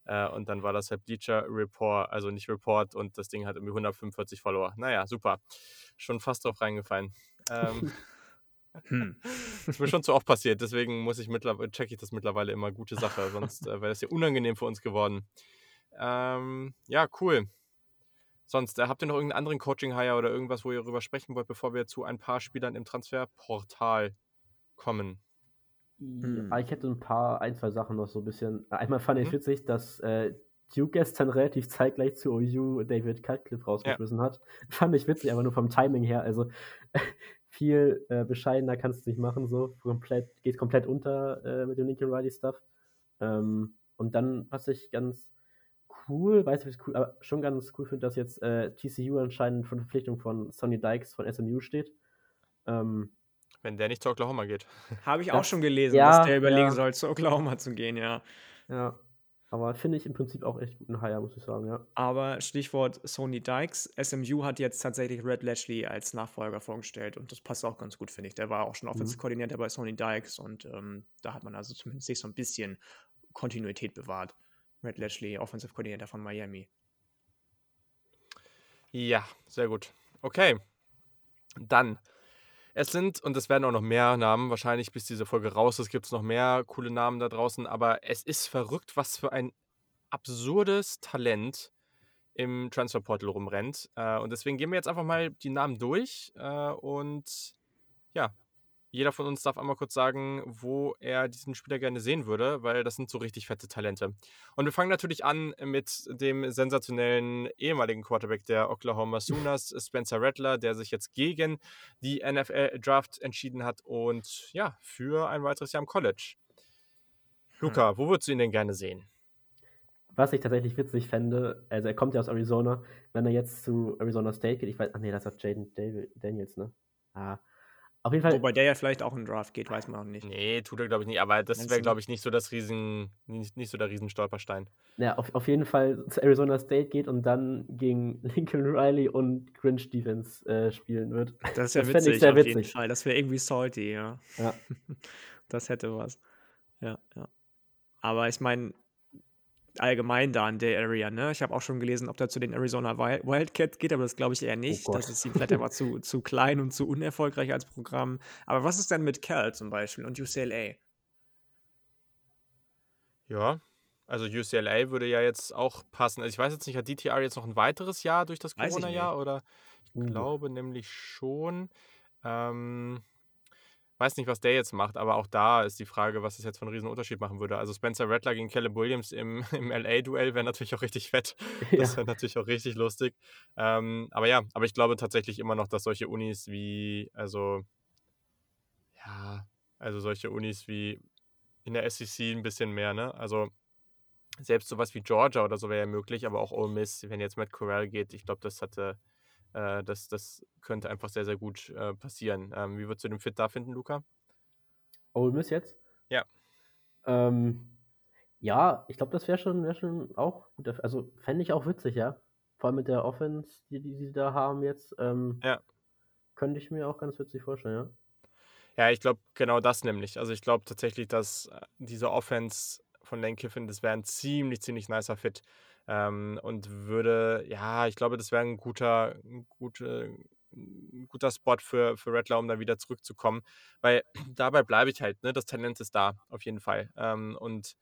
Speaker 1: Äh, und dann war das halt Bleacher Report, also nicht Report und das Ding hat irgendwie 145 Follower. Naja, super. Schon fast drauf reingefallen. Ähm, hm. Das ist mir schon zu oft passiert, deswegen muss ich mittlerweile, checke ich das mittlerweile immer gute Sache, sonst äh, wäre das ja unangenehm für uns geworden. Ähm, ja, cool. Sonst, äh, habt ihr noch irgendeinen anderen Coaching-Hire oder irgendwas, wo ihr darüber sprechen wollt, bevor wir zu ein paar Spielern im Transferportal kommen?
Speaker 3: Hm. ich hätte ein paar, ein, zwei Sachen noch so ein bisschen. Einmal fand ich mhm. witzig, dass äh, Duke gestern relativ zeitgleich zu OU David Cutcliffe rausgeschmissen ja. hat. Fand ich witzig, aber nur vom Timing her. Also viel äh, bescheidener kannst du nicht machen, so. Komplett, geht komplett unter äh, mit dem Lincoln Riley Stuff. Ähm, und dann, was ich ganz cool, weiß nicht, cool, aber schon ganz cool finde, dass jetzt äh, TCU anscheinend von Verpflichtung von Sonny Dykes von SMU steht. Ähm,
Speaker 1: wenn der nicht zu Oklahoma geht.
Speaker 2: Habe ich das, auch schon gelesen, ja, dass der überlegen ja. soll, zu Oklahoma zu gehen, ja.
Speaker 3: Ja. Aber finde ich im Prinzip auch echt guten Hire, muss ich sagen, ja.
Speaker 2: Aber Stichwort Sony Dykes, SMU hat jetzt tatsächlich Red Lashley als Nachfolger vorgestellt und das passt auch ganz gut, finde ich. Der war auch schon
Speaker 3: Mhm.
Speaker 2: Offensive Koordinator bei Sony Dykes und ähm, da hat man also zumindest sich so ein bisschen Kontinuität bewahrt. Red Lashley, Offensive Koordinator von Miami.
Speaker 1: Ja, sehr gut. Okay. Dann. Es sind, und es werden auch noch mehr Namen, wahrscheinlich bis diese Folge raus ist, gibt es noch mehr coole Namen da draußen, aber es ist verrückt, was für ein absurdes Talent im Transferportal rumrennt. Äh, und deswegen gehen wir jetzt einfach mal die Namen durch äh, und ja, jeder von uns darf einmal kurz sagen, wo er diesen Spieler gerne sehen würde, weil das sind so richtig fette Talente. Und wir fangen natürlich an mit dem sensationellen ehemaligen Quarterback der Oklahoma Sooners, Spencer Rattler, der sich jetzt gegen die NFL Draft entschieden hat und ja, für ein weiteres Jahr im College. Luca, wo würdest du ihn denn gerne sehen?
Speaker 3: Was ich tatsächlich witzig fände, also er kommt ja aus Arizona, wenn er jetzt zu Arizona State geht, ich weiß, ach nee, das hat Jaden Daniels, ne? Ah, auf jeden Fall.
Speaker 2: Wobei der ja vielleicht auch in Draft geht, weiß man auch nicht.
Speaker 1: Nee, tut er, glaube ich, nicht. Aber das wäre, glaube ich, nicht so das Riesen, nicht, nicht so der Riesenstolperstein.
Speaker 3: Ja, auf, auf jeden Fall zu Arizona State geht und dann gegen Lincoln Riley und Grinch Defense äh, spielen wird.
Speaker 2: Das ist ja
Speaker 3: fänd ich
Speaker 2: witzig,
Speaker 3: sehr
Speaker 2: auf jeden
Speaker 3: witzig.
Speaker 2: Fall. Das wäre irgendwie salty, ja.
Speaker 3: Ja.
Speaker 2: das hätte was. Ja, ja. Aber ich meine, allgemein da in der Area, ne? Ich habe auch schon gelesen, ob er zu den Arizona Wild- Wildcats geht, aber das glaube ich eher nicht.
Speaker 3: Gott.
Speaker 2: das ist ihm vielleicht einfach zu, zu klein und zu unerfolgreich als Programm. Aber was ist denn mit Cal zum Beispiel und UCLA?
Speaker 1: Ja, also UCLA würde ja jetzt auch passen. Also ich weiß jetzt nicht, hat DTR jetzt noch ein weiteres Jahr durch das Corona-Jahr oder? Ich
Speaker 3: Uh.
Speaker 1: glaube nämlich schon. Ähm, weiß nicht, was der jetzt macht, aber auch da ist die Frage, was es jetzt für einen riesen Unterschied machen würde. Also Spencer Rattler gegen Caleb Williams im, im LA-Duell wäre natürlich auch richtig fett. Das wäre natürlich auch richtig lustig. Ähm, aber ja, aber ich glaube tatsächlich immer noch, dass solche Unis wie, also, ja, also solche Unis wie in der SEC ein bisschen mehr, ne? Also selbst sowas wie Georgia oder so wäre ja möglich, aber auch Ole Miss, wenn jetzt Matt Corral geht, ich glaube, das hatte, äh, das, das könnte einfach sehr, sehr gut äh, passieren. Ähm, wie würdest du den Fit da finden, Luca?
Speaker 3: Ole Miss jetzt?
Speaker 1: Ja.
Speaker 3: Ähm, ja, ich glaube, das wäre schon, wär schon auch gut. Also fände ich auch witzig, ja. Vor allem mit der Offense, die, die sie da haben jetzt. Ähm,
Speaker 1: Ja.
Speaker 3: Könnte ich mir auch ganz witzig vorstellen, ja.
Speaker 1: Ja, ich glaube genau das nämlich. Also ich glaube tatsächlich, dass äh, diese Offense von Lane Kiffin, das wäre ein ziemlich, ziemlich nicer Fit. Ähm, und würde, ja, ich glaube, das wäre ein guter, ein gute, ein guter Spot für, für Rattler, um da wieder zurückzukommen. Weil dabei bleibe ich halt, ne? Das Talent ist da, auf jeden Fall. Ähm, und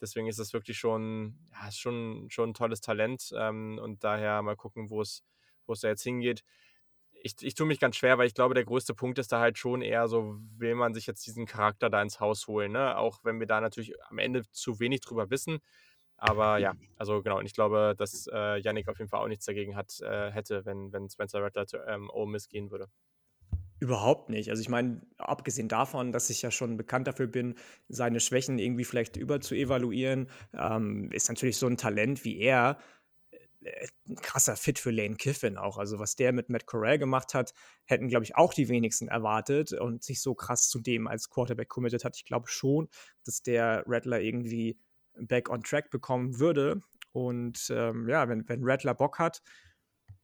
Speaker 1: deswegen ist es wirklich schon, ja, schon, schon ein tolles Talent. Ähm, und daher mal gucken, wo es, wo es da jetzt hingeht ich, ich tue mich ganz schwer, weil ich glaube, der größte Punkt ist da halt schon eher so, will man sich jetzt diesen Charakter da ins Haus holen, ne? Auch wenn wir da natürlich am Ende zu wenig drüber wissen. Aber ja, also genau, und ich glaube, dass äh, Yannick auf jeden Fall auch nichts dagegen hat, äh, hätte, wenn, wenn Spencer Rattler zu ähm, Ole Miss gehen würde.
Speaker 2: Überhaupt nicht. Also ich meine, abgesehen davon, dass ich ja schon bekannt dafür bin, seine Schwächen irgendwie vielleicht über zu evaluieren, ähm, ist natürlich so ein Talent wie er äh, ein krasser Fit für Lane Kiffin auch. Also was der mit Matt Corral gemacht hat, hätten, glaube ich, auch die wenigsten erwartet und sich so krass zu dem als Quarterback committed hat. Ich glaube schon, dass der Rattler irgendwie back on track bekommen würde. Und ähm, ja, wenn, wenn Rattler Bock hat,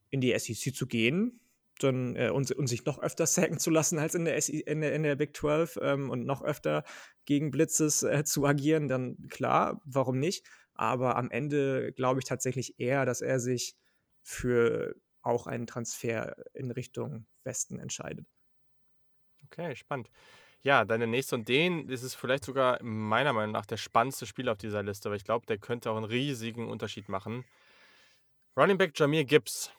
Speaker 2: in die SEC zu gehen, dann äh, und, und sich noch öfter sacken zu lassen als in der, SE, in der, in der Big 12 ähm, und noch öfter gegen Blitzes äh, zu agieren, dann klar, warum nicht? Aber am Ende glaube ich tatsächlich eher, dass er sich für auch einen Transfer in Richtung Westen entscheidet.
Speaker 1: Okay, spannend. Ja, deine nächste und den ist es vielleicht sogar meiner Meinung nach der spannendste Spieler auf dieser Liste, weil ich glaube, der könnte auch einen riesigen Unterschied machen. Running Back Jamir Gibbs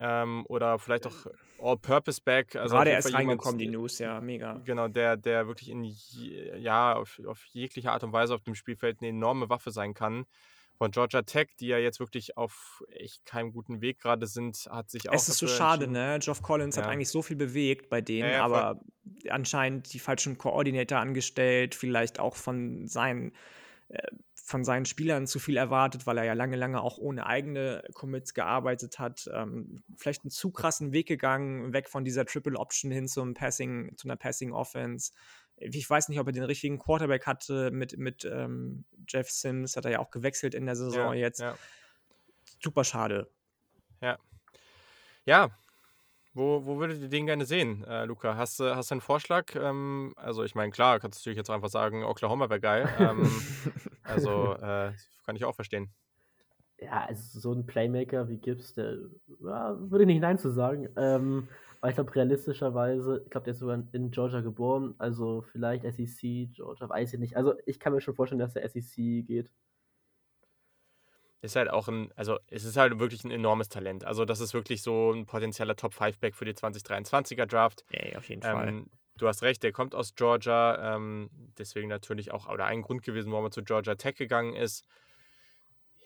Speaker 1: ähm, oder vielleicht auch All-Purpose-Back. Also auf
Speaker 2: Gerade erst reingekommen, die News, ja, mega.
Speaker 1: Genau, der, der wirklich in je, ja, auf, auf jegliche Art und Weise auf dem Spielfeld eine enorme Waffe sein kann. Von Georgia Tech, die ja jetzt wirklich auf echt keinem guten Weg gerade sind, hat sich auch.
Speaker 2: Es ist so schade, ne? Geoff Collins hat
Speaker 1: Ja.
Speaker 2: eigentlich so viel bewegt bei denen,
Speaker 1: Ja, ja, voll.
Speaker 2: aber anscheinend die falschen Koordinator angestellt, vielleicht auch von seinen, äh, von seinen Spielern zu viel erwartet, weil er ja lange, lange auch ohne eigene Commits gearbeitet hat. Ähm, vielleicht einen zu krassen Weg gegangen, weg von dieser Triple Option hin zum Passing, zu einer Passing Offense. Ich weiß nicht, ob er den richtigen Quarterback hatte mit, mit ähm, Jeff Sims, hat er ja auch gewechselt in der Saison
Speaker 1: Ja,
Speaker 2: jetzt.
Speaker 1: ja.
Speaker 2: Super schade.
Speaker 1: Ja. Ja. Wo, wo würdet ihr den gerne sehen, äh, Luca? Hast du hast du einen Vorschlag? Ähm, also ich meine, klar, kannst du natürlich jetzt einfach sagen, Oklahoma wäre geil. Ähm, also äh, kann ich auch verstehen.
Speaker 3: Ja, also so ein Playmaker wie Gibbs, der ja, würde nicht Nein zu sagen. Ähm, aber ich glaube, realistischerweise, ich glaube, der ist sogar in Georgia geboren, also vielleicht SEC, Georgia, weiß ich nicht. Also ich kann mir schon vorstellen, dass der SEC geht.
Speaker 1: Ist halt auch ein, also es ist halt wirklich ein enormes Talent. Also das ist wirklich so ein potenzieller Top-5-Back für die 2023er Draft.
Speaker 2: Ja, auf jeden Fall.
Speaker 1: Ähm, du hast recht, der kommt aus Georgia, ähm, deswegen natürlich auch, oder ein Grund gewesen, warum er zu Georgia Tech gegangen ist.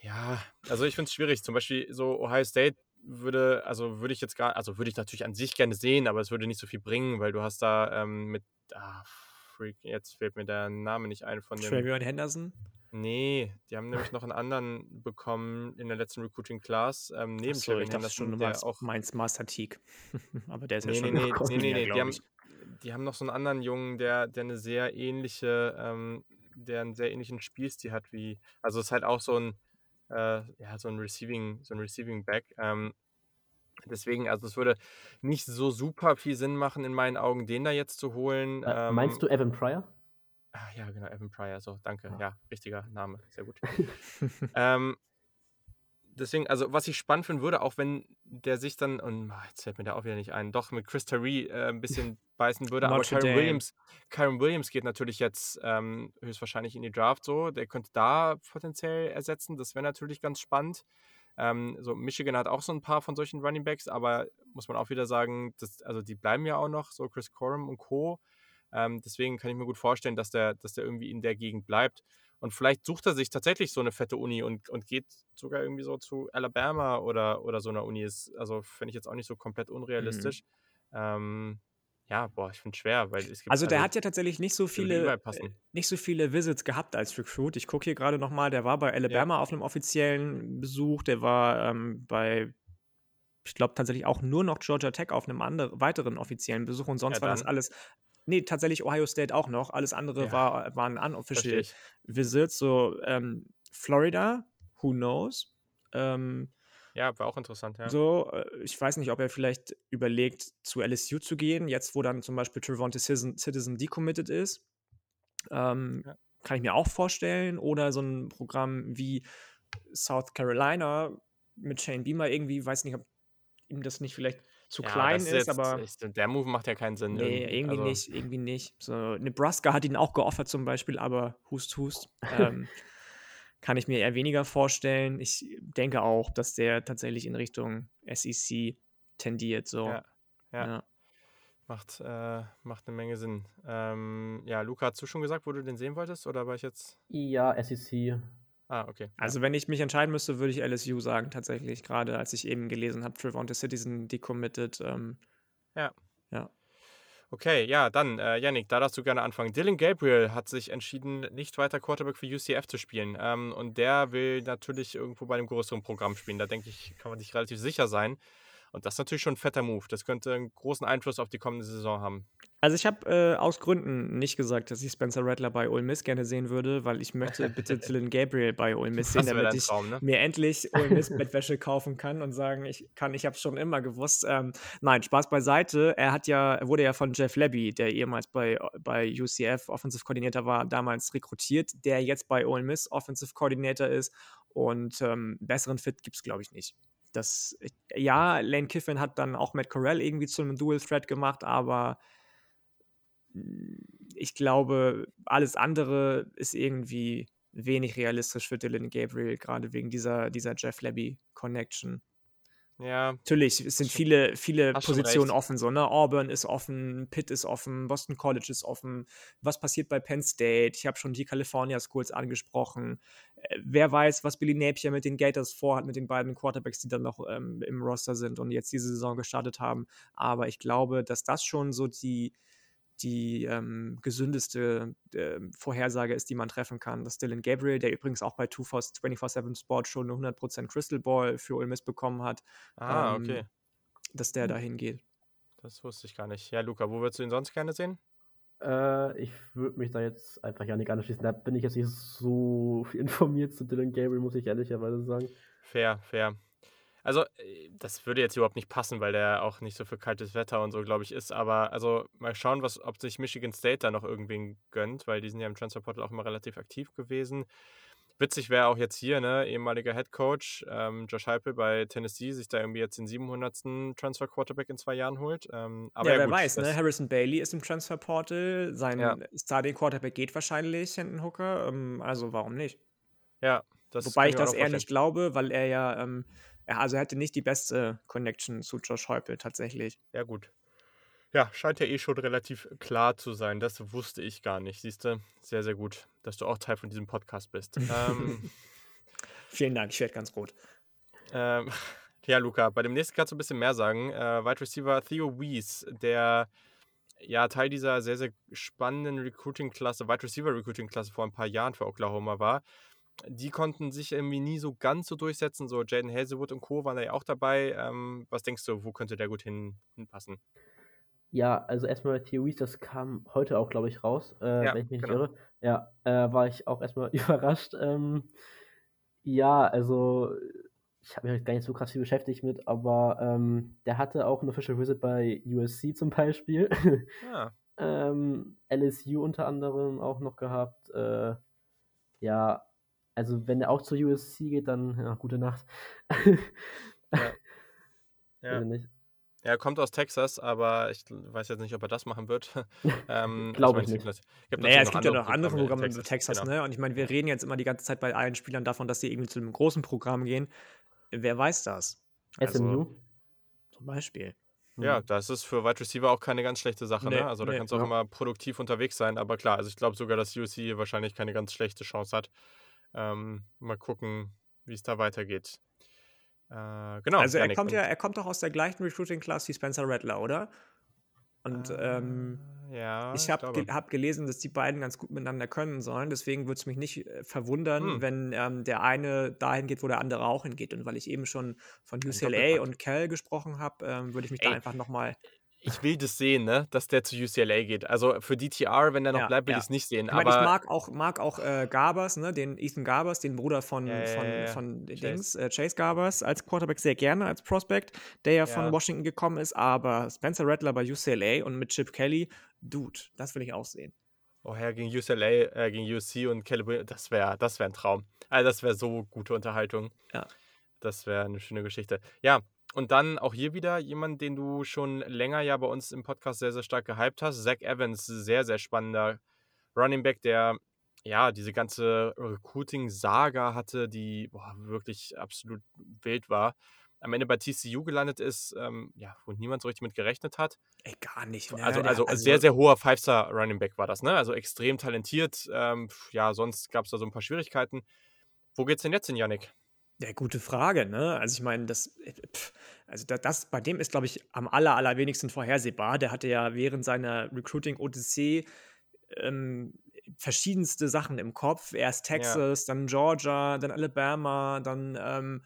Speaker 1: Ja, also ich finde es schwierig. Zum Beispiel so Ohio State würde, also würde ich jetzt gar, also würde ich natürlich an sich gerne sehen, aber es würde nicht so viel bringen, weil du hast da ähm, mit, ah, Freak, jetzt fällt mir der Name nicht ein von dem.
Speaker 2: Travion Henderson.
Speaker 1: Nee, die haben nämlich noch einen anderen bekommen in der letzten Recruiting Class, ähm, neben
Speaker 2: Achso,
Speaker 1: Travion
Speaker 2: ich dachte schon, du
Speaker 1: Henderson, der
Speaker 2: meinst
Speaker 1: auch
Speaker 2: Mainz Master Teague. aber der ist ja
Speaker 1: Nee,
Speaker 2: schon
Speaker 1: nee, nee,
Speaker 2: noch
Speaker 1: nee, nee, nee. Die haben, die haben noch so einen anderen Jungen, der, der eine sehr ähnliche, ähm, der einen sehr ähnlichen Spielstil hat wie, also es ist halt auch so ein, äh, ja, so ein Receiving, so ein Receiving Back. Ähm, deswegen, also es würde nicht so super viel Sinn machen, in meinen Augen, den da jetzt zu holen.
Speaker 3: Äh,
Speaker 1: Ähm,
Speaker 3: meinst du Evan Pryor?
Speaker 1: ah, ja, genau, Evan Pryor, so, danke.
Speaker 3: Ja.
Speaker 1: Ja, richtiger Name, sehr gut. ähm, deswegen, also was ich spannend finden würde, auch wenn der sich dann, und ah, jetzt fällt mir da auch wieder nicht ein, doch mit Chris Tyree äh, ein bisschen beißen würde, aber Kyron. Williams, Kyron Williams geht natürlich jetzt ähm, höchstwahrscheinlich in die Draft so, der könnte da potenziell ersetzen, das wäre natürlich ganz spannend. Ähm, so Michigan hat auch so ein paar von solchen Running Backs, aber muss man auch wieder sagen, das, also die bleiben ja auch noch, so Chris Corum und Co. Ähm, deswegen kann ich mir gut vorstellen, dass der, dass der irgendwie in der Gegend bleibt. Und vielleicht sucht er sich tatsächlich so eine fette Uni und, und geht sogar irgendwie so zu Alabama oder, oder so einer Uni. Ist, also fände ich jetzt auch nicht so komplett unrealistisch. Ähm, ja, boah, ich finde es schwer, weil es gibt.
Speaker 2: Also der hat ja tatsächlich nicht so viele, äh, nicht so viele Visits gehabt als Recruit. Ich gucke hier gerade nochmal, der war bei Alabama auf einem offiziellen Besuch, der war ähm, bei, ich glaube tatsächlich auch nur noch Georgia Tech auf einem anderen, weiteren offiziellen Besuch und sonst
Speaker 1: Ja,
Speaker 2: war das alles, nee, tatsächlich Ohio State auch noch. Alles andere
Speaker 1: Ja.
Speaker 2: war, waren
Speaker 1: Verstehe
Speaker 2: unofficial. Visits, so ähm, Florida, who knows. Ähm,
Speaker 1: Ja, war auch interessant, ja.
Speaker 2: so, äh, ich weiß nicht, ob er vielleicht überlegt, zu LSU zu gehen, jetzt wo dann zum Beispiel Trevonte Citizen, Citizen decommitted ist. Ähm,
Speaker 1: Ja.
Speaker 2: Kann ich mir auch vorstellen. Oder so ein Programm wie South Carolina mit Shane Beamer irgendwie, weiß nicht, ob ihm das nicht vielleicht zu
Speaker 1: ja,
Speaker 2: klein ist,
Speaker 1: jetzt,
Speaker 2: aber
Speaker 1: ist, der Move macht ja keinen Sinn.
Speaker 2: nee, irgendwie
Speaker 1: also,
Speaker 2: nicht, irgendwie nicht. So, Nebraska hat ihn auch geoffert zum Beispiel, aber hust, hust. ähm, kann ich mir eher weniger vorstellen. Ich denke auch, dass der tatsächlich in Richtung SEC tendiert. So.
Speaker 1: Ja, ja.
Speaker 2: Ja.
Speaker 1: Macht, äh, macht eine Menge Sinn. Ähm, ja, Luca, hast du schon gesagt, wo du den sehen wolltest? Oder war ich jetzt.
Speaker 3: Ja, SEC.
Speaker 1: Ah, okay.
Speaker 2: Also, wenn ich mich entscheiden müsste, würde ich LSU sagen, tatsächlich. Gerade als ich eben gelesen habe, Trevonte Citizen decommitted. Ähm,
Speaker 1: Ja.
Speaker 2: Ja.
Speaker 1: Okay, ja, dann, äh, Yannick, da darfst du gerne anfangen. Dylan Gabriel hat sich entschieden, nicht weiter Quarterback für UCF zu spielen. Ähm, und der will natürlich irgendwo bei einem größeren Programm spielen. Da denke ich, kann man sich relativ sicher sein. Und das ist natürlich schon ein fetter Move. Das könnte einen großen Einfluss auf die kommende Saison haben.
Speaker 2: Also ich habe äh, aus Gründen nicht gesagt, dass ich Spencer Rattler bei Ole Miss gerne sehen würde, weil ich möchte bitte Dylan Gabriel bei Ole Miss sehen, damit ich
Speaker 1: Traum, ne?
Speaker 2: mir endlich Ole Miss Bettwäsche kaufen kann und sagen, ich kann, ich habe es schon immer gewusst. Ähm, nein, Spaß beiseite. Er hat ja, er wurde ja von Jeff Lebby, der ehemals bei, bei UCF Offensive Coordinator war, damals rekrutiert, der jetzt bei Ole Miss Offensive Coordinator ist und ähm, besseren Fit gibt es, glaube ich, nicht. Das, ja, Lane Kiffin hat dann auch Matt Corral irgendwie zu einem Dual Threat gemacht, aber ich glaube, alles andere ist irgendwie wenig realistisch für Dylan Gabriel, gerade wegen dieser, dieser Jeff Lebby Connection.
Speaker 1: Ja,
Speaker 2: Natürlich, es sind viele, viele
Speaker 1: hast
Speaker 2: Positionen offen. So, ne? Auburn ist offen, Pitt ist offen, Boston College ist offen. Was passiert bei Penn State? Ich habe schon die California Schools angesprochen. Äh, wer weiß, was Billy Napier mit den Gators vorhat, mit den beiden Quarterbacks, die dann noch ähm, im Roster sind und jetzt diese Saison gestartet haben. Aber ich glaube, dass das schon so die, die ähm, gesündeste äh, Vorhersage ist, die man treffen kann. Dass Dylan Gabriel, der übrigens auch bei 24-7 Sport schon eine 100% Crystal Ball für Ole Miss bekommen hat,
Speaker 1: ah,
Speaker 2: ähm,
Speaker 1: okay.
Speaker 2: dass der dahin geht.
Speaker 1: Das wusste ich gar nicht. Ja, Luca, wo würdest du ihn sonst gerne sehen?
Speaker 3: Äh, ich würde mich da jetzt einfach ja nicht anschließen. Da bin ich jetzt nicht so informiert zu Dylan Gabriel, muss ich ehrlicherweise sagen.
Speaker 1: Fair, fair. Also, äh, das würde jetzt überhaupt nicht passen, weil der auch nicht so für kaltes Wetter und so, glaube ich, ist. Aber also mal schauen, was, ob sich Michigan State da noch irgendwen gönnt, weil die sind ja im Transferportal auch immer relativ aktiv gewesen. Witzig wäre auch jetzt hier, ne, ehemaliger Head Coach ähm, Josh Heupel bei Tennessee, sich da irgendwie jetzt den 700. Transfer Quarterback in zwei Jahren holt. Ähm, aber
Speaker 2: ja,
Speaker 1: ja,
Speaker 2: wer
Speaker 1: gut,
Speaker 2: weiß, ne? Harrison Bailey ist im Transferportal. Sein
Speaker 1: Ja.
Speaker 2: Starting Quarterback geht wahrscheinlich, Hendon Hooker. Ähm, also warum nicht?
Speaker 1: Ja, das
Speaker 2: Wobei ich das eher nicht glaube, weil er ja, ähm, er, also er hatte nicht die beste Connection zu Josh Heupel tatsächlich.
Speaker 1: Ja, gut. Ja, scheint ja eh schon relativ klar zu sein. Das wusste ich gar nicht. Siehst du, sehr, sehr gut, dass du auch Teil von diesem Podcast bist. ähm,
Speaker 2: Vielen Dank, ich werde ganz rot.
Speaker 1: ähm, ja, Luca, bei dem nächsten kannst du ein bisschen mehr sagen. Äh, Wide Receiver Theo Wies, der ja Teil dieser sehr, sehr spannenden Recruiting-Klasse, Wide Receiver Recruiting-Klasse vor ein paar Jahren für Oklahoma war. Die konnten sich irgendwie nie so ganz so durchsetzen. So Jaden Hazelwood und Co. waren da ja auch dabei. Ähm, was denkst du, wo könnte der gut hin, hinpassen?
Speaker 3: Ja, also erstmal Theories, das kam heute auch, glaube ich, raus, äh,
Speaker 1: Ja,
Speaker 3: wenn ich mich nicht
Speaker 1: genau.
Speaker 3: irre. Ja, äh, war ich auch erstmal überrascht. Ähm, ja, also ich habe mich halt gar nicht so krass viel beschäftigt mit, aber ähm, der hatte auch ein Official Visit bei USC zum Beispiel.
Speaker 1: Ah,
Speaker 3: ähm, LSU unter anderem auch noch gehabt. Äh, ja, also wenn er auch zur USC geht, dann ja, gute Nacht.
Speaker 1: Ja. Ja. Er kommt aus Texas, aber ich weiß jetzt nicht, ob er das machen wird. ähm,
Speaker 3: Glaub
Speaker 1: also
Speaker 3: ich
Speaker 1: meine,
Speaker 3: nicht.
Speaker 1: es gibt
Speaker 2: Naja, es gibt ja noch andere
Speaker 1: in
Speaker 2: Programme in Texas,
Speaker 1: genau.
Speaker 2: ne? Und ich meine, wir reden jetzt immer die ganze Zeit bei allen Spielern davon, dass sie irgendwie zu einem großen Programm gehen. Wer weiß das? Also,
Speaker 3: SMU?
Speaker 2: zum Beispiel.
Speaker 1: Ja, das ist für Wide Receiver auch keine ganz schlechte Sache.
Speaker 2: Nee,
Speaker 1: ne? Also da
Speaker 2: nee,
Speaker 1: kannst du auch
Speaker 3: ja.
Speaker 1: immer produktiv unterwegs sein. Aber klar, also ich glaube sogar, dass USC hier wahrscheinlich keine ganz schlechte Chance hat. Ähm, mal gucken, wie es da weitergeht. Äh, genau.
Speaker 2: also er kommt ja, er kommt doch aus der gleichen Recruiting-Class wie Spencer Rattler, oder? Und ähm,
Speaker 1: Äh, ja,
Speaker 2: ich habe ge hab gelesen, dass die beiden ganz gut miteinander können sollen. Deswegen würde es mich nicht äh, verwundern,
Speaker 1: Hm.
Speaker 2: wenn ähm, der eine dahin geht, wo der andere auch hingeht. Und weil ich eben schon von UCLA und Cal gesprochen habe, ähm, würde ich mich da
Speaker 1: Ey,
Speaker 2: einfach nochmal.
Speaker 1: Ich will das sehen, ne? dass der zu UCLA geht. Also für DTR, wenn der noch
Speaker 2: Ja,
Speaker 1: bleibt, will
Speaker 2: ja.
Speaker 1: ich es nicht sehen.
Speaker 2: Ich meine,
Speaker 1: aber
Speaker 2: ich mag auch, mag auch äh, Garbers, ne, den Ethan Garbers, den Bruder von,
Speaker 1: Ja,
Speaker 2: von, von
Speaker 1: Chase.
Speaker 2: Dings, äh, Chase Garbers als Quarterback sehr gerne als Prospect, der ja, von. Washington gekommen ist, aber Spencer Rattler bei UCLA und mit Chip Kelly, Dude, das will ich auch sehen.
Speaker 1: Oh ja, gegen UCLA, äh, gegen USC und Caleb, das wäre das wär ein Traum. Also das wäre so gute Unterhaltung.
Speaker 2: Ja.
Speaker 1: Das wäre eine schöne Geschichte. Ja, und dann auch hier wieder jemand, den du schon länger ja bei uns im Podcast sehr, sehr stark gehypt hast. Zach Evans, sehr, sehr spannender Running Back, der ja diese ganze Recruiting-Saga hatte, die boah, wirklich absolut wild war. Am Ende bei TCU gelandet ist, ähm, ja, wo niemand so richtig mit gerechnet hat.
Speaker 2: Ey, gar nicht. Ne?
Speaker 1: Also,
Speaker 2: Der-
Speaker 1: also, sehr, sehr hoher Five-Star-Running Back war das, ne? Also extrem talentiert. Ähm, ja, sonst gab es da so ein paar Schwierigkeiten. Wo geht's denn jetzt hin, Yannick?
Speaker 2: Ja, gute Frage, ne? Also ich meine, das, äh, also da, das, bei dem ist, glaube ich, am aller, allerwenigsten vorhersehbar. Der hatte ja während seiner Recruiting-Odyssee ähm, verschiedenste Sachen im Kopf. Erst Texas, dann Georgia, dann Alabama, dann ähm,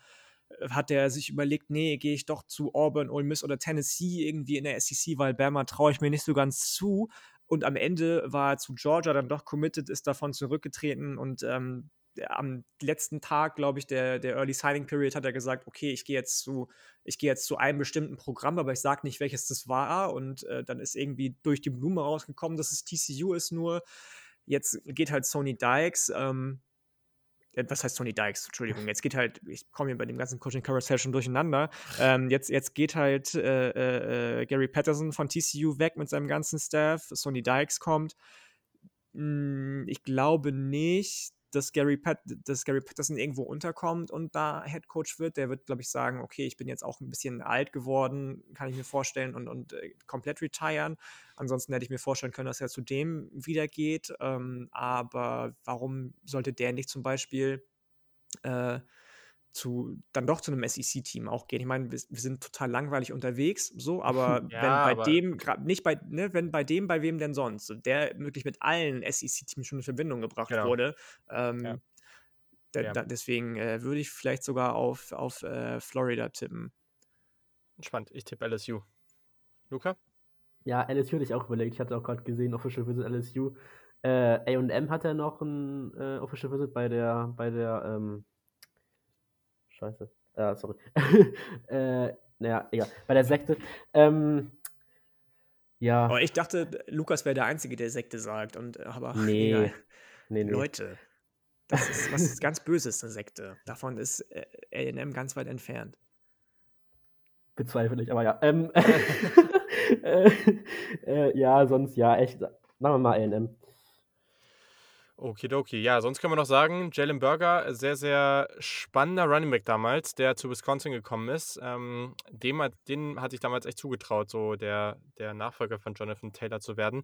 Speaker 2: hat er sich überlegt, nee, gehe ich doch zu Auburn, Ole Miss oder Tennessee irgendwie in der SEC, weil Bama traue ich mir nicht so ganz zu. Und am Ende war er zu Georgia dann doch committed, ist davon zurückgetreten und ähm, am letzten Tag, glaube ich, der, der Early Signing Period hat er gesagt, okay, ich gehe jetzt zu, ich gehe jetzt zu einem bestimmten Programm, aber ich sage nicht, welches das war. Und äh, dann ist irgendwie durch die Blume rausgekommen, dass es TCU ist nur. Jetzt geht halt Sony Dykes, ähm, äh, was heißt Sony Dykes? Entschuldigung, jetzt geht halt, ich komme hier bei dem ganzen Coaching Carousel schon durcheinander. Ähm, jetzt, jetzt geht halt äh, äh, äh, Gary Patterson von TCU weg mit seinem ganzen Staff. Sony Dykes kommt. Hm, ich glaube nicht, dass Gary, Pat dass Gary Patterson irgendwo unterkommt und da Head Coach wird. Der wird, glaube ich, sagen, okay, ich bin jetzt auch ein bisschen alt geworden, kann ich mir vorstellen, und, und äh, komplett retiren. Ansonsten hätte ich mir vorstellen können, dass er zu dem wieder geht. Ähm, aber warum sollte der nicht zum Beispiel äh, zu, dann doch zu einem SEC-Team auch gehen. Ich meine, wir, wir sind total langweilig unterwegs, so, aber
Speaker 1: Ja,
Speaker 2: wenn bei
Speaker 1: aber-
Speaker 2: dem, nicht bei, ne, wenn bei dem, bei wem denn sonst, so, der wirklich mit allen SEC-Teams schon in Verbindung gebracht
Speaker 1: Genau.
Speaker 2: wurde, ähm,
Speaker 1: Ja.
Speaker 2: da,
Speaker 1: Ja.
Speaker 2: da, deswegen äh, würde ich vielleicht sogar auf, auf äh, Florida tippen.
Speaker 1: Spannend. Ich tippe LSU. Luca?
Speaker 3: Ja, LSU hatte ich auch überlegt. Ich hatte auch gerade gesehen, Official Visit LSU. Äh, AM hat ja noch ein äh, Official Visit bei der, bei der, ähm, Scheiße. Ah, sorry. äh, naja, egal. Bei der Sekte. Ähm, ja.
Speaker 2: Aber ich dachte, Lukas wäre der Einzige, der Sekte sagt. Und, äh, aber
Speaker 3: nee.
Speaker 2: Egal.
Speaker 3: Nee, nee.
Speaker 2: Leute, das ist was ganz Böses, eine Sekte. Davon ist äh, AM ganz weit entfernt.
Speaker 3: Bezweifle ich, aber ja. Ähm, äh, äh, ja, sonst ja, echt. Machen wir mal AM.
Speaker 1: Okidoki. Ja, sonst können wir noch sagen, Jalen Burger, sehr, sehr spannender Running Back damals, der zu Wisconsin gekommen ist. Ähm, dem, hat- den hatte ich damals echt zugetraut, so der, der Nachfolger von Jonathan Taylor zu werden.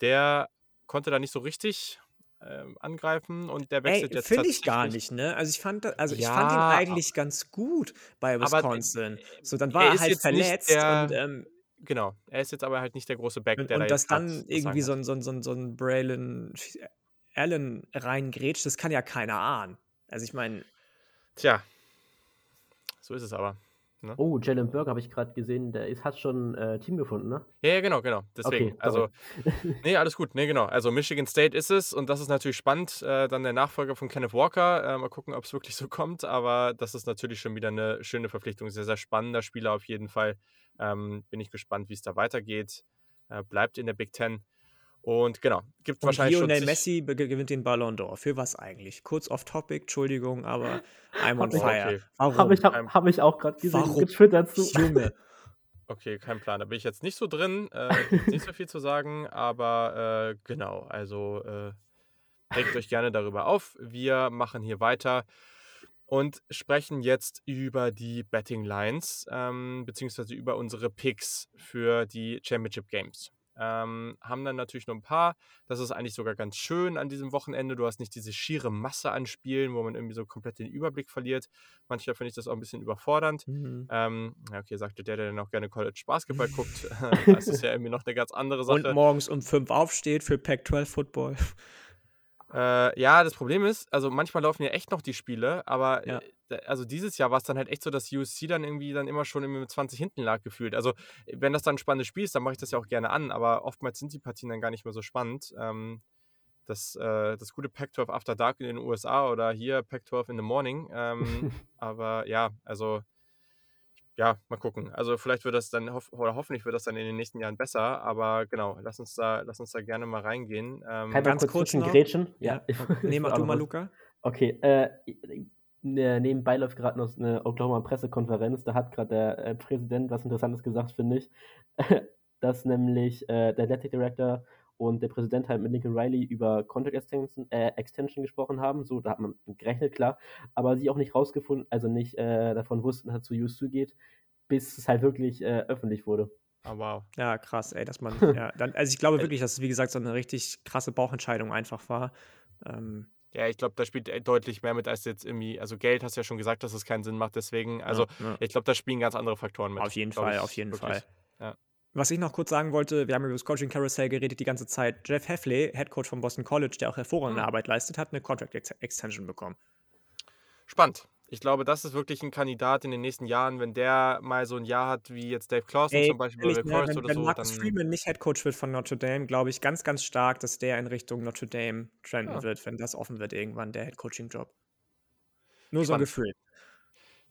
Speaker 1: Der konnte da nicht so richtig ähm, angreifen und der
Speaker 2: Ey,
Speaker 1: wechselt jetzt
Speaker 2: finde ich gar nicht, ne? Also ich fand, also ich fand ihn
Speaker 1: Ja,
Speaker 2: eigentlich ganz gut bei
Speaker 1: aber,
Speaker 2: Wisconsin. So, dann
Speaker 1: er
Speaker 2: war er
Speaker 1: ist
Speaker 2: halt verletzt
Speaker 1: der-
Speaker 2: und, ähm,
Speaker 1: Genau, er ist jetzt aber halt nicht der große Back,
Speaker 2: und,
Speaker 1: der
Speaker 2: und
Speaker 1: da
Speaker 2: dass
Speaker 1: jetzt grad
Speaker 2: dann
Speaker 1: das
Speaker 2: irgendwie so
Speaker 1: Sagen
Speaker 2: ein, so ein, so ein, so ein Braylon Allen reingrätscht, das kann ja keiner ahnen. Also ich meine.
Speaker 1: Tja, so ist es aber.
Speaker 3: Oh, Jalen Burke habe ich gerade gesehen, der ist, hat schon äh, Team gefunden, ne?
Speaker 1: Ja, ja, genau, genau. Deswegen.
Speaker 3: Okay,
Speaker 1: also, nee, alles gut. Nee, genau. Also, Michigan State ist es und das ist natürlich spannend. Äh, dann der Nachfolger von Kenneth Walker. Äh, mal gucken, ob es wirklich so kommt. Aber das ist natürlich schon wieder eine schöne Verpflichtung. Sehr, sehr spannender Spieler auf jeden Fall. Ähm, bin ich gespannt, wie es da weitergeht. Äh, bleibt in der Big Ten. Und genau, gibt
Speaker 2: und
Speaker 1: wahrscheinlich schon.
Speaker 2: Lionel
Speaker 1: zig-
Speaker 2: Messi gewinnt den Ballon d'Or. Für was eigentlich? Kurz off topic, Entschuldigung, aber I'm on fire.
Speaker 1: Okay.
Speaker 2: Warum?
Speaker 3: Habe ich, hab,
Speaker 1: Kein-
Speaker 3: hab ich auch gerade gesehen,
Speaker 2: Warum?
Speaker 3: getwittert zu.
Speaker 2: Junge.
Speaker 1: Okay, kein Plan. Da bin ich jetzt nicht so drin. Äh, gibt nicht so viel zu sagen, aber äh, genau, also äh, regt euch gerne darüber auf. Wir machen hier weiter und sprechen jetzt über die Betting Lines, ähm, beziehungsweise über unsere Picks für die Championship Games. Ähm, haben dann natürlich nur ein paar. Das ist eigentlich sogar ganz schön an diesem Wochenende. Du hast nicht diese schiere Masse an Spielen, wo man irgendwie so komplett den Überblick verliert. Manchmal finde ich das auch ein bisschen überfordernd.
Speaker 2: Mhm.
Speaker 1: Ähm, ja, okay, sagte der, der dann auch gerne College Basketball guckt. das ist ja irgendwie noch eine ganz andere
Speaker 2: Und
Speaker 1: Sache.
Speaker 2: morgens um 5 aufsteht für Pac-12 Football.
Speaker 1: Äh, ja, das Problem ist, also manchmal laufen ja echt noch die Spiele, aber
Speaker 2: Ja.
Speaker 1: Äh, also dieses Jahr war es dann halt echt so, dass USC dann irgendwie dann immer schon mit 20 hinten lag gefühlt. Also wenn das dann ein spannendes Spiel ist, dann mache ich das ja auch gerne an, aber oftmals sind die Partien dann gar nicht mehr so spannend. Ähm, das, äh, das gute Pac-12 After Dark in den USA oder hier Pac-12 in the Morning. Ähm, aber ja, also ja, mal gucken. Also vielleicht wird das dann, hoff oder hoffentlich wird das dann in den nächsten Jahren besser, aber genau, lass uns da, lass uns da gerne mal reingehen. Ähm,
Speaker 3: Kann ich mal
Speaker 2: Ganz
Speaker 3: kurz,
Speaker 2: kurz noch?
Speaker 3: Grätschen?
Speaker 2: Ja.
Speaker 3: ich-
Speaker 2: Nee,
Speaker 3: ich
Speaker 2: mach du mal, Luca.
Speaker 3: Okay, äh, nebenbei läuft gerade noch eine Oklahoma-Pressekonferenz. Da hat gerade der äh, Präsident was Interessantes gesagt, finde ich. dass nämlich äh, der Athletic Director und der Präsident halt mit Lincoln Riley über Contract Extension, äh, Extension gesprochen haben. So, da hat man gerechnet, klar. Aber sie auch nicht rausgefunden, also nicht äh, davon wussten, dass es zu USU geht, bis es halt wirklich äh, öffentlich wurde.
Speaker 1: oh, wow.
Speaker 2: Ja, krass, ey, dass man, ja, dann, also ich glaube wirklich, dass es, wie gesagt, so eine richtig krasse Bauchentscheidung einfach war. Ähm,
Speaker 1: Ja, ich glaube, da spielt äh, deutlich mehr mit als jetzt irgendwie, also Geld hast du ja schon gesagt, dass es keinen Sinn macht, deswegen, also
Speaker 2: ja, ja.
Speaker 1: ich glaube, da spielen ganz andere Faktoren mit.
Speaker 2: Auf jeden Fall,
Speaker 1: ich
Speaker 2: auf jeden
Speaker 1: wirklich.
Speaker 2: Fall.
Speaker 1: Ja.
Speaker 2: Was ich noch kurz sagen wollte, wir haben über das Coaching Carousel geredet die ganze Zeit. Jeff Heffley, Head Coach von Boston College, der auch hervorragende
Speaker 1: Hm.
Speaker 2: Arbeit leistet, hat eine Contract Ex Extension bekommen.
Speaker 1: Spannend. Ich glaube, das ist wirklich ein Kandidat in den nächsten Jahren, wenn der mal so ein Jahr hat wie jetzt Dave Clawson
Speaker 2: Ey,
Speaker 1: zum Beispiel Forest
Speaker 2: wenn,
Speaker 1: oder
Speaker 2: wenn
Speaker 1: so,
Speaker 2: Marcus
Speaker 1: dann
Speaker 2: Freeman nicht Head Coach wird von Notre Dame, glaube ich ganz, ganz stark, dass der in Richtung Notre Dame trenden
Speaker 1: Ja.
Speaker 2: wird, wenn das offen wird irgendwann, der Head Coaching Job. Nur so ein
Speaker 1: Spannend.
Speaker 2: Gefühl.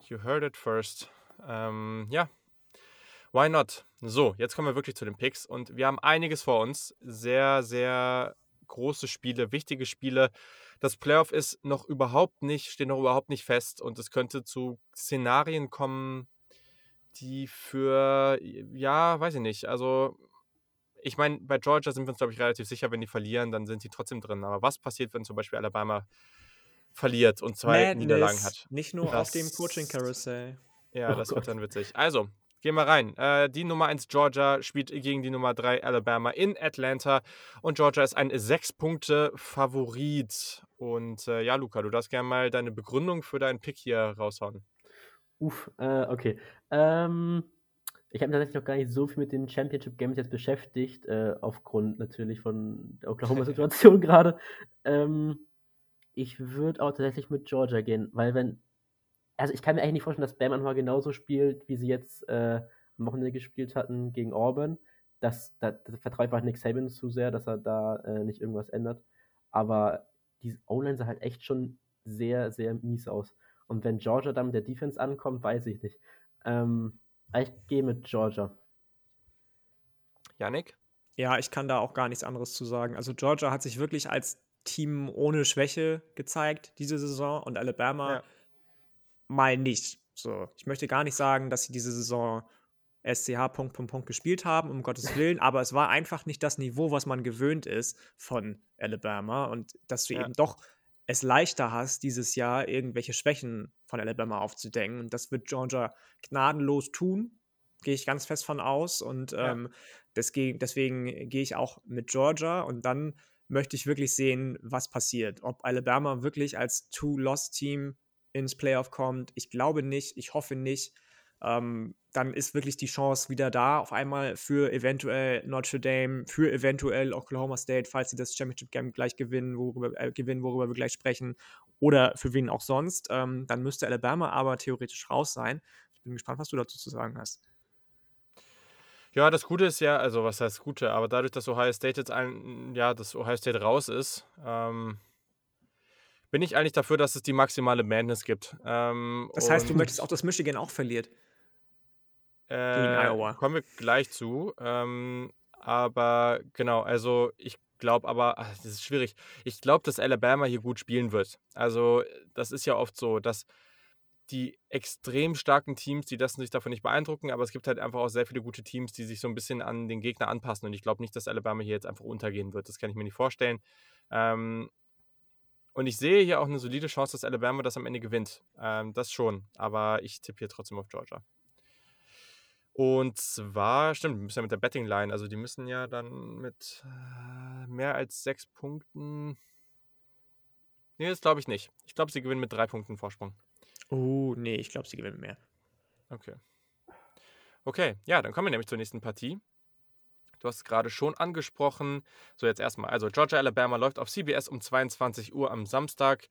Speaker 1: You heard it first. Ähm, ja, why not? So, jetzt kommen wir wirklich zu den Picks und wir haben einiges vor uns. Sehr, sehr große Spiele, wichtige Spiele. Das Playoff ist noch überhaupt nicht, steht noch überhaupt nicht fest und es könnte zu Szenarien kommen, die für, ja, weiß ich nicht, also ich meine, bei Georgia sind wir uns, glaube ich, relativ sicher, wenn die verlieren, dann sind die trotzdem drin. Aber was passiert, wenn zum Beispiel Alabama verliert und zwei Niederlagen hat?
Speaker 2: Nicht nur auf dem
Speaker 1: Das-
Speaker 2: Coaching Carousel.
Speaker 1: Ja,
Speaker 3: Oh
Speaker 1: das
Speaker 3: Gott.
Speaker 1: wird dann witzig. Also, gehen wir rein. Äh, die Nummer 1 Georgia spielt gegen die Nummer 3 Alabama in Atlanta. Und Georgia ist ein 6-Punkte-Favorit. Und äh, ja, Luca, du darfst gerne mal deine Begründung für deinen Pick hier raushauen.
Speaker 3: Uff, äh, okay. Ähm, ich habe mich tatsächlich noch gar nicht so viel mit den Championship Games jetzt beschäftigt, äh, aufgrund natürlich von der Oklahoma-Situation gerade. Ähm, ich würde auch tatsächlich mit Georgia gehen, weil wenn, also ich kann mir eigentlich nicht vorstellen, dass Bama mal genauso spielt, wie sie jetzt äh, am Wochenende gespielt hatten gegen Auburn. das, da, da vertraue ich einfach Nick Saban zu sehr, dass er da äh, nicht irgendwas ändert. Aber die O-Line sah halt echt schon sehr, sehr mies aus. Und wenn Georgia dann mit der Defense ankommt, weiß ich nicht. Ähm, ich gehe mit Georgia.
Speaker 1: Yannick?
Speaker 2: Ja, ich kann da auch gar nichts anderes zu sagen. Also Georgia hat sich wirklich als Team ohne Schwäche gezeigt diese Saison und Alabama ja. Mal nicht. So, ich möchte gar nicht sagen, dass sie diese Saison SCH Punkt, Punkt, Punkt gespielt haben, um Gottes Willen, aber es war einfach nicht das Niveau, was man gewöhnt ist von Alabama und dass du ja. eben doch es leichter hast, dieses Jahr irgendwelche Schwächen von Alabama aufzudenken. Und das wird Georgia gnadenlos tun, gehe ich ganz fest von aus. Und ja. ähm, deswegen, deswegen gehe ich auch mit Georgia und dann möchte ich wirklich sehen, was passiert. Ob Alabama wirklich als Two-Loss-Team ins Playoff kommt. Ich glaube nicht, ich hoffe nicht ähm, dann ist wirklich die Chance wieder da, auf einmal für eventuell Notre Dame, für eventuell Oklahoma State, falls sie das Championship Game gleich gewinnen, worüber, äh, gewinnen, worüber wir gleich sprechen, oder für wen auch sonst. Ähm, dann müsste Alabama aber theoretisch raus sein. Ich bin gespannt, was du dazu zu sagen hast.
Speaker 1: Ja, das Gute ist ja, also was heißt Gute, aber dadurch, dass Ohio State jetzt ein, ja, dass Ohio State raus ist, ähm, bin ich eigentlich dafür, dass es die maximale Madness gibt. Ähm,
Speaker 2: das heißt, du möchtest auch, dass Michigan auch verliert.
Speaker 1: Äh, gegen Iowa. Kommen wir gleich zu. Ähm, aber genau, also ich glaube aber, ach, das ist schwierig. Ich glaube, dass Alabama hier gut spielen wird. Also das ist ja oft so, dass die extrem starken Teams, die lassen sich davon nicht beeindrucken, aber es gibt halt einfach auch sehr viele gute Teams, die sich so ein bisschen an den Gegner anpassen. Und ich glaube nicht, dass Alabama hier jetzt einfach untergehen wird. Das kann ich mir nicht vorstellen. Ähm, und ich sehe hier auch eine solide Chance, dass Alabama das am Ende gewinnt. Ähm, das schon. Aber ich tippe hier trotzdem auf Georgia. Und zwar, stimmt, wir müssen ja mit der Betting Line, also die müssen ja dann mit äh, mehr als sechs Punkten. Nee, das glaube ich nicht. Ich glaube, sie gewinnen mit drei Punkten Vorsprung.
Speaker 2: Oh, nee, ich glaube, sie gewinnen mehr.
Speaker 1: Okay. Okay, ja, dann kommen wir nämlich zur nächsten Partie. Du hast es gerade schon angesprochen. So, jetzt erstmal. Also, Georgia Alabama läuft auf CBS um 22 Uhr am Samstag.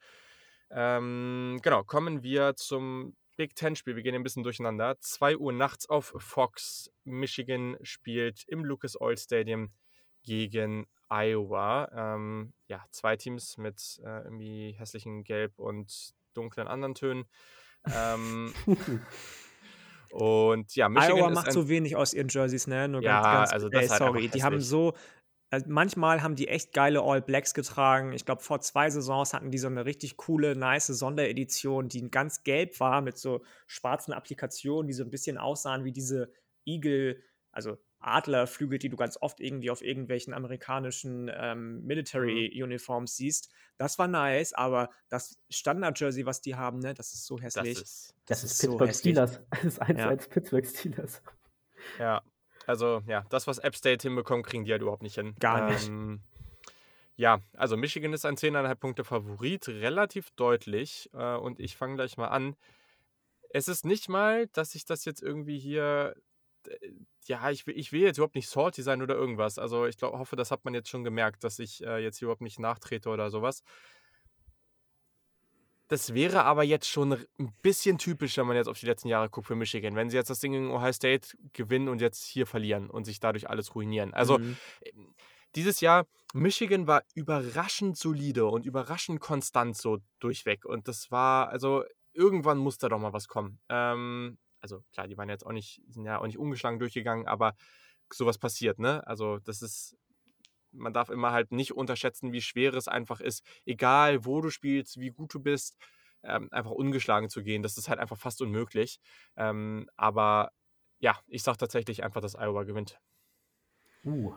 Speaker 1: Ähm, genau, kommen wir zum Big Ten-Spiel. Wir gehen ein bisschen durcheinander. 2 Uhr nachts auf Fox. Michigan spielt im Lucas Oil Stadium gegen Iowa. Ähm, ja, zwei Teams mit äh, irgendwie hässlichen Gelb und dunklen anderen Tönen. Ähm, und ja,
Speaker 2: Michigan Iowa macht so wenig aus ihren Jerseys, ne? Nur
Speaker 1: ja,
Speaker 2: ganz, ganz,
Speaker 1: also das ey, halt
Speaker 2: sorry, die haben so also manchmal haben die echt geile All Blacks getragen. Ich glaube, vor zwei Saisons hatten die so eine richtig coole, nice Sonderedition, die ganz gelb war mit so schwarzen Applikationen, die so ein bisschen aussahen wie diese Eagle, also Adlerflügel, die du ganz oft irgendwie auf irgendwelchen amerikanischen ähm, Military-Uniforms mhm. siehst. Das war nice, aber das Standard-Jersey, was die haben, ne, das ist so hässlich.
Speaker 3: Das ist, das, das ist, ist Pittsburgh so Steelers. Das ist 1 ja. als Pittsburgh Steelers.
Speaker 1: Ja, also ja, das, was App State hinbekommt, kriegen die halt überhaupt nicht hin.
Speaker 2: Gar nicht. Ähm,
Speaker 1: ja, also Michigan ist ein 10,5 Punkte Favorit, relativ deutlich. Äh, und ich fange gleich mal an. Es ist nicht mal, dass ich das jetzt irgendwie hier. Äh, ja, ich will, ich will jetzt überhaupt nicht salty sein oder irgendwas. Also ich glaub, hoffe, das hat man jetzt schon gemerkt, dass ich äh, jetzt hier überhaupt nicht nachtrete oder sowas. Das wäre aber jetzt schon ein bisschen typisch, wenn man jetzt auf die letzten Jahre guckt für Michigan. Wenn sie jetzt das Ding in Ohio State gewinnen und jetzt hier verlieren und sich dadurch alles ruinieren. Also mhm. Ähm, dieses Jahr, Michigan war überraschend solide und überraschend konstant so durchweg. Und das war, also irgendwann muss da doch mal was kommen. Ähm, also klar, die waren jetzt auch nicht, sind ja auch nicht ungeschlagen durchgegangen, aber sowas passiert, ne? Also das ist man darf immer halt nicht unterschätzen, wie schwer es einfach ist, egal wo du spielst, wie gut du bist, ähm, einfach ungeschlagen zu gehen. Das ist halt einfach fast unmöglich. Ähm, aber ja, ich sage tatsächlich einfach, dass Iowa gewinnt.
Speaker 2: Uh.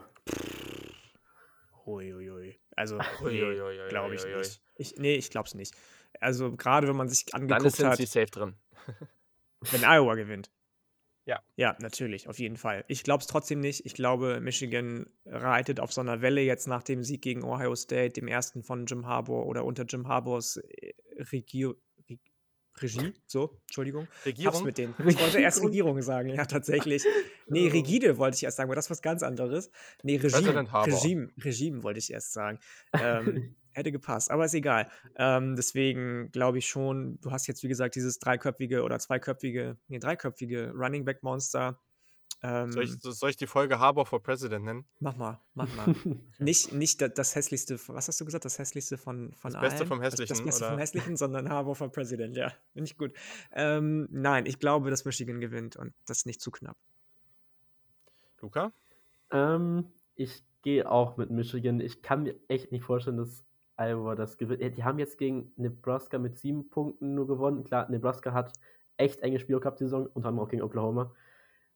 Speaker 2: Uiuiui. Also, nee, glaube ich nicht. Ich, nee, ich glaube es nicht. Also, gerade wenn man sich angeguckt Dann sind
Speaker 1: sie safe drin.
Speaker 2: wenn Iowa gewinnt.
Speaker 1: Ja.
Speaker 2: Ja, natürlich, auf jeden Fall. Ich glaube es trotzdem nicht. Ich glaube, Michigan reitet auf so einer Welle jetzt nach dem Sieg gegen Ohio State, dem ersten von Jim Harbour oder unter Jim Harbours äh, Regie. So, Entschuldigung.
Speaker 1: Regierung?
Speaker 2: Hab's mit denen. Ich wollte erst Regierung sagen, ja, tatsächlich. Nee, Rigide wollte ich erst sagen, aber das ist was ganz anderes. Nee, Regime, Regime, Regime wollte ich erst sagen. Ähm, hätte gepasst, aber ist egal. Ähm, deswegen glaube ich schon, du hast jetzt, wie gesagt, dieses dreiköpfige oder zweiköpfige, nee, dreiköpfige Running Back Monster.
Speaker 1: Ähm, soll, ich, soll, ich, die Folge Harbor for President nennen?
Speaker 2: Mach mal, mach mal. nicht nicht das, hässlichste, was hast du gesagt? Das hässlichste von, von
Speaker 1: das Beste vom Hässlichen.
Speaker 2: Das, das Beste oder? vom Hässlichen, sondern Harbor for President, ja. Finde ich gut. Ähm, nein, ich glaube, dass Michigan gewinnt und das ist nicht zu knapp.
Speaker 1: Luca?
Speaker 3: Ähm, ich gehe auch mit Michigan. Ich kann mir echt nicht vorstellen, dass Iowa das gewinnt. Die haben jetzt gegen Nebraska mit sieben Punkten nur gewonnen. Klar, Nebraska hat echt enge Spiele gehabt die Saison, und haben auch gegen Oklahoma.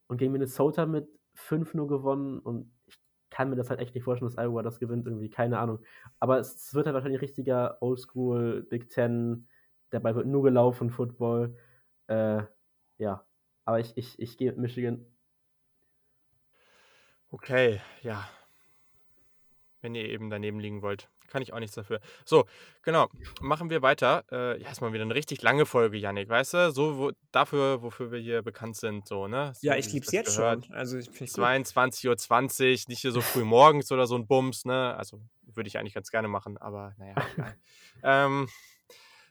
Speaker 3: Und gegen Minnesota mit 5 nur gewonnen und ich kann mir das halt echt nicht vorstellen, dass Iowa das gewinnt, irgendwie, keine Ahnung. Aber es wird halt wahrscheinlich richtiger Oldschool Big Ten, dabei wird nur gelaufen, Football. Äh, ja, aber ich, ich, ich gehe mit Michigan.
Speaker 1: Okay, ja. Wenn ihr eben daneben liegen wollt kann ich auch nichts dafür. So, genau. Machen wir weiter. Äh, ja, ist mal wieder eine richtig lange Folge, Yannick, weißt du? So wo, dafür, wofür wir hier bekannt sind, so, ne? So,
Speaker 2: ja, ich lieb's jetzt gehört. schon. Also, ich
Speaker 1: 22.20 Uhr, nicht hier so früh morgens oder so ein Bums, ne? Also, würde ich eigentlich ganz gerne machen, aber naja, ähm,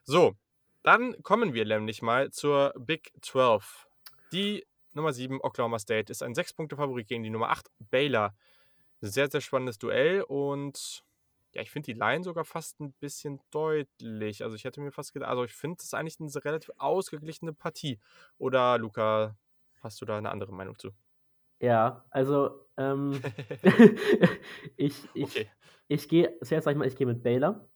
Speaker 1: so, dann kommen wir nämlich mal zur Big 12. Die Nummer 7, Oklahoma State, ist ein 6-Punkte-Favorit gegen die Nummer 8, Baylor. Sehr, sehr spannendes Duell und ja, ich finde die Line sogar fast ein bisschen deutlich. Also ich hätte mir fast gedacht, also ich finde es eigentlich eine relativ ausgeglichene Partie. Oder Luca, hast du da eine andere Meinung zu?
Speaker 3: Ja, also ähm, ich, ich, okay. ich gehe, zuerst sag ich mal, ich gehe mit Baylor.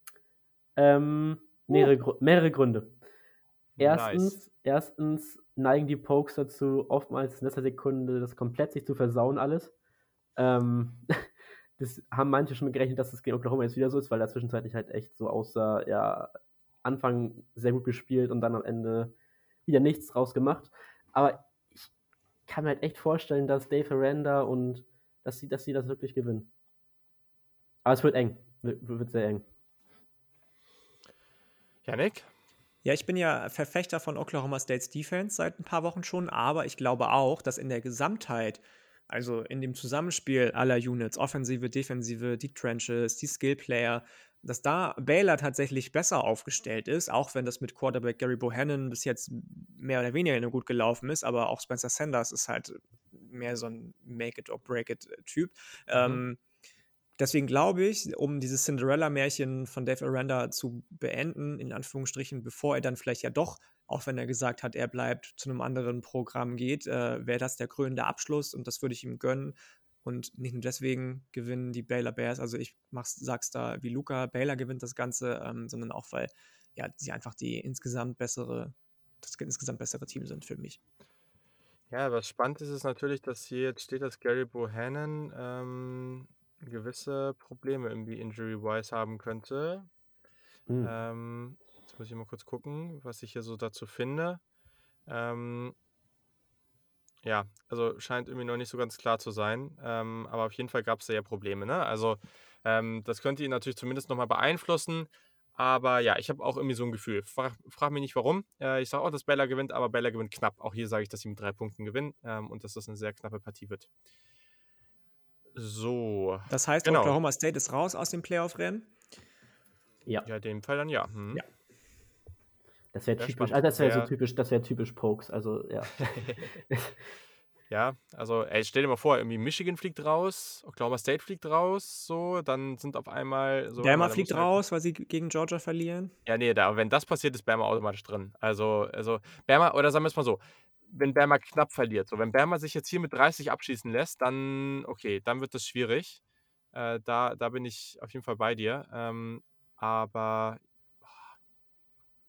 Speaker 3: Ähm, mehrere, uh. mehrere Gründe. Erstens, nice. erstens neigen die Pokes dazu, oftmals in letzter Sekunde das komplett sich zu versauen alles. Ähm, das haben manche schon gerechnet, dass das gegen Oklahoma jetzt wieder so ist, weil da zwischenzeitlich halt echt so aussah, ja, Anfang sehr gut gespielt und dann am Ende wieder nichts draus gemacht. Aber ich kann mir halt echt vorstellen, dass Dave Aranda und dass sie, dass sie das wirklich gewinnen. Aber es wird eng. Wird sehr eng.
Speaker 1: Janik?
Speaker 2: Ja, ich bin ja Verfechter von Oklahoma States Defense seit ein paar Wochen schon, aber ich glaube auch, dass in der Gesamtheit also in dem Zusammenspiel aller Units, Offensive, Defensive, die Trenches, die Skillplayer, dass da Baylor tatsächlich besser aufgestellt ist, auch wenn das mit Quarterback Gary Bohannon bis jetzt mehr oder weniger nur gut gelaufen ist, aber auch Spencer Sanders ist halt mehr so ein Make-it-or-break-it-Typ. Mhm. Ähm, deswegen glaube ich, um dieses Cinderella-Märchen von Dave Aranda zu beenden, in Anführungsstrichen, bevor er dann vielleicht ja doch auch wenn er gesagt hat, er bleibt zu einem anderen Programm geht, äh, wäre das der krönende Abschluss und das würde ich ihm gönnen. Und nicht nur deswegen gewinnen die Baylor Bears, also ich mach's, sag's da wie Luca, Baylor gewinnt das Ganze, ähm, sondern auch, weil ja, sie einfach die insgesamt bessere, das insgesamt bessere Team sind für mich.
Speaker 1: Ja, was spannend ist, ist natürlich, dass hier jetzt steht, dass Gary Bohannon ähm, gewisse Probleme irgendwie injury-wise haben könnte. Mhm. Ähm, Jetzt muss ich mal kurz gucken, was ich hier so dazu finde. Ähm, ja, also scheint irgendwie noch nicht so ganz klar zu sein. Ähm, aber auf jeden Fall gab es da ja Probleme. Ne? Also ähm, das könnte ihn natürlich zumindest nochmal beeinflussen. Aber ja, ich habe auch irgendwie so ein Gefühl. Frag, frag mich nicht warum. Äh, ich sage auch, dass Bella gewinnt, aber Bella gewinnt knapp. Auch hier sage ich, dass sie mit drei Punkten gewinnen ähm, und dass das eine sehr knappe Partie wird. So.
Speaker 2: Das heißt, genau. Oklahoma State ist raus aus dem Playoff-Rennen?
Speaker 1: Ja. Ja, in dem Fall dann ja. Hm.
Speaker 3: Ja. Das wäre typisch, also das wäre so typisch, das wäre typisch Pokes, also ja.
Speaker 1: ja, also ey, stell dir mal vor, irgendwie Michigan fliegt raus, Oklahoma State fliegt raus, so, dann sind auf einmal so.
Speaker 2: Bama fliegt halt raus, weil sie gegen Georgia verlieren.
Speaker 1: Ja, nee, da, wenn das passiert, ist Bama automatisch drin. Also, also Bama, oder sagen wir es mal so, wenn Bama knapp verliert, so, wenn Bama sich jetzt hier mit 30 abschießen lässt, dann, okay, dann wird das schwierig. Äh, da, da bin ich auf jeden Fall bei dir. Ähm, aber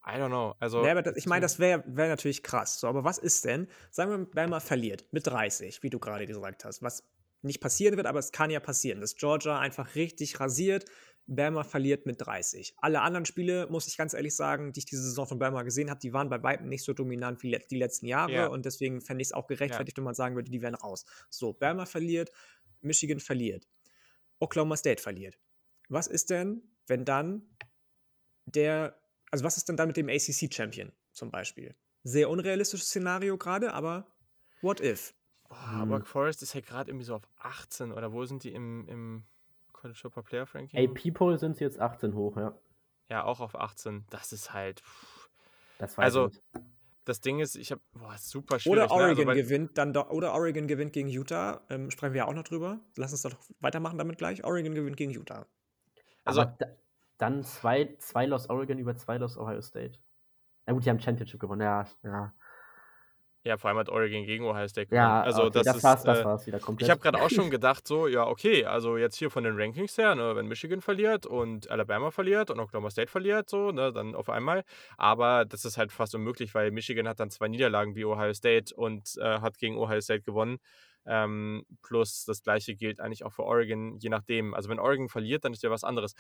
Speaker 1: I don't know. Also,
Speaker 2: ja, das, ich meine, das wäre wär natürlich krass. So, aber was ist denn, sagen wir, Bama verliert mit 30, wie du gerade gesagt hast, was nicht passieren wird, aber es kann ja passieren, dass Georgia einfach richtig rasiert. Bama verliert mit 30. Alle anderen Spiele, muss ich ganz ehrlich sagen, die ich diese Saison von Bama gesehen habe, die waren bei weitem nicht so dominant wie die letzten Jahre ja. und deswegen fände ich es auch gerechtfertigt, ja. wenn man sagen würde, die wären raus. So, Bama verliert, Michigan verliert, Oklahoma State verliert. Was ist denn, wenn dann der also was ist denn dann mit dem ACC-Champion zum Beispiel? Sehr unrealistisches Szenario gerade, aber what if?
Speaker 1: Oh, hm. Aber Forest ist ja gerade irgendwie so auf 18 oder wo sind die im, im College Football Player Ranking?
Speaker 3: AP-Poll sind sie jetzt 18 hoch, ja.
Speaker 1: Ja, auch auf 18. Das ist halt. Pff.
Speaker 3: Das
Speaker 1: weiß also, das Ding ist, ich habe super schwierig.
Speaker 2: Oder Oregon ne? also, gewinnt dann oder Oregon gewinnt gegen Utah. Ähm, sprechen wir ja auch noch drüber. Lass uns doch weitermachen damit gleich. Oregon gewinnt gegen Utah.
Speaker 3: Also da, dann zwei, zwei Loss Oregon über zwei Loss Ohio State. Na gut, die haben Championship gewonnen. Ja, ja.
Speaker 1: Ja, vor allem hat Oregon gegen Ohio State
Speaker 3: gewonnen. Ja, also okay, das, das, war's, das
Speaker 1: äh,
Speaker 3: war's wieder
Speaker 1: komplett. Ich habe gerade auch schon gedacht, so, ja, okay, also jetzt hier von den Rankings her, ne, wenn Michigan verliert und Alabama verliert und Oklahoma State verliert, so, ne, dann auf einmal. Aber das ist halt fast unmöglich, weil Michigan hat dann zwei Niederlagen wie Ohio State und äh, hat gegen Ohio State gewonnen. Ähm, plus das gleiche gilt eigentlich auch für Oregon, je nachdem. Also wenn Oregon verliert, dann ist ja was anderes.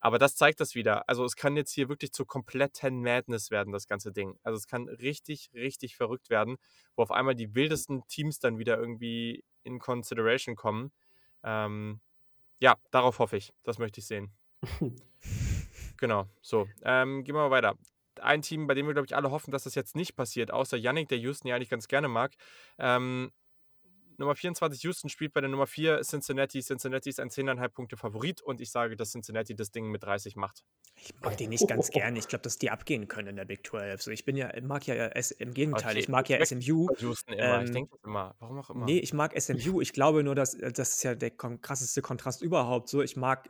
Speaker 1: Aber das zeigt das wieder. Also es kann jetzt hier wirklich zu kompletten Madness werden, das ganze Ding. Also es kann richtig, richtig verrückt werden, wo auf einmal die wildesten Teams dann wieder irgendwie in Consideration kommen. Ähm, ja, darauf hoffe ich. Das möchte ich sehen. genau, so. Ähm, gehen wir mal weiter ein Team, bei dem wir, glaube ich, alle hoffen, dass das jetzt nicht passiert, außer Yannick, der Houston ja eigentlich ganz gerne mag. Ähm, Nummer 24 Houston spielt bei der Nummer 4 Cincinnati. Cincinnati ist ein 10,5 Punkte Favorit und ich sage, dass Cincinnati das Ding mit 30 macht.
Speaker 2: Ich mag die nicht ganz gerne. Ich glaube, dass die abgehen können in der Big 12. So, ich bin ja, mag ja im Gegenteil, okay. ich mag ja SMU.
Speaker 1: Houston immer. Ähm, ich denke immer. Warum auch immer.
Speaker 2: Nee, ich mag SMU. Ich glaube nur, dass das ist ja der krasseste Kontrast überhaupt. So, ich mag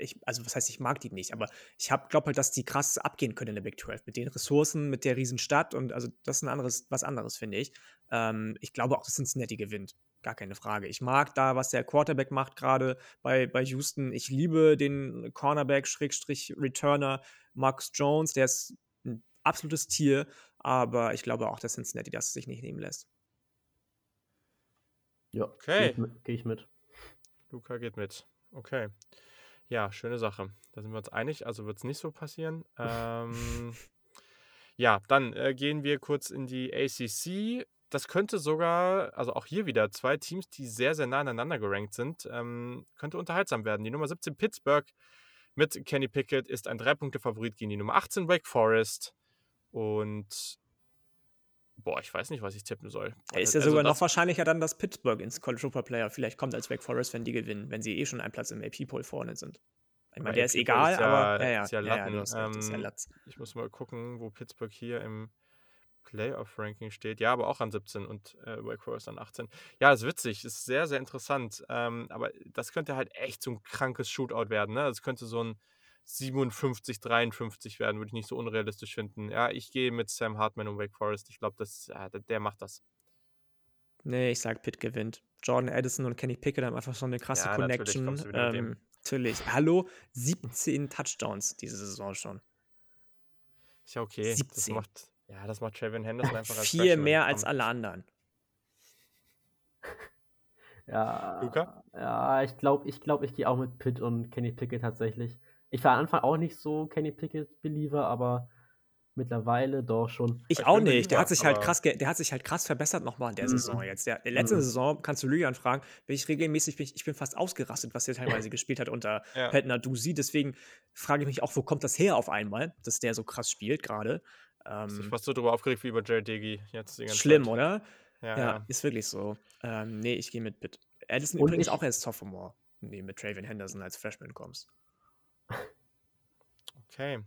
Speaker 2: ich, also was heißt, ich mag die nicht, aber ich glaube halt, dass die krass abgehen können in der Big 12 mit den Ressourcen, mit der Riesenstadt und also das ist ein anderes, was anderes, finde ich. Ähm, ich glaube auch, dass Cincinnati gewinnt. Gar keine Frage. Ich mag da, was der Quarterback macht, gerade bei, bei Houston. Ich liebe den Cornerback, Schrägstrich, Returner, Marcus Jones, der ist ein absolutes Tier, aber ich glaube auch, dass Cincinnati das sich nicht nehmen lässt.
Speaker 3: Ja, okay. Gehe ich, geh ich mit.
Speaker 1: Luca geht mit. Okay. Ja, schöne Sache. Da sind wir uns einig, also wird es nicht so passieren. ähm, ja, dann äh, gehen wir kurz in die ACC. Das könnte sogar, also auch hier wieder zwei Teams, die sehr, sehr nah aneinander gerankt sind, ähm, könnte unterhaltsam werden. Die Nummer 17 Pittsburgh mit Kenny Pickett ist ein Drei-Punkte-Favorit gegen die Nummer 18 Wake Forest. Und boah, ich weiß nicht, was ich tippen soll.
Speaker 2: Ist ja also sogar noch wahrscheinlicher dann, dass Pittsburgh ins College Football Player vielleicht kommt als Wake Forest, wenn die gewinnen, wenn sie eh schon einen Platz im AP-Poll vorne sind. Ich meine, der ist egal, ist ja, aber ja, ja,
Speaker 1: ist ja, Latten. Ja, ja, ist ja ähm, Latz. Ich muss mal gucken, wo Pittsburgh hier im Playoff-Ranking steht. Ja, aber auch an 17 und äh, Wake Forest an 18. Ja, ist witzig, ist sehr, sehr interessant. Ähm, aber das könnte halt echt so ein krankes Shootout werden. Ne? Das könnte so ein 57, 53 werden, würde ich nicht so unrealistisch finden. Ja, ich gehe mit Sam Hartman und Wake Forest. Ich glaube, äh, der macht das.
Speaker 2: Nee, ich sag, Pitt gewinnt. Jordan Addison und Kenny Pickett haben einfach so eine krasse ja, Connection. Natürlich, ähm, natürlich. Hallo, 17 Touchdowns diese Saison schon.
Speaker 1: Ist ja okay. 17. Das macht, ja, das macht Trevin Henderson einfach
Speaker 2: als Vier mehr als alle anderen.
Speaker 3: Ja, Luca? ja, ich glaube, ich, glaub, ich gehe auch mit Pitt und Kenny Pickett tatsächlich. Ich war am Anfang auch nicht so Kenny Pickett-Believer, aber mittlerweile doch schon.
Speaker 2: Ich, auch nicht. Der hat sich halt krass, der hat sich halt krass verbessert nochmal in der mhm. Saison jetzt. Der, der letzte mhm. Saison kannst du Lilian fragen, bin ich regelmäßig, bin ich, ich bin fast ausgerastet, was der teilweise gespielt hat unter ja. Pat Dusi. Deswegen frage ich mich auch, wo kommt das her auf einmal, dass der so krass spielt gerade.
Speaker 1: Ähm, ich fast so drüber aufgeregt wie über Jared Digi
Speaker 2: jetzt die ganze Schlimm, Zeit. oder? Ja, ja, ja, ist wirklich so. Ähm, nee, ich gehe mit Pitt. Addison übrigens ich, auch erst Sophomore. Nee, mit Travian Henderson als Freshman kommst.
Speaker 1: Okay.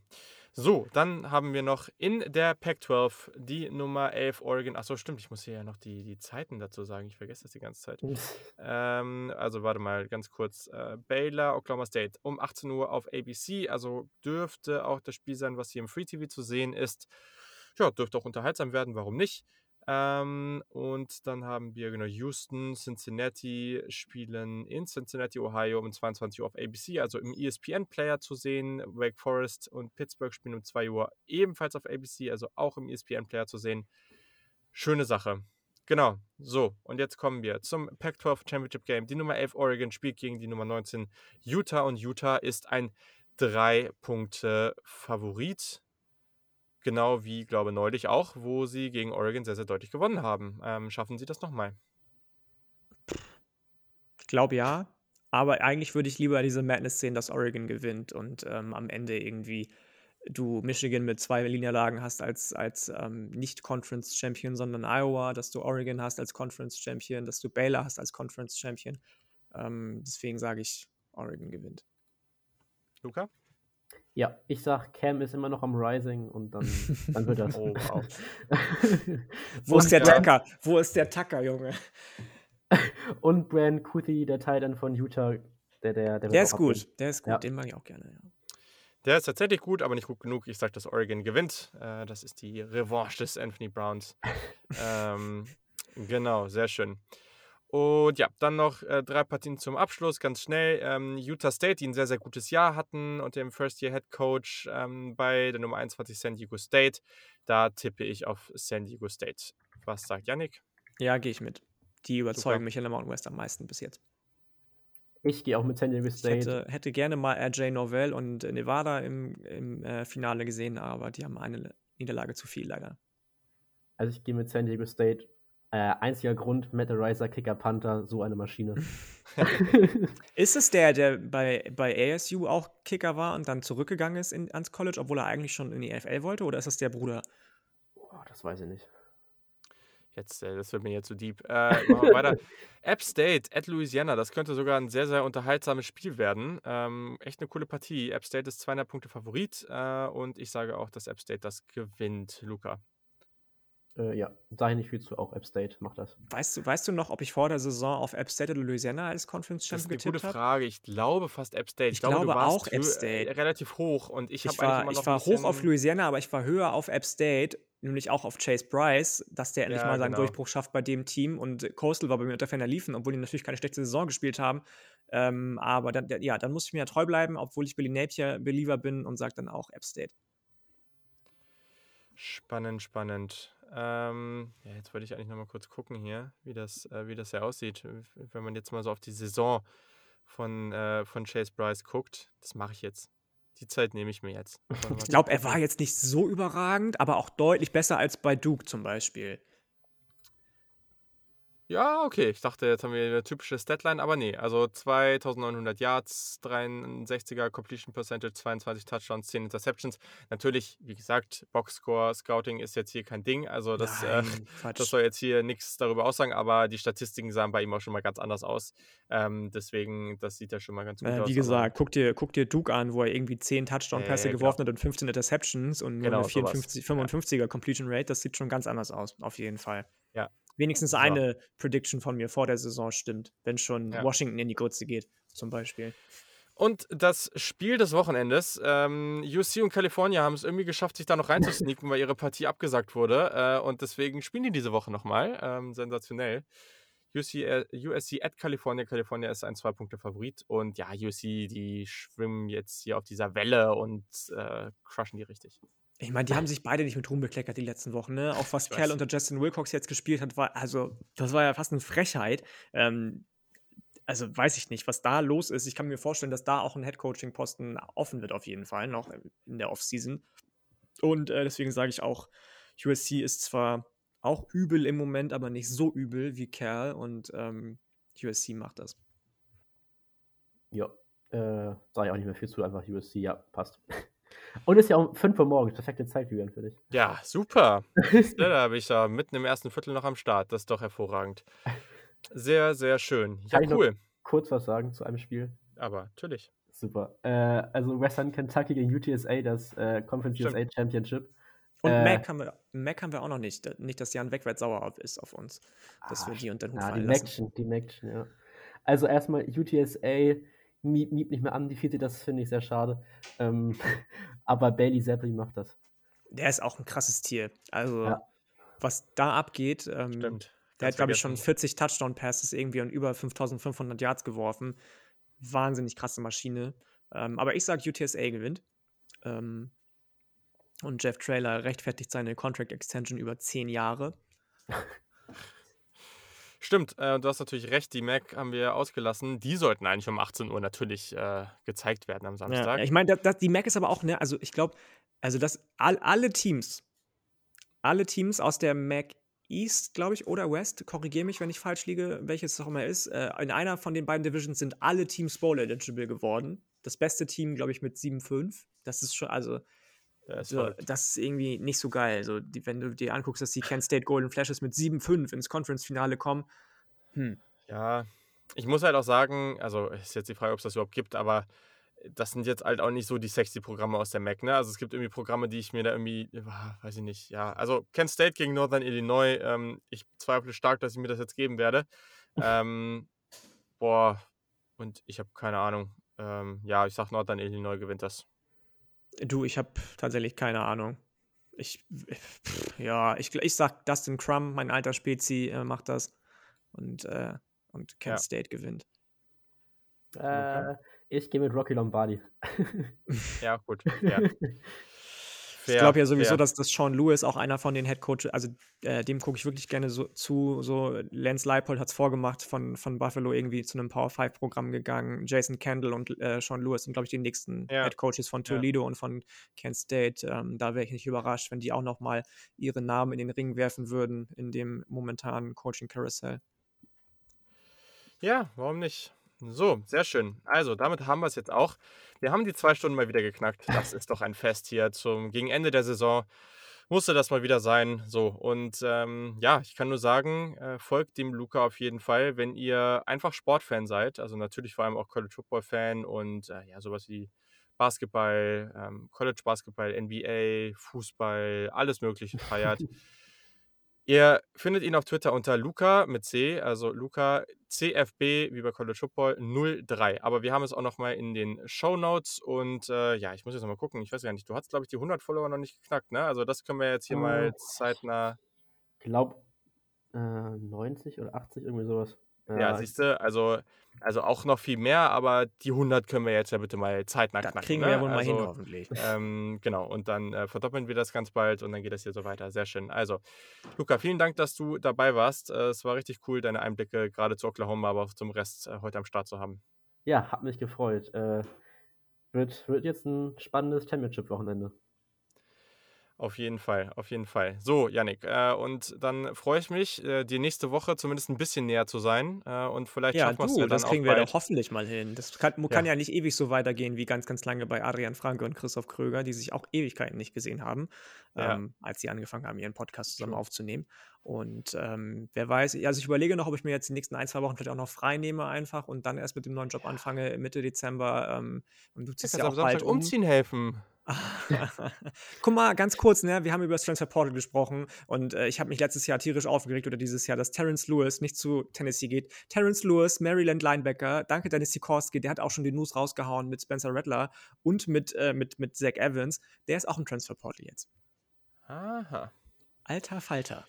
Speaker 1: So, dann haben wir noch in der Pac-12 die Nummer 11 Oregon. Achso, stimmt, ich muss hier ja noch die, die Zeiten dazu sagen. Ich vergesse das die ganze Zeit. ähm, also, warte mal, ganz kurz. Äh, Baylor, Oklahoma State um 18 Uhr auf ABC. Also dürfte auch das Spiel sein, was hier im Free TV zu sehen ist. Ja, dürfte auch unterhaltsam werden, warum nicht? Ähm, und dann haben wir genau Houston, Cincinnati spielen in Cincinnati, Ohio um 22 Uhr auf ABC, also im ESPN-Player zu sehen. Wake Forest und Pittsburgh spielen um 2 Uhr ebenfalls auf ABC, also auch im ESPN-Player zu sehen. Schöne Sache. Genau, so, und jetzt kommen wir zum Pac-12 Championship Game. Die Nummer 11 Oregon spielt gegen die Nummer 19 Utah und Utah ist ein 3-Punkte-Favorit. Genau wie, glaube ich, neulich auch, wo sie gegen Oregon sehr, sehr deutlich gewonnen haben. Ähm, schaffen sie das nochmal?
Speaker 2: Ich glaube ja. Aber eigentlich würde ich lieber diese Madness sehen, dass Oregon gewinnt und ähm, am Ende irgendwie du Michigan mit zwei Niederlagen hast als, als ähm, nicht Conference Champion, sondern Iowa, dass du Oregon hast als Conference Champion, dass du Baylor hast als Conference Champion. Ähm, deswegen sage ich, Oregon gewinnt.
Speaker 1: Luca?
Speaker 3: Ja, ich sag, Cam ist immer noch am Rising und dann, dann wird das.
Speaker 1: Oh, wow.
Speaker 2: Wo ist der Tacker? Wo ist der Tacker, Junge?
Speaker 3: und Brand Kuthi, der Teil dann von Utah, der, der, der, wird
Speaker 2: Der ist
Speaker 3: abgehen.
Speaker 2: gut. Der ist gut.
Speaker 3: Ja.
Speaker 2: Den mag ich auch gerne. Ja.
Speaker 1: Der ist tatsächlich gut, aber nicht gut genug. Ich sage, dass Oregon gewinnt. Äh, das ist die Revanche des Anthony Browns. ähm, genau, sehr schön. Und ja, dann noch äh, drei Partien zum Abschluss, ganz schnell. Ähm, Utah State, die ein sehr, sehr gutes Jahr hatten und dem First-Year-Head-Coach ähm, bei der Nummer 21 San Diego State. Da tippe ich auf San Diego State. Was sagt Yannick?
Speaker 2: Ja, gehe ich mit. Die überzeugen
Speaker 1: Super.
Speaker 2: mich in der Mountain West am meisten bis jetzt.
Speaker 3: Ich gehe auch mit San Diego
Speaker 2: Ich
Speaker 3: State.
Speaker 2: hätte, hätte gerne mal RJ Novell und Nevada im, im äh, Finale gesehen, aber die haben eine Niederlage zu viel leider.
Speaker 3: Also ich gehe mit San Diego State. Äh, einziger Grund, Matt Riser, Kicker, Panther, so eine Maschine.
Speaker 2: Ist es der, der bei, bei ASU auch Kicker war und dann zurückgegangen ist in, ans College, obwohl er eigentlich schon in die NFL wollte? Oder ist das der Bruder?
Speaker 3: Boah, das weiß ich nicht.
Speaker 1: Jetzt, äh, das wird mir jetzt zu deep. Äh, machen wir weiter. App State at Louisiana, das könnte sogar ein sehr, sehr unterhaltsames Spiel werden. Ähm, echt eine coole Partie. App State ist 200 Punkte Favorit äh, und ich sage auch, dass App State das gewinnt. Luca.
Speaker 3: Äh, ja, dahin ich viel zu auch App State, macht das.
Speaker 2: Weißt du, weißt du noch, ob ich vor der Saison auf App State oder Louisiana als Conference
Speaker 1: Das ist
Speaker 2: Champion
Speaker 1: eine gute
Speaker 2: getippt habe?
Speaker 1: Frage. Ich glaube fast App State.
Speaker 2: Ich
Speaker 1: glaube, du
Speaker 2: glaube
Speaker 1: warst
Speaker 2: auch App State.
Speaker 1: äh, relativ hoch und ich,
Speaker 2: Ich,
Speaker 1: habe
Speaker 2: war, ich war hoch auf Louisiana, aber ich war höher auf App State, nämlich auch auf Chase Bryce, dass der endlich
Speaker 1: Ja,
Speaker 2: mal seinen
Speaker 1: genau.
Speaker 2: Durchbruch schafft bei dem Team. Und Coastal war bei mir unter Ferner liefen, obwohl die natürlich keine schlechte Saison gespielt haben. Ähm, aber dann, ja, dann muss ich mir ja treu bleiben, obwohl ich Billy Napier Believer bin und sage dann auch App State.
Speaker 1: Spannend, spannend. Ähm, ja, jetzt wollte ich eigentlich noch mal kurz gucken hier, wie das, äh, wie das ja aussieht. Wenn man jetzt mal so auf die Saison von, äh, von Chase Bryce guckt. Das mache ich jetzt. Die Zeit nehme ich mir jetzt.
Speaker 2: Ich glaube, er war jetzt nicht so überragend, aber auch deutlich besser als bei Duke zum Beispiel.
Speaker 1: Ja, okay. Ich dachte, jetzt haben wir eine typische Statline, aber nee. Also 2900 Yards, 63er Completion Percentage, 22 Touchdowns, 10 Interceptions. Natürlich, wie gesagt, Boxscore, Scouting ist jetzt hier kein Ding. Also das, äh,
Speaker 2: Nein, Quatsch.
Speaker 1: das soll jetzt hier nichts darüber aussagen, aber die Statistiken sahen bei ihm auch schon mal ganz anders aus. Ähm, deswegen, das sieht ja schon mal ganz gut
Speaker 2: Äh,
Speaker 1: aus.
Speaker 2: wie gesagt, guck dir, guck dir Duke an, wo er irgendwie 10 Touchdown-Pässe
Speaker 1: Äh,
Speaker 2: geworfen hat und 15 Interceptions und nur
Speaker 1: Genau,
Speaker 2: eine
Speaker 1: sowas.
Speaker 2: 54, 55er Completion Rate. Das sieht schon ganz anders aus, auf jeden Fall.
Speaker 1: Ja.
Speaker 2: Wenigstens eine Prediction von mir vor der Saison stimmt, wenn schon
Speaker 1: Ja.
Speaker 2: Washington in die Grütze geht, zum Beispiel.
Speaker 1: Und das Spiel des Wochenendes, ähm, UC und California haben es irgendwie geschafft, sich da noch reinzusneaken, weil ihre Partie abgesagt wurde. Äh, und deswegen spielen die diese Woche nochmal. Ähm, sensationell. UC, äh, USC at California. California ist ein Zwei-Punkte-Favorit. Und ja, USC, die schwimmen jetzt hier auf dieser Welle und äh, crushen die richtig.
Speaker 2: Ich meine, die haben sich beide nicht mit Ruhm bekleckert die letzten Wochen. Ne? Auch was Kerl unter Justin Wilcox jetzt gespielt hat, war, also, das war ja fast eine Frechheit. Ähm, also weiß ich nicht, was da los ist. Ich kann mir vorstellen, dass da auch ein Head-Coaching-Posten offen wird, auf jeden Fall, noch in der Offseason. Und äh, deswegen sage ich auch, USC ist zwar auch übel im Moment, aber nicht so übel wie Kerl und ähm, USC macht das.
Speaker 3: Ja, äh, sage ich auch nicht mehr viel zu, einfach USC, ja, passt. Und ist ja um 5 Uhr morgens, perfekte Zeit, Julian, für dich.
Speaker 1: Ja, super. Ja, da habe ich ja mitten im ersten Viertel noch am Start. Das ist doch hervorragend. Sehr, sehr schön. Ja,
Speaker 3: Kann ich noch-
Speaker 1: cool.
Speaker 3: Kurz was sagen zu einem Spiel.
Speaker 1: Aber natürlich.
Speaker 3: Super. Äh, also Western Kentucky gegen UTSA, das äh, Conference
Speaker 1: Stimmt.
Speaker 3: USA Championship.
Speaker 2: Und
Speaker 3: Äh,
Speaker 2: Mac, haben wir, Mac haben wir auch noch nicht. Nicht, dass Jan Wegwert sauer auf ist auf uns, dass
Speaker 3: Ah,
Speaker 2: wir die unter den Hut
Speaker 3: Ja, die
Speaker 2: fallen lassen.
Speaker 3: Maction, die Maction, ja. Also erstmal UTSA, Miep, Miep nicht mehr an, die vierte, das finde ich sehr schade. Ähm, aber Bailey Zappi macht das.
Speaker 2: Der ist auch ein krasses Tier. Also,
Speaker 3: Ja.
Speaker 2: was da abgeht, ähm,
Speaker 1: Stimmt.
Speaker 2: der hat, glaube ich, schon
Speaker 1: vergessen.
Speaker 2: 40 Touchdown-Passes irgendwie und über 5500 Yards geworfen. Wahnsinnig krasse Maschine. Ähm, aber ich sage, UTSA gewinnt. Ähm, und Jeff Trailer rechtfertigt seine Contract Extension über 10 Jahre.
Speaker 1: Stimmt, äh, du hast natürlich recht, die Mac haben wir ausgelassen. Die sollten eigentlich um 18 Uhr natürlich äh, gezeigt werden am Samstag.
Speaker 2: Ja, ich meine, die Mac ist aber auch, ne, also ich glaube, also dass all, alle Teams, alle Teams aus der Mac East, glaube ich, oder West, korrigiere mich, wenn ich falsch liege, welches es auch immer ist, äh, in einer von den beiden Divisions sind alle Teams Bowl eligible geworden. Das beste Team, glaube ich, mit 7-5. Das ist schon, also,
Speaker 1: Ist
Speaker 2: so, das ist irgendwie nicht so geil. Also, die, wenn du dir anguckst, dass die Kent State Golden Flashes mit 7-5 ins Conference-Finale kommen, hm,
Speaker 1: Ja, ich muss halt auch sagen, also ist jetzt die Frage, ob es das überhaupt gibt, aber das sind jetzt halt auch nicht so die sexy Programme aus der MAC, ne? Also es gibt irgendwie Programme, die ich mir da irgendwie, weiß ich nicht, ja. Also Kent State gegen Northern Illinois, ähm, ich zweifle stark, dass ich mir das jetzt geben werde. ähm, boah, und ich habe keine Ahnung. Ähm, ja, ich sag Northern Illinois gewinnt das.
Speaker 2: Du, ich habe tatsächlich keine Ahnung. Ich, pff, ja, ich, ich sag Dustin Crum, mein alter Spezi, äh, macht das. Und, äh, und Kent ja. State gewinnt.
Speaker 3: Äh, ich gehe mit Rocky Lombardi.
Speaker 1: ja, gut. Ja.
Speaker 2: Fair, ich glaube ja sowieso, fair. dass, dass Sean Lewis auch einer von den Head Coaches, also äh, dem gucke ich wirklich gerne so, zu. So Lance Leipold hat es vorgemacht, von, von Buffalo irgendwie zu einem Power 5 Programm gegangen. Jason Kendall und äh, Sean Lewis sind, glaube ich, die nächsten ja. Head Coaches von Toledo ja. und von Kent State. Ähm, da wäre ich nicht überrascht, wenn die auch nochmal ihre Namen in den Ring werfen würden in dem momentanen Coaching Carousel.
Speaker 1: Ja, warum nicht? So, sehr schön. Also, damit haben wir es jetzt auch. Wir haben die zwei Stunden mal wieder geknackt. Das ist doch ein Fest hier zum gegen Ende der Saison. Musste das mal wieder sein. So, und ähm, ja, ich kann nur sagen, äh, folgt dem Luca auf jeden Fall, wenn ihr einfach Sportfan seid. Also natürlich vor allem auch College Football Fan und äh, ja, sowas wie Basketball, ähm, College Basketball, NBA, Fußball, alles Mögliche feiert. Ihr findet ihn auf Twitter unter Luca mit C, also Luca CFB wie bei College Football 03. Aber wir haben es auch nochmal in den Show Notes und äh, ja, ich muss jetzt nochmal gucken. Ich weiß gar nicht, du hast, glaube ich, die 100 Follower noch nicht geknackt, ne? Also das können wir jetzt hier äh, mal zeitnah.
Speaker 3: Ich glaube äh, 90 oder 80, irgendwie sowas.
Speaker 1: Ja, ja siehst du, also, also auch noch viel mehr, aber die 100 können wir jetzt ja bitte mal zeitnah
Speaker 2: das
Speaker 1: knacken.
Speaker 2: kriegen
Speaker 1: wir
Speaker 2: ne? ja wohl
Speaker 1: also,
Speaker 2: mal hin, hoffentlich.
Speaker 1: Ähm, genau, und dann äh, verdoppeln wir das ganz bald und dann geht das hier so weiter. Sehr schön. Also, Luca, vielen Dank, dass du dabei warst. Äh, es war richtig cool, deine Einblicke gerade zu Oklahoma, aber auch zum Rest äh, heute am Start zu haben.
Speaker 3: Ja, hat mich gefreut. Äh, wird, wird jetzt ein spannendes Championship-Wochenende.
Speaker 1: Auf jeden Fall, auf jeden Fall. So, Yannick, äh, und dann freue ich mich, äh, dir nächste Woche zumindest ein bisschen näher zu sein. Äh, und vielleicht
Speaker 2: ja,
Speaker 1: schaffen wir es
Speaker 2: ja
Speaker 1: dann
Speaker 2: das kriegen
Speaker 1: wir
Speaker 2: doch hoffentlich mal hin. Das kann, kann ja. ja. nicht ewig so weitergehen wie ganz, ganz lange bei Adrian Franke und Christoph Kröger, die sich auch Ewigkeiten nicht gesehen haben, ja. ähm, als sie angefangen haben, ihren Podcast zusammen aufzunehmen. Und ähm, wer weiß, also ich überlege noch, ob ich mir jetzt die nächsten ein, zwei Wochen vielleicht auch noch frei nehme einfach und dann erst mit dem neuen Job anfange Mitte Dezember. Ähm, und du ziehst ja, auch bald um.
Speaker 1: umziehen helfen.
Speaker 2: Guck mal, ganz kurz, ne? Wir haben über das Transfer Portal gesprochen und äh, ich habe mich letztes Jahr tierisch aufgeregt oder dieses Jahr, dass Terence Lewis nicht zu Tennessee geht. Terence Lewis, Maryland Linebacker, danke Dennis Sikorski, der hat auch schon die News rausgehauen mit Spencer Rattler und mit, äh, mit, mit Zach Evans. Der ist auch im Transfer Portal jetzt.
Speaker 1: Aha.
Speaker 2: Alter Falter.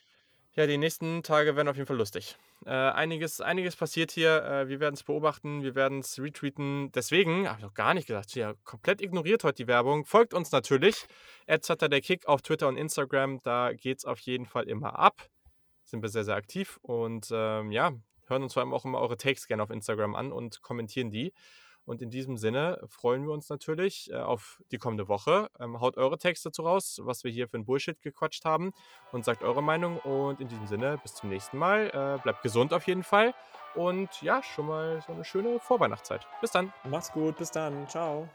Speaker 1: Ja, die nächsten Tage werden auf jeden Fall lustig. Äh, einiges, einiges passiert hier. Äh, wir werden es beobachten, wir werden es retweeten. Deswegen, habe ich noch gar nicht gesagt, ja, komplett ignoriert heute die Werbung. Folgt uns natürlich. der Kick auf Twitter und Instagram. Da geht es auf jeden Fall immer ab. Sind wir sehr, sehr aktiv. Und ähm, ja, hören uns vor allem auch immer eure Takes gerne auf Instagram an und kommentieren die. Und in diesem Sinne freuen wir uns natürlich äh, auf die kommende Woche. Ähm, haut eure Texte dazu raus, was wir hier für ein Bullshit gequatscht haben und sagt eure Meinung. Und in diesem Sinne, bis zum nächsten Mal. Äh, bleibt gesund auf jeden Fall. Und ja, schon mal so eine schöne Vorweihnachtszeit. Bis dann.
Speaker 2: Macht's gut, bis dann. Ciao.